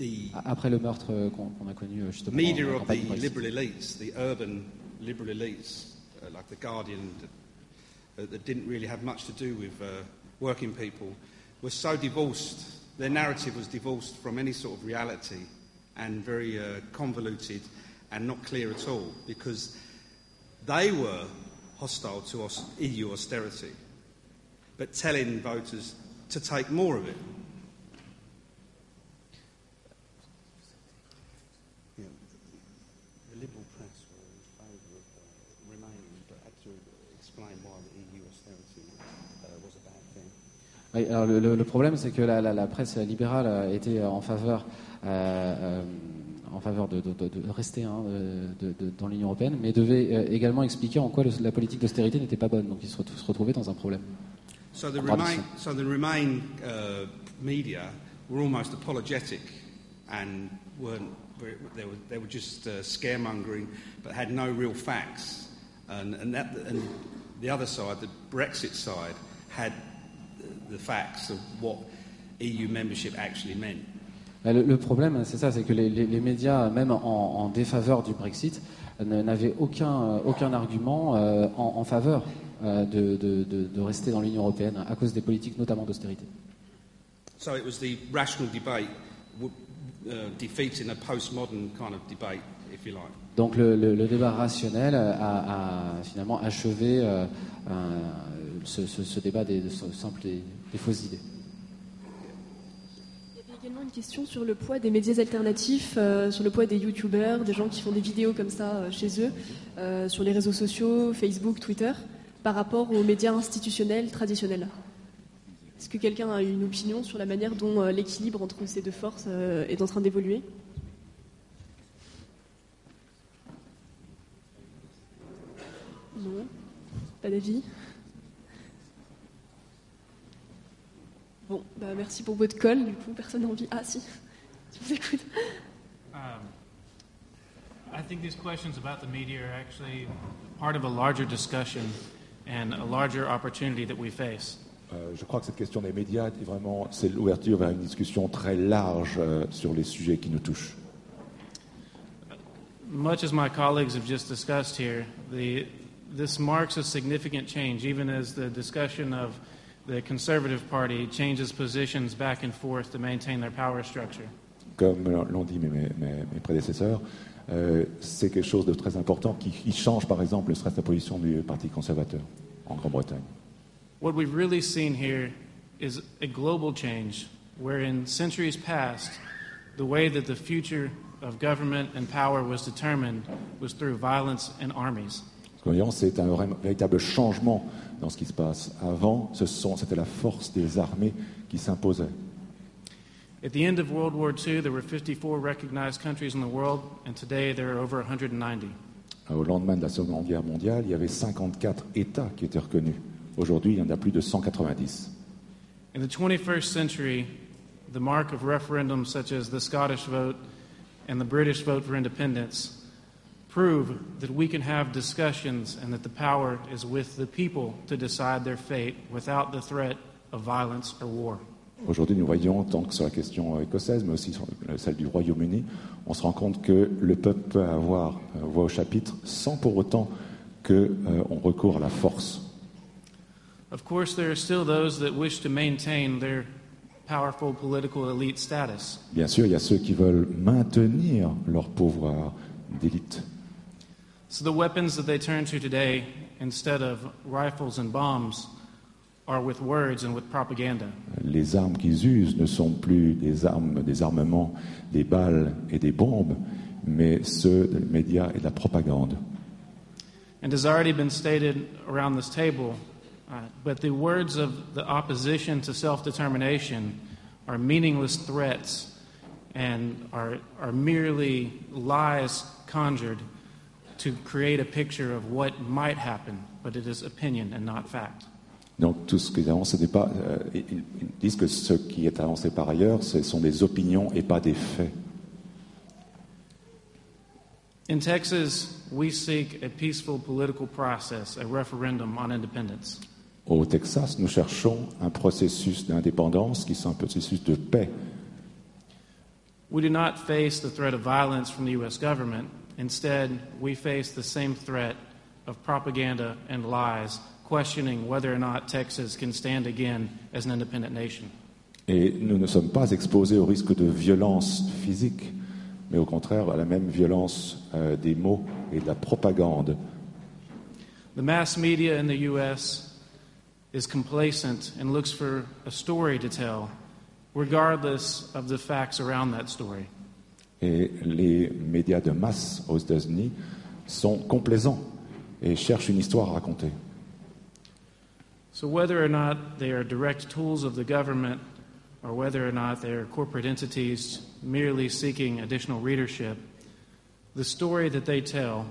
the Après le meurtre qu'on a connu euh, justement media of the liberal elites, the urban liberal elites, uh, like the Guardian, that, uh, that didn't really have much to do with uh, working people, were so divorced. Their narrative was divorced from any sort of reality and very uh, convoluted and not clear at all because they were hostile to EU austerity, but telling voters to take more of it. Oui, alors le, le- le problème, c'est que la, la- la presse libérale euh, était en faveur, euh, euh, en faveur de, de- de- de rester hein, de- de- dans l'Union européenne, mais devait euh, également expliquer en quoi le- la politique d'austérité n'était pas bonne. Donc ils se, se retrouvaient dans un problème. So the. Remain, so the Remain uh, media were almost apologetic and weren't. They were, they were just uh, scaremongering, but had no real facts. And, and, that, and the other side, the Brexit side, had the facts of what EU membership actually meant. Bah, Le, le problème, c'est ça, c'est que les, les- les médias, même en, en défaveur du Brexit, n'avaient aucun, euh, aucun argument euh, en, en faveur euh, de, de- de- de rester dans l'Union européenne à cause des politiques notamment d'austérité. So it was the rational debate w- uh, defeating a postmodern kind of debate, if you like. Donc le, le- le débat rationnel a, a finalement achevé euh, un- ce, ce- ce débat des, de simple des, des fausses idées. Il y avait également une question sur le poids des médias alternatifs, euh, sur le poids des youtubeurs, des gens qui font des vidéos comme ça euh, chez eux, euh, sur les réseaux sociaux, Facebook, Twitter, par rapport aux médias institutionnels traditionnels. Est-ce que quelqu'un a une opinion sur la manière dont l'équilibre entre ces deux forces est en train d'évoluer? Non Pas d'avis? Bon, bah merci pour votre call, du coup, personne n'a envie. Ah si, je vous écoute. Um, I think these questions about the media are actually part of a larger discussion and a larger opportunity that we face. Euh, je crois que cette question des médias est vraiment c'est l'ouverture vers une discussion très large euh, sur les sujets qui nous touchent. Much as my colleagues have just discussed here, the, this marks a significant change, even as the discussion of the Conservative Party changes positions back and forth to maintain their power structure. Comme l'ont dit mes, mes- mes- prédécesseurs, euh, c'est quelque chose de très important qui, qui change par exemple ne serait-ce la position du Parti conservateur en Grande-Bretagne. What we've really seen here is a global change, where in centuries past, the way that the future of government and power was determined was through violence and armies. Ce voyons, c'est un véritable changement dans ce qui se passe. Avant, ce sont- c'était la force des armées qui s'imposait. At the end of World War II, there were 54 recognized countries in the world, and today there are over 190. Au lendemain de la Seconde Guerre mondiale, il y avait 54 États qui étaient reconnus. Aujourd'hui, il y en a plus de 190. In the 21st century, the mark of referendums such as the Scottish vote and the British vote for independence prove that we can have discussions and that the power is with the people to decide their fate without the threat of violence or war. Aujourd'hui, nous voyons, tant que sur la question euh, écossaise, mais aussi sur celle du Royaume-Uni, on se rend compte que le peuple peut avoir euh, voix au chapitre sans pour autant qu'on recourt à la force. Of course, there are still those that wish to maintain their powerful political elite status. Bien sûr, il y a ceux qui veulent maintenir leur pouvoir d'élite. So the weapons that they turn to today, instead of rifles and bombs, are with words and with propaganda. Les armes qu'ils usent ne sont plus des armes, des armements, des balles et des bombes, mais ceux des médias et de la propagande. And has already been stated around this table, uh, but the words of the opposition to self determination are meaningless threats and are, are merely lies conjured to create a picture of what might happen, but it is opinion and not fact. Donc tout ce qu'ils avancent, pas, euh, ils, ils disent que ce qui est avancé par ailleurs, ce sont des opinions et pas des faits. In Texas, we seek a peaceful political process, a referendum on independence. Au Texas, nous cherchons un processus d'indépendance qui soit un processus de paix. We do not face the threat of violence from the U.S. government. Instead, we face the same threat of propaganda and lies, questioning whether or not Texas can stand again as an independent nation. Et nous ne sommes pas exposés au risque de violence physique, mais au contraire à la même violence euh, des mots et de la propagande. The mass media in the U.S. is complacent and looks for a story to tell, regardless of the facts around that story. Et les médias de masse aux États-Unis sont complaisants et cherchent une histoire à raconter. So, whether or not they are direct tools of the government or whether or not they are corporate entities merely seeking additional readership, the story that they tell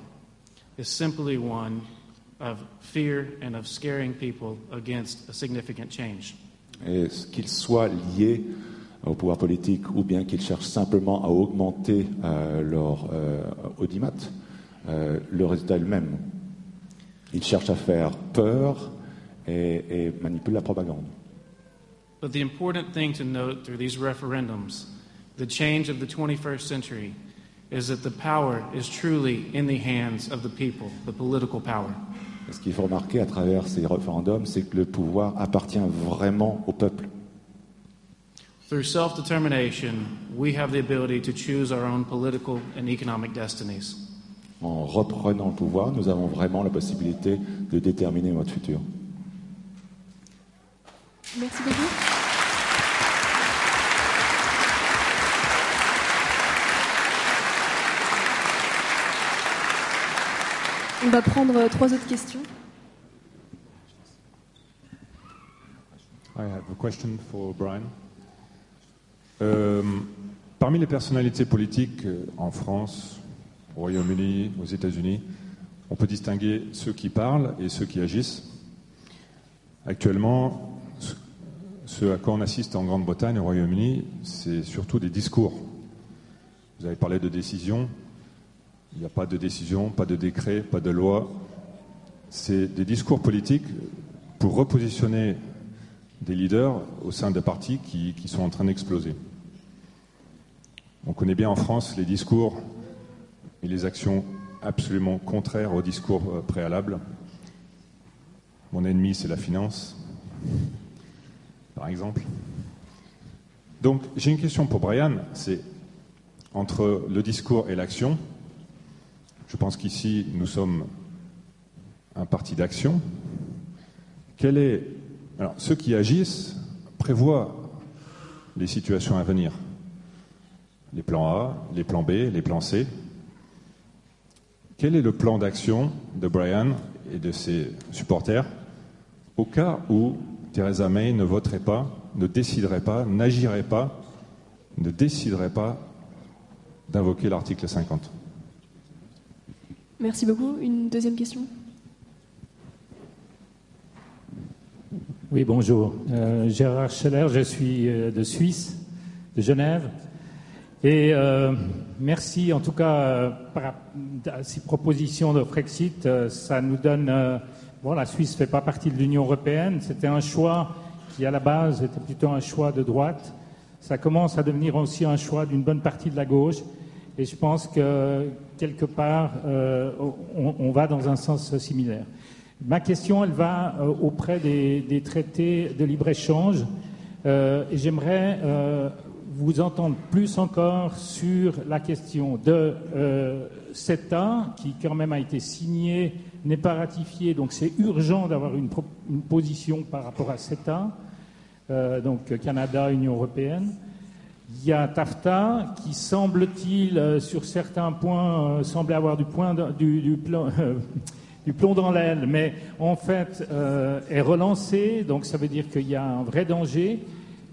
is simply one of fear and of scaring people against a significant change. Et qu'ils soient liés au pouvoir politique ou bien qu'ils cherchent simplement à augmenter euh, leur euh, audimat, euh, le résultat est le même. Ils cherchent à faire peur et, et manipulent la propagande. But the important thing to note through these referendums, the change of the 21st century, is that the power is truly in the hands of the people, the political power. Et ce qu'il faut remarquer à travers ces référendums, c'est que le pouvoir appartient vraiment au peuple. Through self determination, we have the ability to choose our own political and economic destinies. En reprenant le pouvoir, nous avons vraiment la possibilité de déterminer notre futur. Merci beaucoup. On va prendre trois autres questions. I have a question for Brian. Euh, parmi les personnalités politiques euh, en France, au Royaume-Uni, aux États-Unis, on peut distinguer ceux qui parlent et ceux qui agissent. Actuellement, ce à quoi on assiste en Grande-Bretagne, au Royaume-Uni, c'est surtout des discours. Vous avez parlé de décision. Il n'y a pas de décision, pas de décret, pas de loi. C'est des discours politiques pour repositionner des leaders au sein de partis qui, qui sont en train d'exploser. On connaît bien en France les discours et les actions absolument contraires au discours euh, préalable. Mon ennemi, c'est la finance, par exemple. Donc, j'ai une question pour Brian, c'est entre le discours et l'action. Je pense qu'ici, nous sommes un parti d'action. Quel est alors, ceux qui agissent prévoient les situations à venir. Les plans A, les plans B, les plans C. Quel est le plan d'action de Brian et de ses supporters au cas où Theresa May ne voterait pas, ne déciderait pas, n'agirait pas, ne déciderait pas d'invoquer l'article 50 Merci beaucoup. Une deuxième question? Oui, bonjour. Euh, Gérard Scheller, je suis euh, de Suisse, de Genève. Et euh, merci en tout cas par ces propositions de Brexit. ça nous donne. bon, la Suisse ne fait pas partie de l'Union européenne. C'était un choix qui, à la base, était plutôt un choix de droite. Ça commence à devenir aussi un choix d'une bonne partie de la gauche. Et je pense que quelque part, on, va dans un sens similaire. Ma question, elle va euh, auprès des, traités de libre-échange. Euh, j'aimerais euh, vous entendre plus encore sur la question de CETA, qui quand même a été signé, n'est pas ratifié, donc c'est urgent d'avoir une, position par rapport à CETA, donc Canada, Union européenne. Il y a TAFTA qui semble-t-il, sur certains points, semble avoir du, <laughs> du, plomb dans l'aile, mais en fait euh, est relancé, donc ça veut dire qu'il y a un vrai danger.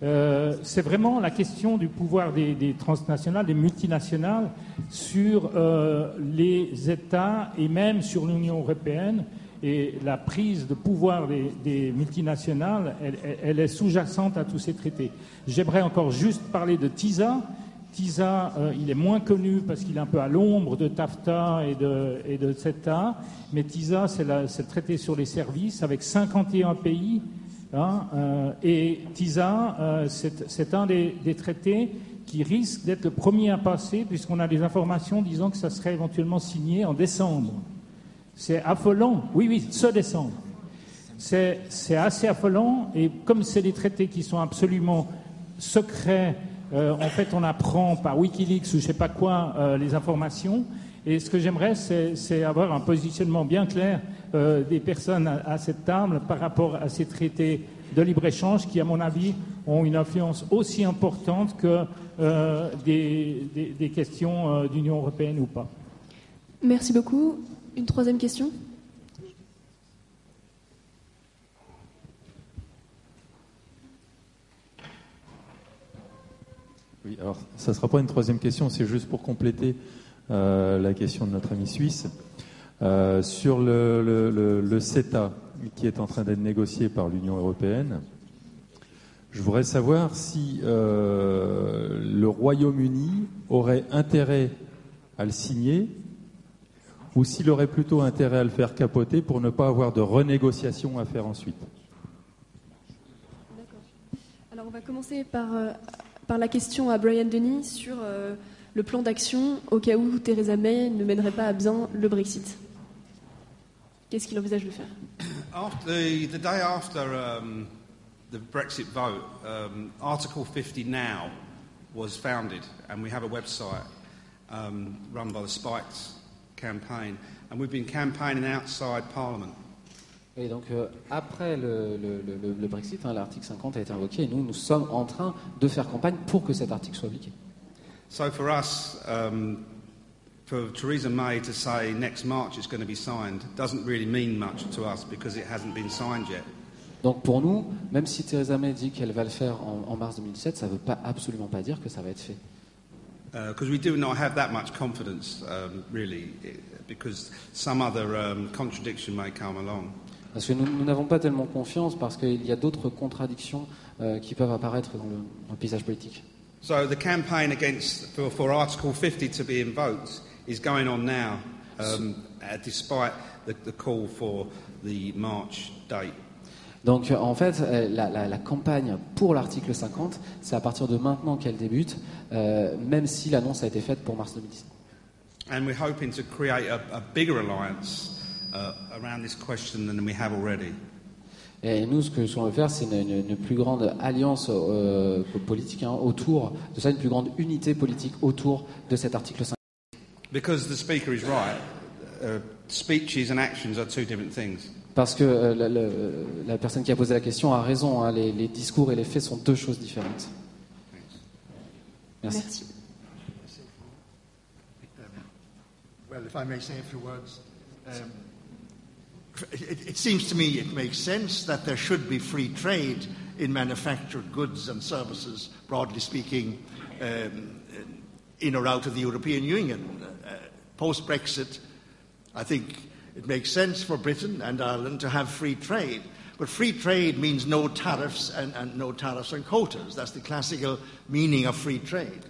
Euh, c'est vraiment la question du pouvoir des, transnationales, des multinationales sur euh, les États et même sur l'Union européenne. Et la prise de pouvoir des, multinationales, elle est sous-jacente à tous ces traités. J'aimerais encore juste parler de TISA, TISA, euh, il est moins connu parce qu'il est un peu à l'ombre de TAFTA et de, et de CETA, mais TISA, c'est le traité sur les services avec 51 pays. Hein, euh, et TISA, euh, c'est un des, traités qui risque d'être le premier à passer, puisqu'on a des informations disant que ça serait éventuellement signé en décembre. C'est affolant. Oui, oui, ce décembre. C'est assez affolant, et comme c'est des traités qui sont absolument secrets, euh, en fait, on apprend par Wikileaks ou je sais pas quoi les informations. Et ce que j'aimerais, c'est avoir un positionnement bien clair euh, des personnes à, cette table par rapport à ces traités de libre-échange qui, à mon avis, ont une influence aussi importante que des, questions d'Union européenne ou pas. Merci beaucoup. Une troisième question? Oui, alors ça ne sera pas une troisième question, c'est juste pour compléter euh, la question de notre ami suisse. Euh, sur le, CETA qui est en train d'être négocié par l'Union européenne, je voudrais savoir si euh, le Royaume-Uni aurait intérêt à le signer ou s'il aurait plutôt intérêt à le faire capoter pour ne pas avoir de renégociation à faire ensuite. Alors on va commencer par par la question à Brian Denis sur euh, le plan d'action au cas où Theresa May ne mènerait pas à bien le Brexit. Qu'est-ce qu'il envisage de faire? After, The day after um, the Brexit vote, um, Article 50 Now was founded, and we have a website um, run by the Spikes campaign, and we've been campaigning outside Parliament Et donc, euh, après le, le- le- le Brexit, hein, l'article 50 a été invoqué et nous, nous sommes en train de faire campagne pour que cet article soit appliqué. So for us, um, for Theresa May to say next March it's going to be signed doesn't really mean much to us because it hasn't been signed yet. Donc, pour nous, même si Theresa May dit qu'elle va le faire en, en mars 2017, ça ne veut pas, absolument pas dire que ça va être fait. Because we do not have that much confidence, um, really, because some other um, contradiction may come along. Parce que nous nous n'avons pas tellement confiance parce qu'il y a d'autres contradictions euh, qui peuvent apparaître dans le, dans le paysage politique. So the campaign against for, for Article 50 to be invoked is going on now, um, despite the, the call for the March date. Donc en fait, euh, la, la- la campagne pour l'article 50, c'est à partir de maintenant qu'elle débute, euh, même si l'annonce a été faite pour mars 2017. And we're hoping to create a, a bigger alliance uh, around this question than we have already. Et nous, ce que qu'on veut faire, c'est une, une- une plus grande alliance euh, politique hein, autour de ça, une plus grande unité politique autour de cet article 50. Because the speaker is right, uh, speeches and actions are two different things. Parce que euh, la, la- la personne qui a posé la question a raison, hein, les, les discours et les faits sont deux choses différentes. Merci. Merci. Well, if I may say a few words. Um, it, it seems to me it makes sense that there should be free trade in manufactured goods and services, broadly speaking, um, in or out of the European Union. Post Brexit, I think it makes sense for Britain and Ireland to have free trade. But free trade means no tariffs and, and no tariffs and quotas. That's the classical meaning of free trade.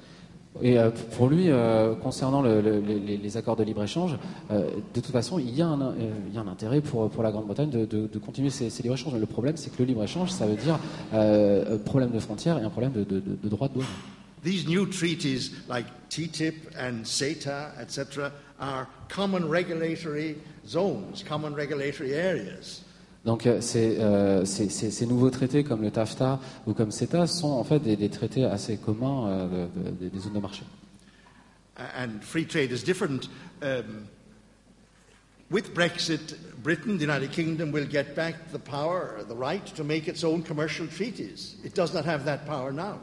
Et euh, pour lui, euh, concernant le- le- les, les accords de libre-échange, euh, de toute façon, il y a un, euh, il y a un intérêt pour, pour la Grande-Bretagne de, de- de continuer ces, ces libres-échanges. Le problème, c'est que le libre-échange, ça veut dire euh, problème de frontières et un problème de, de droit de douane. These new treaties like TTIP and CETA, etc., are common regulatory zones, common regulatory areas. Donc euh, ces, euh, ces- ces- ces nouveaux traités comme le TAFTA ou comme CETA sont en fait des, des traités assez communs euh, de- de- des zones de marché. And free trade is different. Um, with Brexit, Britain, the United Kingdom, will get back the power, the right to make its own commercial treaties. It does not have that power now.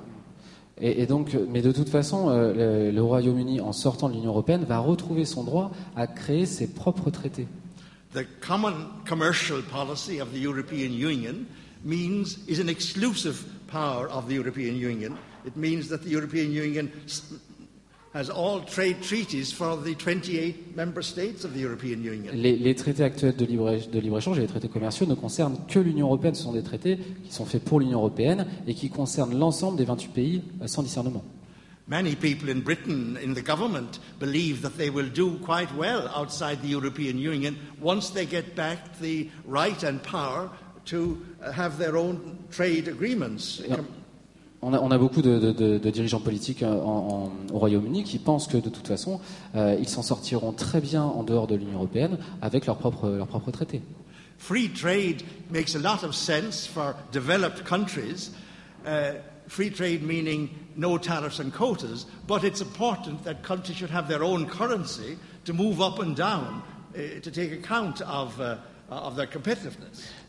Et, et donc, euh, mais de toute façon, euh, le, le Royaume-Uni, en sortant de l'Union européenne, va retrouver son droit à créer ses propres traités. The common commercial policy of the European Union means is an exclusive power of the European Union. It means that the European Union Les, les traités actuels de libre- de libre-échange et les traités commerciaux ne concernent que l'Union européenne. Ce sont des traités qui sont faits pour l'Union européenne et qui concernent l'ensemble des 28 pays euh, sans discernement. Many people in Britain, in the government, believe that they will do quite well outside the European Union once they get back the right and power to uh, have their own trade agreements. On a, beaucoup de, de- de- de dirigeants politiques euh, en- en- au Royaume-Uni qui pensent que de toute façon, euh, ils s'en sortiront très bien en dehors de l'Union européenne avec leurs propres, leurs propres traités. Free trade makes a lot of sense for developed countries. Uh, free trade meaning no tariffs and quotas, but it's important that countries should have their own currency to move up and down uh, to take account of, uh.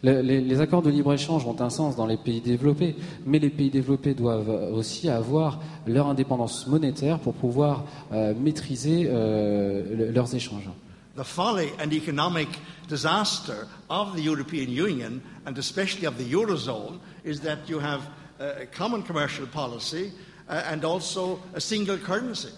Le- les, les accords de libre-échange ont un sens dans les pays développés, mais les pays développés doivent aussi avoir leur indépendance monétaire pour pouvoir euh, maîtriser euh, le- leurs échanges. The folly and economic disaster of the European Union, and especially of the Eurozone, is that you have uh, a common commercial policy uh, and also a single currency.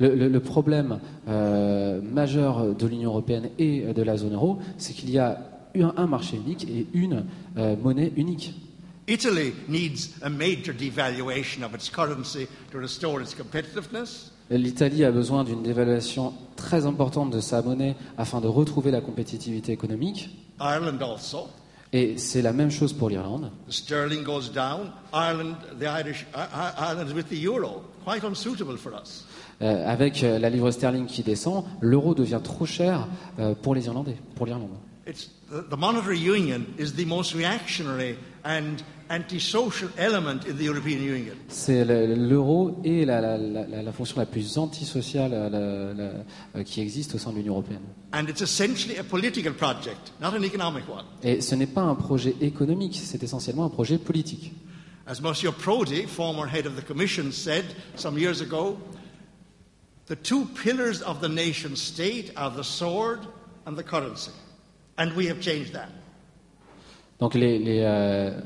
Le, le- le problème euh, majeur de l'Union européenne et de la zone euro, c'est qu'il y a un, un marché unique et une euh, monnaie unique. Italy needs a major devaluation of its currency to restore its competitiveness. L'Italie a besoin d'une dévaluation très importante de sa monnaie afin de retrouver la compétitivité économique. Ireland also. Et c'est la même chose pour l'Irlande. Sterling goes down. Ireland, the Irish, Ireland with the euro. Quite unsuitable for us. Euh, avec euh, la livre sterling qui descend, l'euro devient trop cher euh, pour les Irlandais, pour l'Irlande. The, monetary union is the most reactionary and antisocial element in the European Union. C'est le- l'euro et la, la- la- la fonction la plus antisociale euh, euh, qui existe au sein de l'Union européenne. And it's essentially a political project, not an economic one. Et ce n'est pas un projet économique, c'est essentiellement un projet politique. As Monsieur Prodi, former head of the Commission, said some years ago, the two pillars of the nation state are the sword and the currency. And we have changed that. Donc les, les, euh,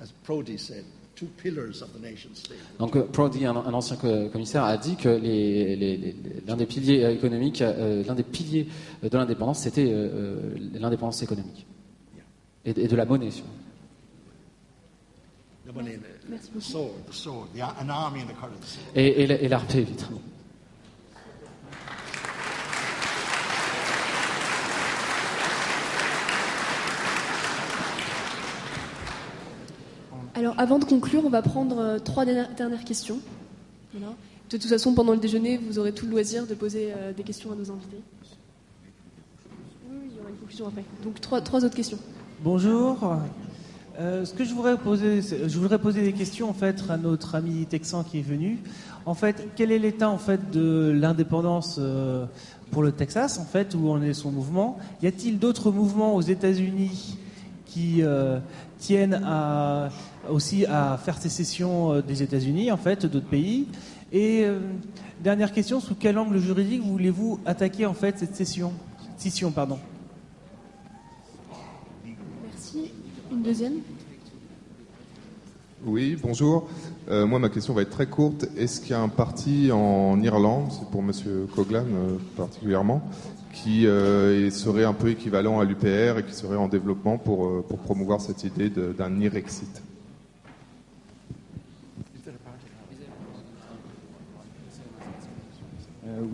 As Prodi said, two pillars of the nation state. donc euh, Prodi, un, un ancien co- commissaire, a dit que les- les- les- l'un des piliers euh, économiques, euh, l'un des piliers de l'indépendance, c'était euh, l'indépendance économique et, de- et de la monnaie. The, the sword, the sword, the, an army and the currency. Et, et, évidemment. Alors, avant de conclure, on va prendre euh, trois dernières questions. Voilà. De toute façon, pendant le déjeuner, vous aurez tout le loisir de poser euh, des questions à nos invités. Oui, oui, il y aura une conclusion après. Donc, trois, trois autres questions. Bonjour. Euh, ce que je voudrais poser, je voudrais poser des questions en fait à notre ami texan qui est venu. En fait, quel est l'état en fait de l'indépendance euh, pour le Texas en fait où en est son mouvement? Y a-t-il d'autres mouvements aux États-Unis qui euh, tiennent aussi à faire sécession des États-Unis en fait, d'autres pays? Et dernière question, sous quel angle juridique voulez-vous attaquer en fait cette session, scission pardon Merci. Une Oui, bonjour. Euh, moi, ma question va être très courte. Est-ce qu'il y a un parti en Irlande, c'est pour Monsieur Coglan euh, particulièrement, qui euh, serait un peu équivalent à l'UPR et qui serait en développement pour, pour promouvoir cette idée d'un Irexit?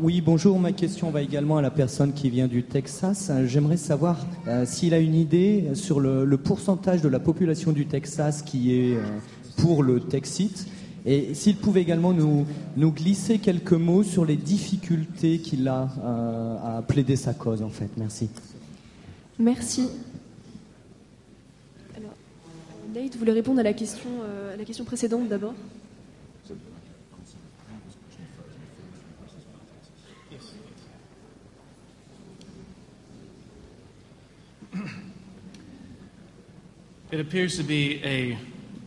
Oui, bonjour. Ma question va également à la personne qui vient du Texas. Euh, J'aimerais savoir euh, s'il a une idée sur le, pourcentage de la population du Texas qui est euh, pour le Texit et s'il pouvait également nous, glisser quelques mots sur les difficultés qu'il a euh, à plaider sa cause, en fait. Merci. Merci. Alors, Nate voulait répondre à la question, euh, à la question précédente d'abord. It appears to be a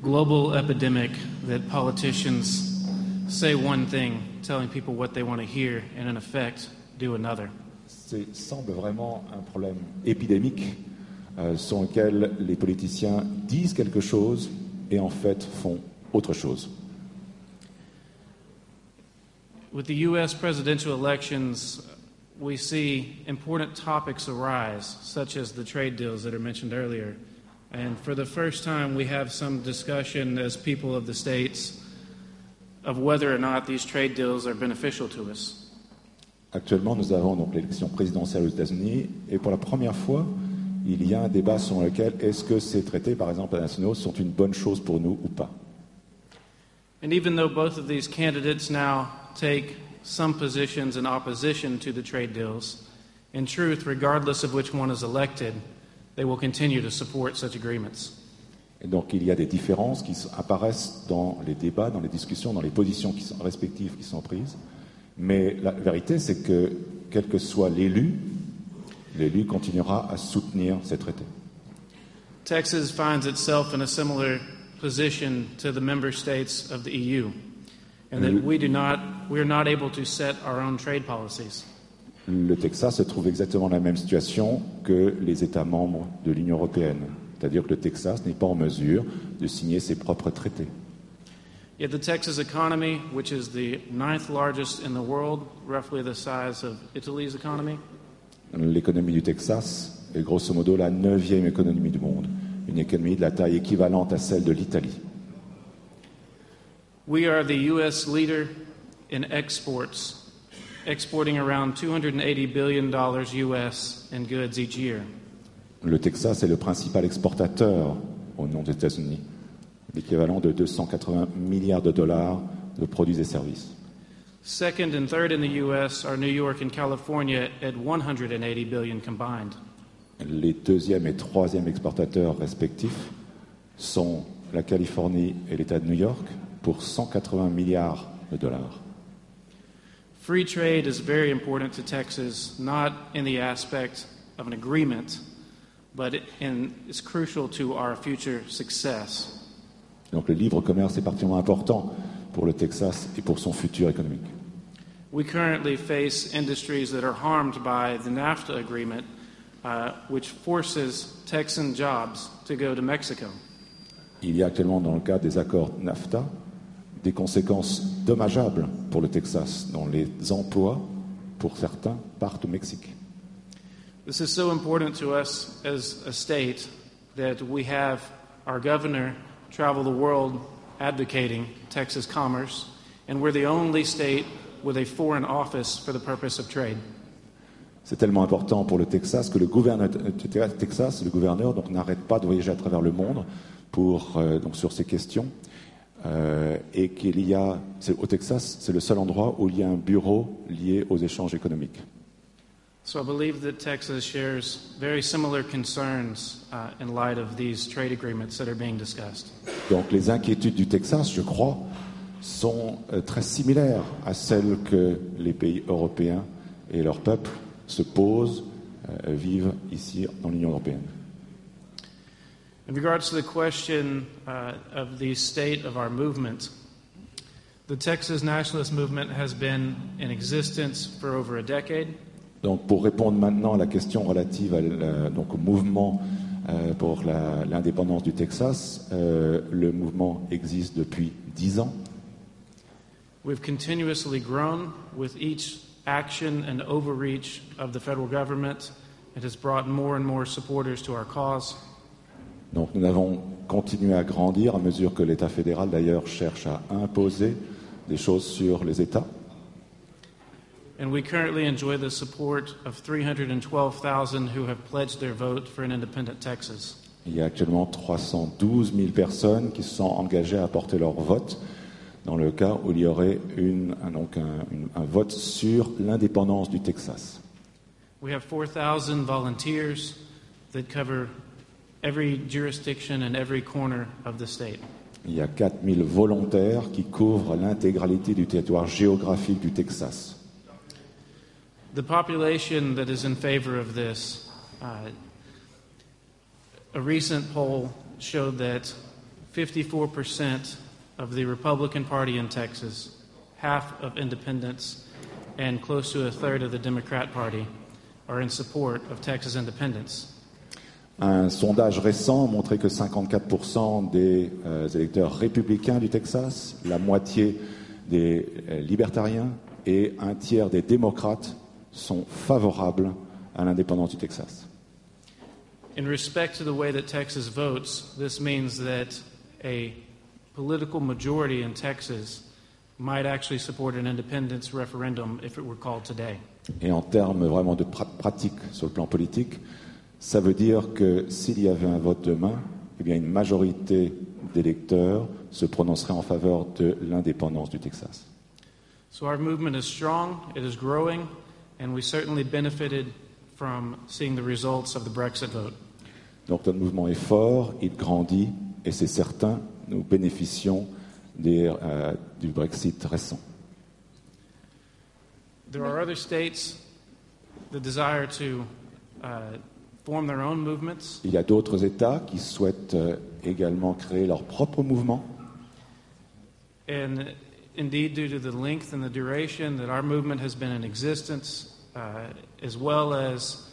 global epidemic that politicians say one thing, telling people what they want to hear, and in effect, do another. C'est semble vraiment un problème épidémique euh, sur lequel les politiciens disent quelque chose et en fait font autre chose. With the U.S. presidential elections, we see important topics arise, such as the trade deals that are mentioned earlier. And for the first time, we have some discussion as people of the states of whether or not these trade deals are beneficial to us. Actuellement, nous avons donc l'élection présidentielle aux États-Unis et pour la première fois, il y a un débat sur lequel est-ce que ces traités, par exemple nationaux, sont une bonne chose pour nous ou pas. And even though both of these candidates now take some positions in opposition to the trade deals, in truth, regardless of which one is elected, they will continue to support such agreements. Et donc il y a des différences qui apparaissent dans les débats, dans les discussions, dans les positions qui sont respectives qui sont prises. Mais la vérité, c'est que quel que soit l'élu, l'élu continuera à soutenir ces traités. Texas finds itself in a similar position to the member states of the EU, and that we do not, we are not able to set our own trade policies. Le Texas se trouve exactement dans la même situation que les États membres de l'Union européenne. C'est-à-dire que le Texas n'est pas en mesure de signer ses propres traités. Yet the Texas economy, which is the ninth largest in the world, roughly the size of Italy's economy, L'économie du Texas est grosso modo la neuvième économie du monde, une économie de la taille équivalente à celle de l'Italie. we are the U.S. leader in exports, exporting around $280 billion U.S. in goods each year. Le Texas est le principal exportateur au nom des États-Unis, l'équivalent de 280 milliards de dollars de produits et services. Second and third in the U.S. are New York and California at 180 billion combined. Les deuxièmes et troisièmes exportateurs respectifs sont la Californie et l'État de New York pour 180 milliards de dollars. Free trade is very important to Texas, not in the aspect of an agreement, but in, it's crucial to our future success. Donc le libre commerce est particulièrement important pour le Texas et pour son futur économique. We currently face industries that are harmed by the NAFTA agreement, uh, which forces Texan jobs to go to Mexico. Il y a actuellement dans le cadre des accords NAFTA des conséquences dommageables pour le Texas, dont les emplois, pour certains, partent au Mexique. This is so important to us as a state that we have our governor travel the world advocating Texas commerce, and we're the only state with a foreign office for the purpose of trade. C'est tellement important pour le Texas que le gouverneur, euh, Texas, le gouverneur donc n'arrête pas de voyager à travers le monde pour, euh, donc sur ces questions. Euh, et qu'il y a, au Texas, c'est le seul endroit où il y a un bureau lié aux échanges économiques. So I believe that Texas shares very similar concerns uh, in light of these trade agreements that are being discussed. Donc les inquiétudes du Texas, je crois, sont euh, très similaires à celles que les pays européens et leurs peuples se posent, euh, vivent ici dans l'Union européenne. In regards to the question uh, of the state of our movement, the Texas nationalist movement has been in existence for over a decade. Donc, pour répondre maintenant à la question relative à la, donc, au mouvement euh, pour l'indépendance du Texas, euh, le mouvement existe depuis dix ans. We've continuously grown with each action and overreach of the federal government. It has brought more and more supporters to our cause. Donc nous avons continué à grandir à mesure que l'État fédéral d'ailleurs cherche à imposer des choses sur les États. And we currently enjoy the support of 312,000 who have pledged their vote for an independent Texas. Il y a actuellement 312 000 personnes qui se sont engagées à apporter leur vote dans le cas où il y aurait une, un, donc un, une, un vote sur l'indépendance du Texas. We have 4,000 volunteers that cover every jurisdiction and every corner of the state. Il y a 4000 volontaires qui couvrent l'intégralité du territoire géographique du Texas. The population that is in favor of this, uh, a recent poll showed that 54% of the Republican Party in Texas, half of independents, and close to a third of the Democrat Party are in support of Texas independence. Un sondage récent montrait que 54% des euh, électeurs républicains du Texas, la moitié des euh, libertariens et un tiers des démocrates sont favorables à l'indépendance du Texas. In respect to the way that Texas votes, this means that a political majority in Texas might actually support an independence referendum if it were called today. Et en termes vraiment de pra pratique sur le plan politique, ça veut dire que s'il y avait un vote demain, eh bien une majorité d'électeurs se prononcerait en faveur de l'indépendance du Texas. So our movement is strong, it is growing, and we certainly benefited from seeing the results of the Brexit vote. Donc notre mouvement est fort, il grandit, et c'est certain, nous bénéficions des, euh, du Brexit récent. There are other states that desire to uh, form their own movements. Il y a d'autres États qui souhaitent euh, également créer leur propre mouvement. And indeed, due to the length and the duration that our movement has been in existence, uh, as well as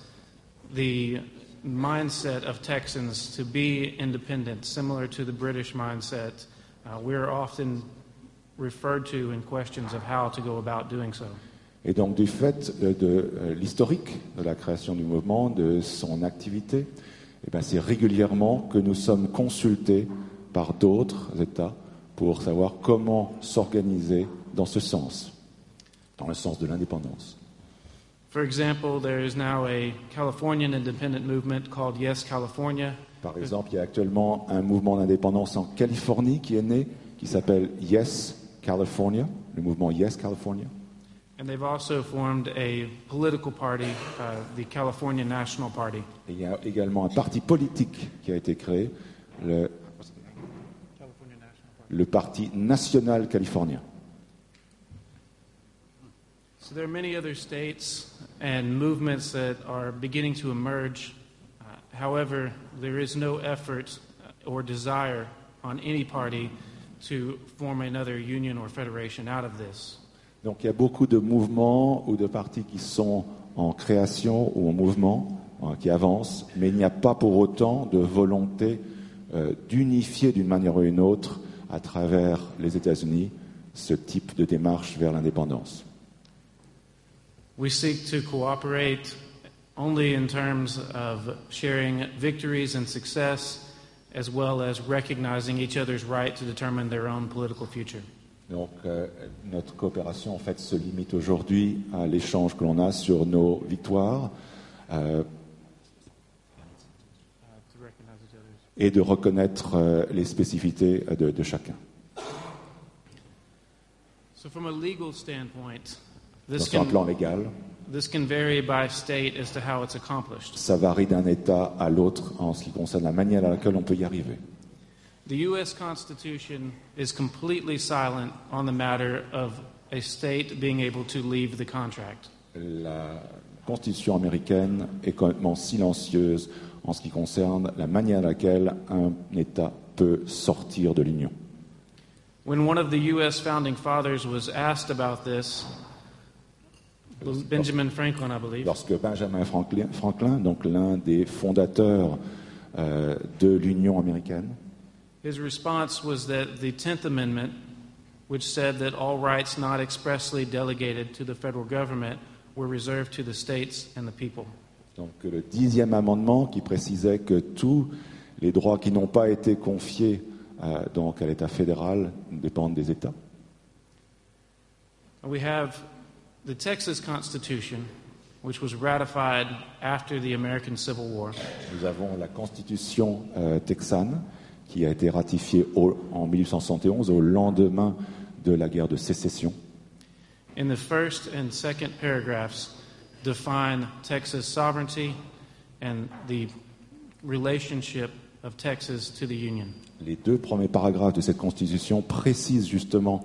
the mindset of Texans to be independent, similar to the British mindset, uh, we're often referred to in questions of how to go about doing so. Et donc du fait de, euh, l'historique de la création du mouvement, de son activité, eh ben, c'est régulièrement que nous sommes consultés par d'autres États pour savoir comment s'organiser dans ce sens, dans le sens de l'indépendance. For example, there is now a Californian independent movement called Yes California. Par exemple, il y a actuellement un mouvement d'indépendance en Californie qui est né, qui s'appelle Yes California, le mouvement Yes California. And they've also formed a political party, uh, the California National Party. Et il y a également un parti politique qui a été créé, le le Parti national californien. So there are many other states and movements that are beginning to emerge. Uh, however, there is no effort or desire on any party to form another union or federation out of this. Donc il y a beaucoup de mouvements ou de partis qui sont en création ou en mouvement, hein, qui avancent, mais il n'y a pas pour autant de volonté euh, d'unifier d'une manière ou d'une autre à travers les États-Unis ce type de démarche vers l'indépendance. We seek to cooperate only in terms of sharing victories and success, as well as recognizing each other's right to determine their own political future. Donc euh, notre coopération en fait se limite aujourd'hui à l'échange que l'on a sur nos victoires euh, et de reconnaître euh, les spécificités de, de chacun. So, from a legal standpoint, Donc this sur un can, plan légal, this can vary by state as to how it's accomplished. ça varie d'un État à l'autre en ce qui concerne la manière à laquelle on peut y arriver. The U.S. Constitution is completely silent on the matter of a state being able to leave the contract. La Constitution américaine est complètement silencieuse en ce qui concerne la manière à laquelle un État peut sortir de l'Union. When one of the U.S. founding fathers was asked about this, Benjamin Franklin, I believe, Lorsque Benjamin Franklin, Franklin, donc l'un des fondateurs euh, de l'Union américaine, his response was that the Tenth Amendment, which said that all rights not expressly delegated to the federal government were reserved to the states and the people. donc le dixième amendement qui précisait que tous les droits qui n'ont pas été confiés euh, donc à l'État fédéral dépendent des États. We have the Texas Constitution, which was ratified after the American Civil War. Nous avons la Constitution euh, texane qui a été ratifiée au- en 1871 au lendemain de la guerre de sécession. In the first and second paragraphs, define Texas sovereignty and the relationship of Texas to the Union. Les deux premiers paragraphes de cette Constitution précisent justement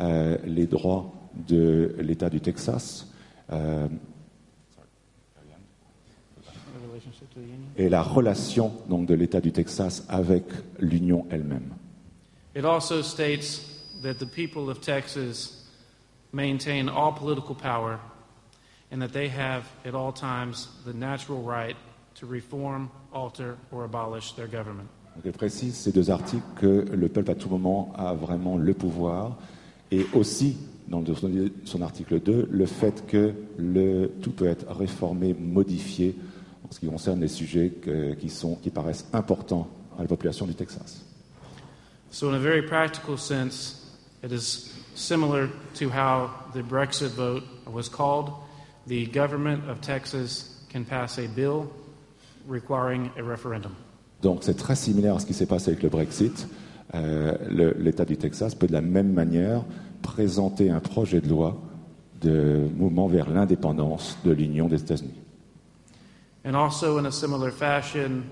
euh, les droits de l'État du Texas euh, The relationship to the Union. Et la relation donc de l'État du Texas avec l'Union elle-même. It also states that the people of Texas maintain all political power and that they have at all times the natural right to reform, alter, or abolish their government. Donc elle précise ces deux articles que le peuple à tout moment a vraiment le pouvoir et aussi dans son, son article 2 le fait que le, tout peut être réformé, modifié en ce qui concerne les sujets que- qui, sont, qui paraissent importants à la population du Texas. So, in a very practical sense, it is similar to how the Brexit vote was called. The government of Texas can pass a bill requiring a referendum. Donc c'est très similaire à ce qui s'est passé avec le Brexit. Euh, L'État du Texas peut de la même manière présenter un projet de loi de mouvement vers l'indépendance de l'Union des États-Unis. And also, in a similar fashion,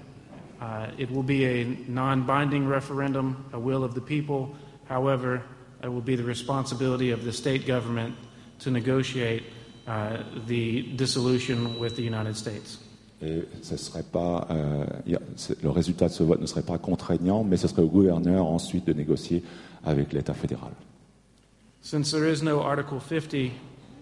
uh, it will be a non binding referendum, a will of the people. However, it will be the responsibility of the state government to negotiate uh, the dissolution with the United States. Et ce serait pas, euh, y a- c'est- le résultat de ce vote ne serait pas contraignant, mais ce serait au gouverneur ensuite de négocier avec l'État fédéral. Since there is no Article 50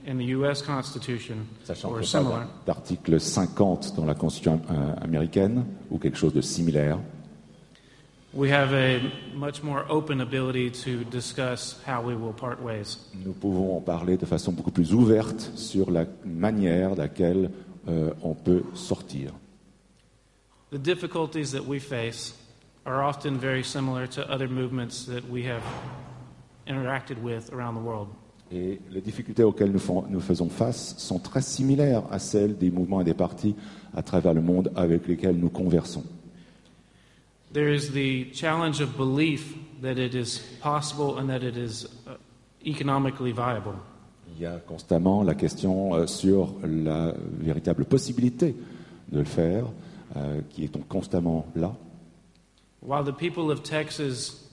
in the U.S. Constitution Sachant or qu'il n'y a similar, pas d'article 50 dans la Constitution euh, américaine ou quelque chose de similaire, we have a much more open ability to discuss how we will part ways. nous pouvons en parler de façon beaucoup plus ouverte sur la manière laquelle euh, on peut sortir. The difficulties that we face are often very similar to other movements that we have interacted with around the world. Et les difficultés auxquelles nous, faisons face sont très similaires à celles des mouvements et des partis à travers le monde avec lesquels nous conversons. There is the challenge of belief that it is possible and that it is economically viable. Il y a constamment la question euh, sur la véritable possibilité de le faire, euh, qui est donc constamment là. While the people of Texas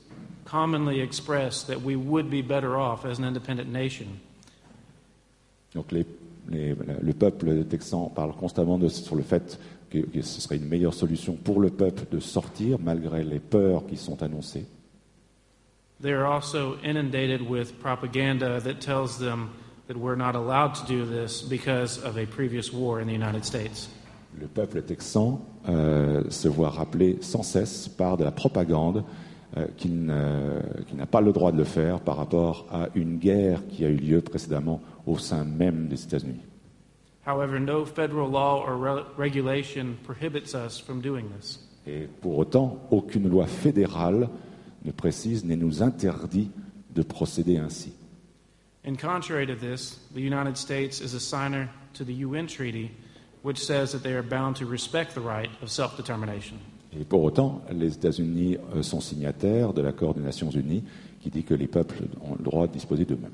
commonly express that we would be better off as an independent nation. Donc les, les, le peuple texan parle constamment de, sur le fait que, que, ce serait une meilleure solution pour le peuple de sortir malgré les peurs qui sont annoncées. They are also inundated with propaganda that tells them that we're not allowed to do this because of a previous war in the United States. Le peuple texan euh, se voit rappeler sans cesse par de la propagande euh, qu'il n'a pas le droit de le faire par rapport à une guerre qui a eu lieu précédemment au sein même des États-Unis. However, no federal law or re regulation prohibits us from doing this. Et pour autant, aucune loi fédérale ne précise ni nous interdit de procéder ainsi. In contrary to this, the United States is a signer to the UN Treaty, which says that they are bound to respect the right of self-determination. Et pour autant, les États-Unis euh, sont signataires de l'accord des Nations Unies qui dit que les peuples ont le droit de disposer d'eux-mêmes.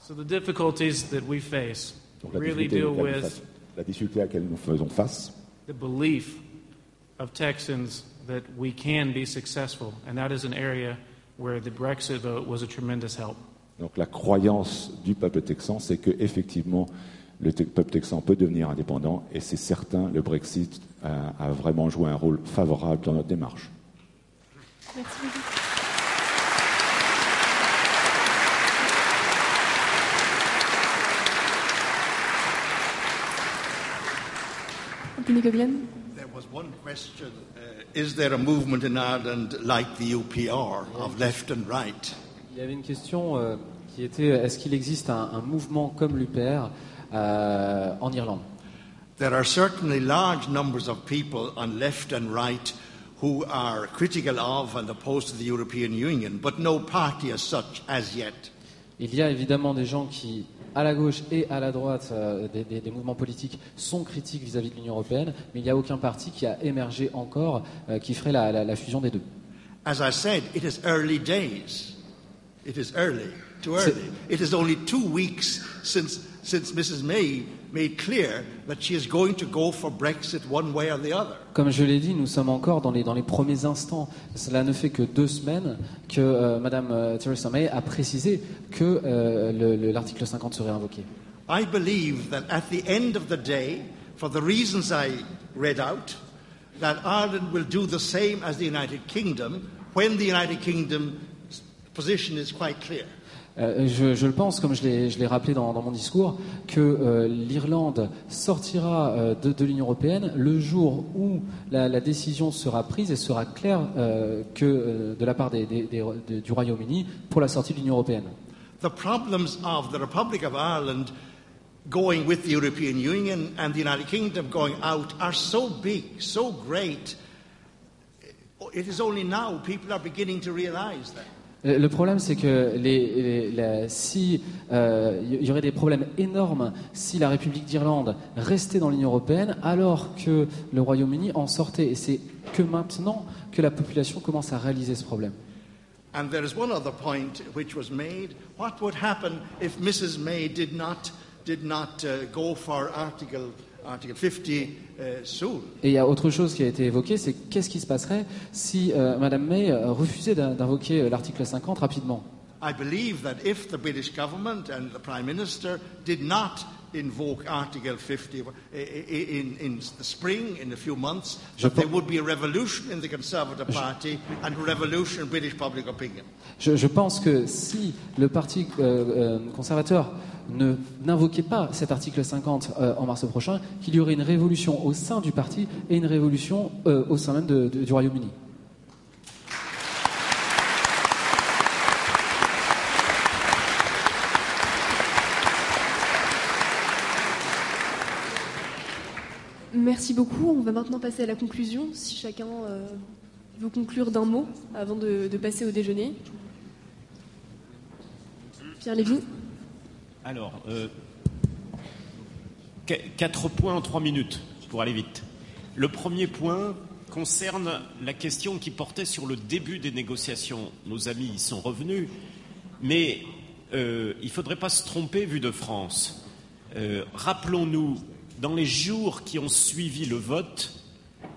So the difficulties that we face Donc la really difficulté, deal with la difficulté à laquelle nous faisons face, the belief of Texans that we can be successful, and that is an area where the Brexit vote was a tremendous help. donc la croyance du peuple texan, c'est que effectivement le te- peuple texan peut devenir indépendant, et c'est certain, le Brexit a, a vraiment joué un rôle favorable dans notre démarche. Merci beaucoup. Anthony Coghlan There was one question. Uh, is there a movement in Ireland like the UPR of left and right? Il y avait une question euh, qui était est-ce qu'il existe un, un mouvement comme l'UPR euh, en Irlande There are certainly large numbers of people on left and right who are critical of and opposed to the European Union, but no party as such as yet. Il y a évidemment des gens qui, à la gauche et à la droite euh, des, des- des mouvements politiques, sont critiques vis-à-vis de l'Union européenne, mais il n'y a aucun parti qui a émergé encore euh, qui ferait la, la- la fusion des deux. As I said, it is early days. It is early, too early. It is only two weeks since, since Mrs. May made clear that she is going to go for Brexit one way or the other. Comme je l'ai dit, nous sommes encore dans les, dans les premiers instants. Cela ne fait que deux semaines que euh, Madame euh, Theresa May a précisé que euh, le- le- l'article 50 serait invoqué. I believe that at the end of the day, for the reasons I read out, that Ireland will do the same as the United Kingdom when the United Kingdom's position is quite clear. Euh, je, je le pense, comme je l'ai rappelé dans, dans mon discours, que euh, l'Irlande sortira euh, de, de l'Union européenne le jour où la, la décision sera prise et sera claire euh, que, euh, de la part des- des- des- de- du Royaume-Uni pour la sortie de l'Union européenne. The problems of the Republic of Ireland going with the European Union and the United Kingdom going out are so big, so great. It is only now people are beginning to realize that. Le le problème, c'est que les, si euh, il y aurait des problèmes énormes si la République d'Irlande restait dans l'Union européenne, alors que le Royaume-Uni en sortait. Et c'est que maintenant que la population commence à réaliser ce problème. And there is one other point which was made. What would happen if Mrs. May did not, did not uh, go for Article, Article 50 uh, soon? Et il y a autre chose qui a été évoquée, c'est qu'est-ce qui se passerait si euh, Madame May euh, refusait d'in- d'invoquer euh, l'article 50 rapidement? I believe that if the British government and the Prime Minister did not invoke Article 50 i- i- in, in the spring, in a few months, Je that there would be a revolution in the Conservative Party and a revolution in British public opinion. je, je pense que si le Parti euh, euh, conservateur ne n'invoquait pas cet article 50 euh, en mars prochain, qu'il y aurait une révolution au sein du parti et une révolution euh, au sein même du Royaume-Uni. Merci beaucoup. On va maintenant passer à la conclusion. Si chacun euh, veut conclure d'un mot avant de, de passer au déjeuner. Pierre Lévy Alors, euh, qu- quatre points en trois minutes pour aller vite. Le premier point concerne la question qui portait sur le début des négociations. Nos amis y sont revenus, mais euh, il ne faudrait pas se tromper vu de France. Euh, Rappelons-nous, dans les jours qui ont suivi le vote,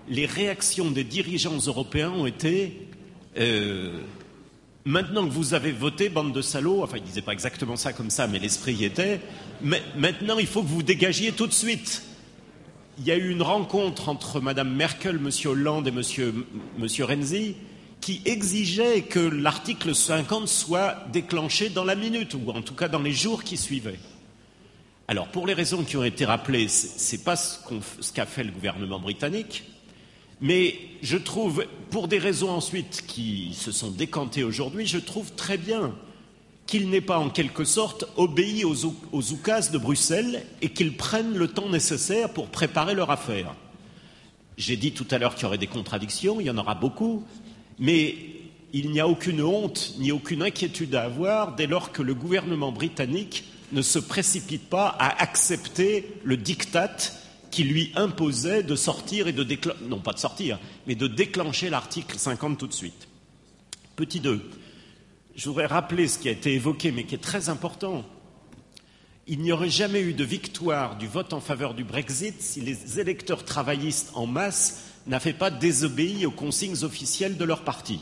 les réactions des dirigeants européens ont été maintenant que vous avez voté, bande de salauds, enfin il disait pas exactement ça comme ça, mais l'esprit y était, maintenant il faut que vous dégagiez tout de suite. Il y a eu une rencontre entre Mme Merkel, M. Hollande et M. Monsieur Renzi qui exigeait que l'article 50 soit déclenché dans la minute, ou en tout cas dans les jours qui suivaient. Alors, pour les raisons qui ont été rappelées, ce n'est pas ce qu'a fait le gouvernement britannique, mais je trouve, pour des raisons ensuite qui se sont décantées aujourd'hui, je trouve très bien qu'il n'ait pas en quelque sorte obéi aux, aux de Bruxelles et qu'ils prennent le temps nécessaire pour préparer leur affaire. J'ai dit tout à l'heure qu'il y aurait des contradictions, il y en aura beaucoup, mais il n'y a aucune honte ni aucune inquiétude à avoir dès lors que le gouvernement britannique ne se précipite pas à accepter le diktat qui lui imposait de sortir et de déclencher, non pas de sortir, mais de déclencher l'article 50 tout de suite. Petit 2. Je voudrais rappeler ce qui a été évoqué, mais qui est très important. Il n'y aurait jamais eu de victoire du vote en faveur du Brexit si les électeurs travaillistes en masse n'avaient pas désobéi aux consignes officielles de leur parti.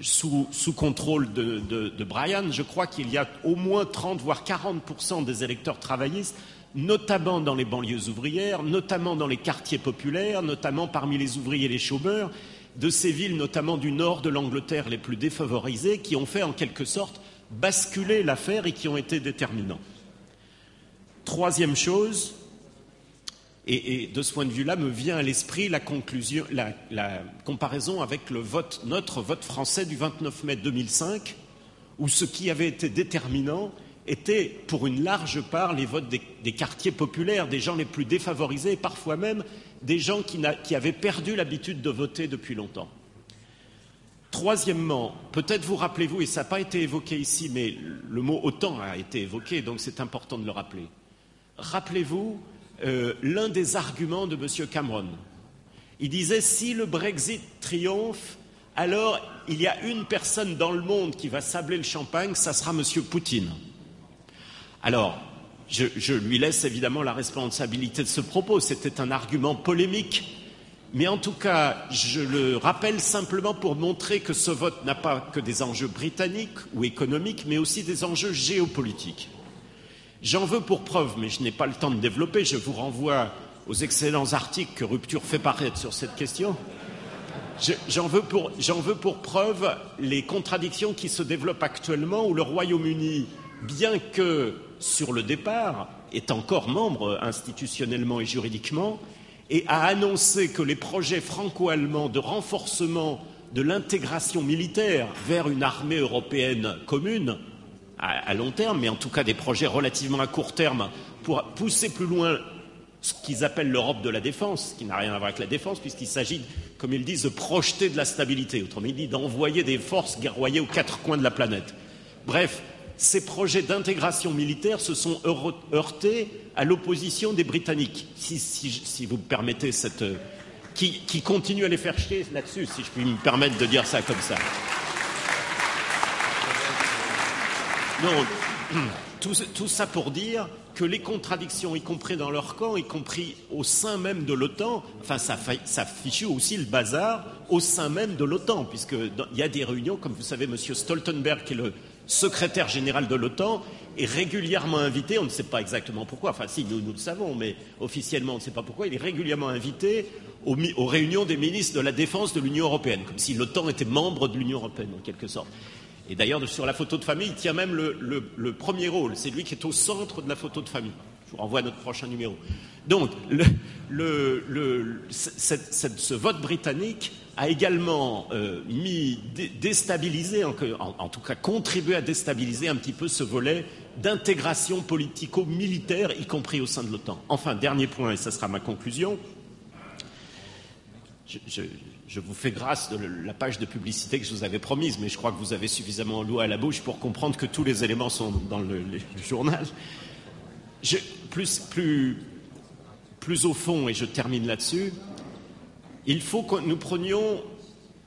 Sous, contrôle de, de, Brian, je crois qu'il y a au moins 30 voire 40 des électeurs travaillistes, notamment dans les banlieues ouvrières, notamment dans les quartiers populaires, notamment parmi les ouvriers et les chômeurs, de ces villes, notamment du nord de l'Angleterre les plus défavorisées, qui ont fait en quelque sorte basculer l'affaire et qui ont été déterminants. Troisième chose, et, de ce point de vue-là, me vient à l'esprit la, conclusion, la, comparaison avec le vote, notre vote français du 29 mai 2005, où ce qui avait été déterminant était, pour une large part, les votes des, quartiers populaires, des gens les plus défavorisés, parfois même des gens qui, qui avaient perdu l'habitude de voter depuis longtemps. Troisièmement, peut-être vous rappelez-vous, et ça n'a pas été évoqué ici, mais le mot autant a été évoqué, donc c'est important de le rappeler. Rappelez-vous euh, l'un des arguments de M. Cameron. Il disait si le Brexit triomphe, alors il y a une personne dans le monde qui va sabler le champagne, ça sera M. Poutine. Alors, je, lui laisse évidemment la responsabilité de ce propos. C'était un argument polémique. Mais en tout cas, je le rappelle simplement pour montrer que ce vote n'a pas que des enjeux britanniques ou économiques, mais aussi des enjeux géopolitiques. J'en veux pour preuve, mais je n'ai pas le temps de développer, je vous renvoie aux excellents articles que Rupture fait paraître sur cette question. J'en veux, veux, pour preuve les contradictions qui se développent actuellement où le Royaume-Uni, bien que sur le départ, est encore membre institutionnellement et juridiquement, et a annoncé que les projets franco-allemands de renforcement de l'intégration militaire vers une armée européenne commune à, long terme, mais en tout cas des projets relativement à court terme pour pousser plus loin ce qu'ils appellent l'Europe de la défense, qui n'a rien à voir avec la défense, puisqu'il s'agit, comme ils disent, de projeter de la stabilité, autrement dit, d'envoyer des forces guerroyer aux quatre coins de la planète. Bref, ces projets d'intégration militaire se sont heurtés à l'opposition des Britanniques, si, vous me permettez cette. Qui, qui continue à les faire chier là-dessus, si je puis me permettre de dire ça comme ça. Non, <clears throat> tout, ça pour dire que les contradictions, y compris dans leur camp, y compris au sein même de l'OTAN, enfin, ça, ça fichue aussi le bazar au sein même de l'OTAN, puisqu'il y a des réunions, comme vous savez, M. Stoltenberg, qui est le secrétaire général de l'OTAN, est régulièrement invité, on ne sait pas exactement pourquoi, enfin si, nous, le savons, mais officiellement on ne sait pas pourquoi, il est régulièrement invité aux réunions des ministres de la Défense de l'Union européenne, comme si l'OTAN était membre de l'Union européenne en quelque sorte. Et d'ailleurs, sur la photo de famille, il tient même le, premier rôle. C'est lui qui est au centre de la photo de famille. Je vous renvoie à notre prochain numéro. Donc, ce vote britannique a également euh, mis, déstabilisé, en, tout cas contribué à déstabiliser un petit peu ce volet d'intégration politico-militaire, y compris au sein de l'OTAN. Enfin, dernier point, et ce sera ma conclusion. je, je vous fais grâce de la page de publicité que je vous avais promise, mais je crois que vous avez suffisamment l'eau à la bouche pour comprendre que tous les éléments sont dans le, journal. Plus, au fond, et je termine là-dessus, il faut que nous prenions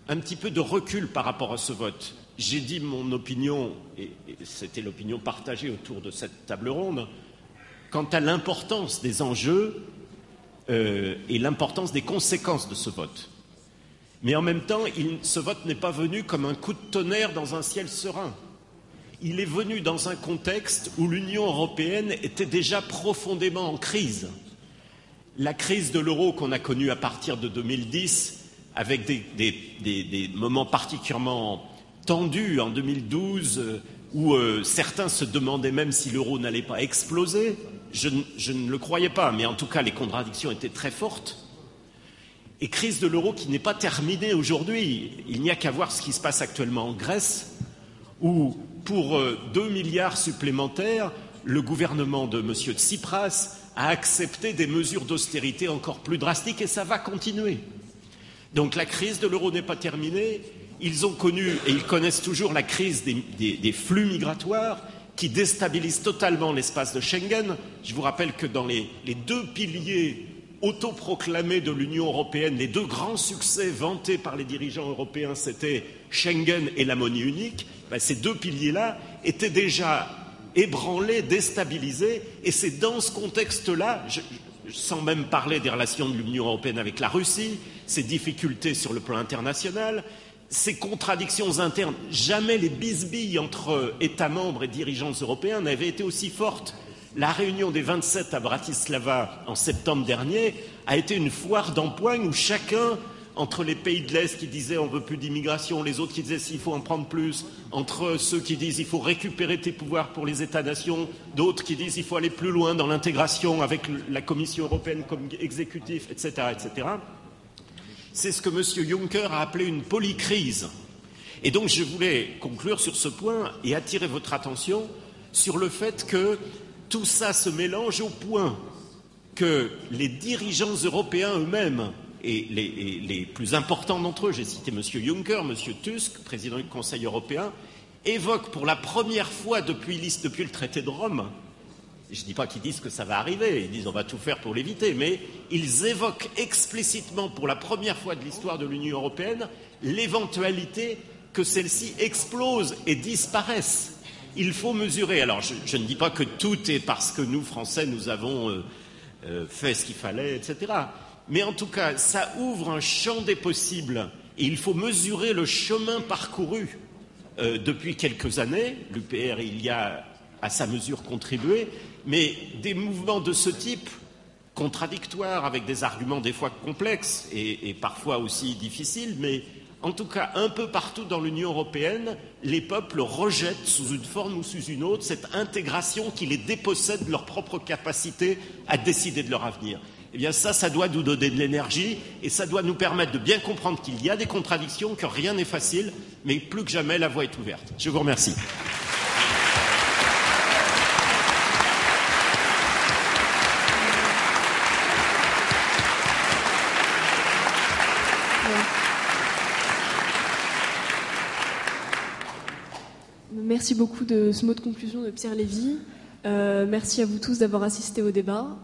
un petit peu de recul par rapport à ce vote. J'ai dit mon opinion, et, c'était l'opinion partagée autour de cette table ronde, quant à l'importance des enjeux euh, et l'importance des conséquences de ce vote. Mais en même temps, ce vote n'est pas venu comme un coup de tonnerre dans un ciel serein. Il est venu dans un contexte où l'Union européenne était déjà profondément en crise. La crise de l'euro qu'on a connue à partir de 2010, avec des, moments particulièrement tendus en 2012, euh, où euh, certains se demandaient même si l'euro n'allait pas exploser, je ne le croyais pas, mais en tout cas les contradictions étaient très fortes et crise de l'euro qui n'est pas terminée aujourd'hui. Il n'y a qu'à voir ce qui se passe actuellement en Grèce, où pour 2 euh, milliards supplémentaires, le gouvernement de M. Tsipras a accepté des mesures d'austérité encore plus drastiques et ça va continuer. Donc la crise de l'euro n'est pas terminée. Ils ont connu et ils connaissent toujours la crise des, flux migratoires qui déstabilisent totalement l'espace de Schengen. Je vous rappelle que dans les deux piliers autoproclamé de l'Union européenne, les deux grands succès vantés par les dirigeants européens, c'était Schengen et la monnaie unique, ben, ces deux piliers-là étaient déjà ébranlés, déstabilisés, et c'est dans ce contexte-là, sans même parler des relations de l'Union européenne avec la Russie, ses difficultés sur le plan international, ces contradictions internes, jamais les bisbilles entre États membres et dirigeants européens n'avaient été aussi fortes. La réunion des 27 à Bratislava en septembre dernier a été une foire d'empoigne où chacun, entre les pays de l'Est qui disaient on veut plus d'immigration, les autres qui disaient s'il faut en prendre plus, entre ceux qui disent il faut récupérer tes pouvoirs pour les États-nations, d'autres qui disent il faut aller plus loin dans l'intégration avec la Commission européenne comme exécutif, etc., etc. C'est ce que M. Juncker a appelé une polycrise. Et donc je voulais conclure sur ce point et attirer votre attention sur le fait que tout ça se mélange au point que les dirigeants européens eux-mêmes et les, plus importants d'entre eux, j'ai cité M. Juncker, M. Tusk, président du Conseil européen, évoquent pour la première fois depuis, le traité de Rome, je ne dis pas qu'ils disent que ça va arriver, ils disent on va tout faire pour l'éviter, mais ils évoquent explicitement pour la première fois de l'histoire de l'Union européenne l'éventualité que celle-ci explose et disparaisse il faut mesurer. Alors, je, ne dis pas que tout est parce que nous, Français, nous avons euh, euh, fait ce qu'il fallait, etc. Mais en tout cas, ça ouvre un champ des possibles et il faut mesurer le chemin parcouru euh, depuis quelques années. L'UPR, il y a à sa mesure contribué, mais des mouvements de ce type, contradictoires, avec des arguments des fois complexes et parfois aussi difficiles, mais en tout cas un peu partout dans l'Union européenne, les peuples rejettent sous une forme ou sous une autre cette intégration qui les dépossède de leur propre capacité à décider de leur avenir. Eh bien ça, ça doit nous donner de l'énergie et ça doit nous permettre de bien comprendre qu'il y a des contradictions, que rien n'est facile, mais plus que jamais la voie est ouverte. Je vous remercie. Merci beaucoup de ce mot de conclusion de Pierre Lévy. Euh, merci à vous tous d'avoir assisté au débat.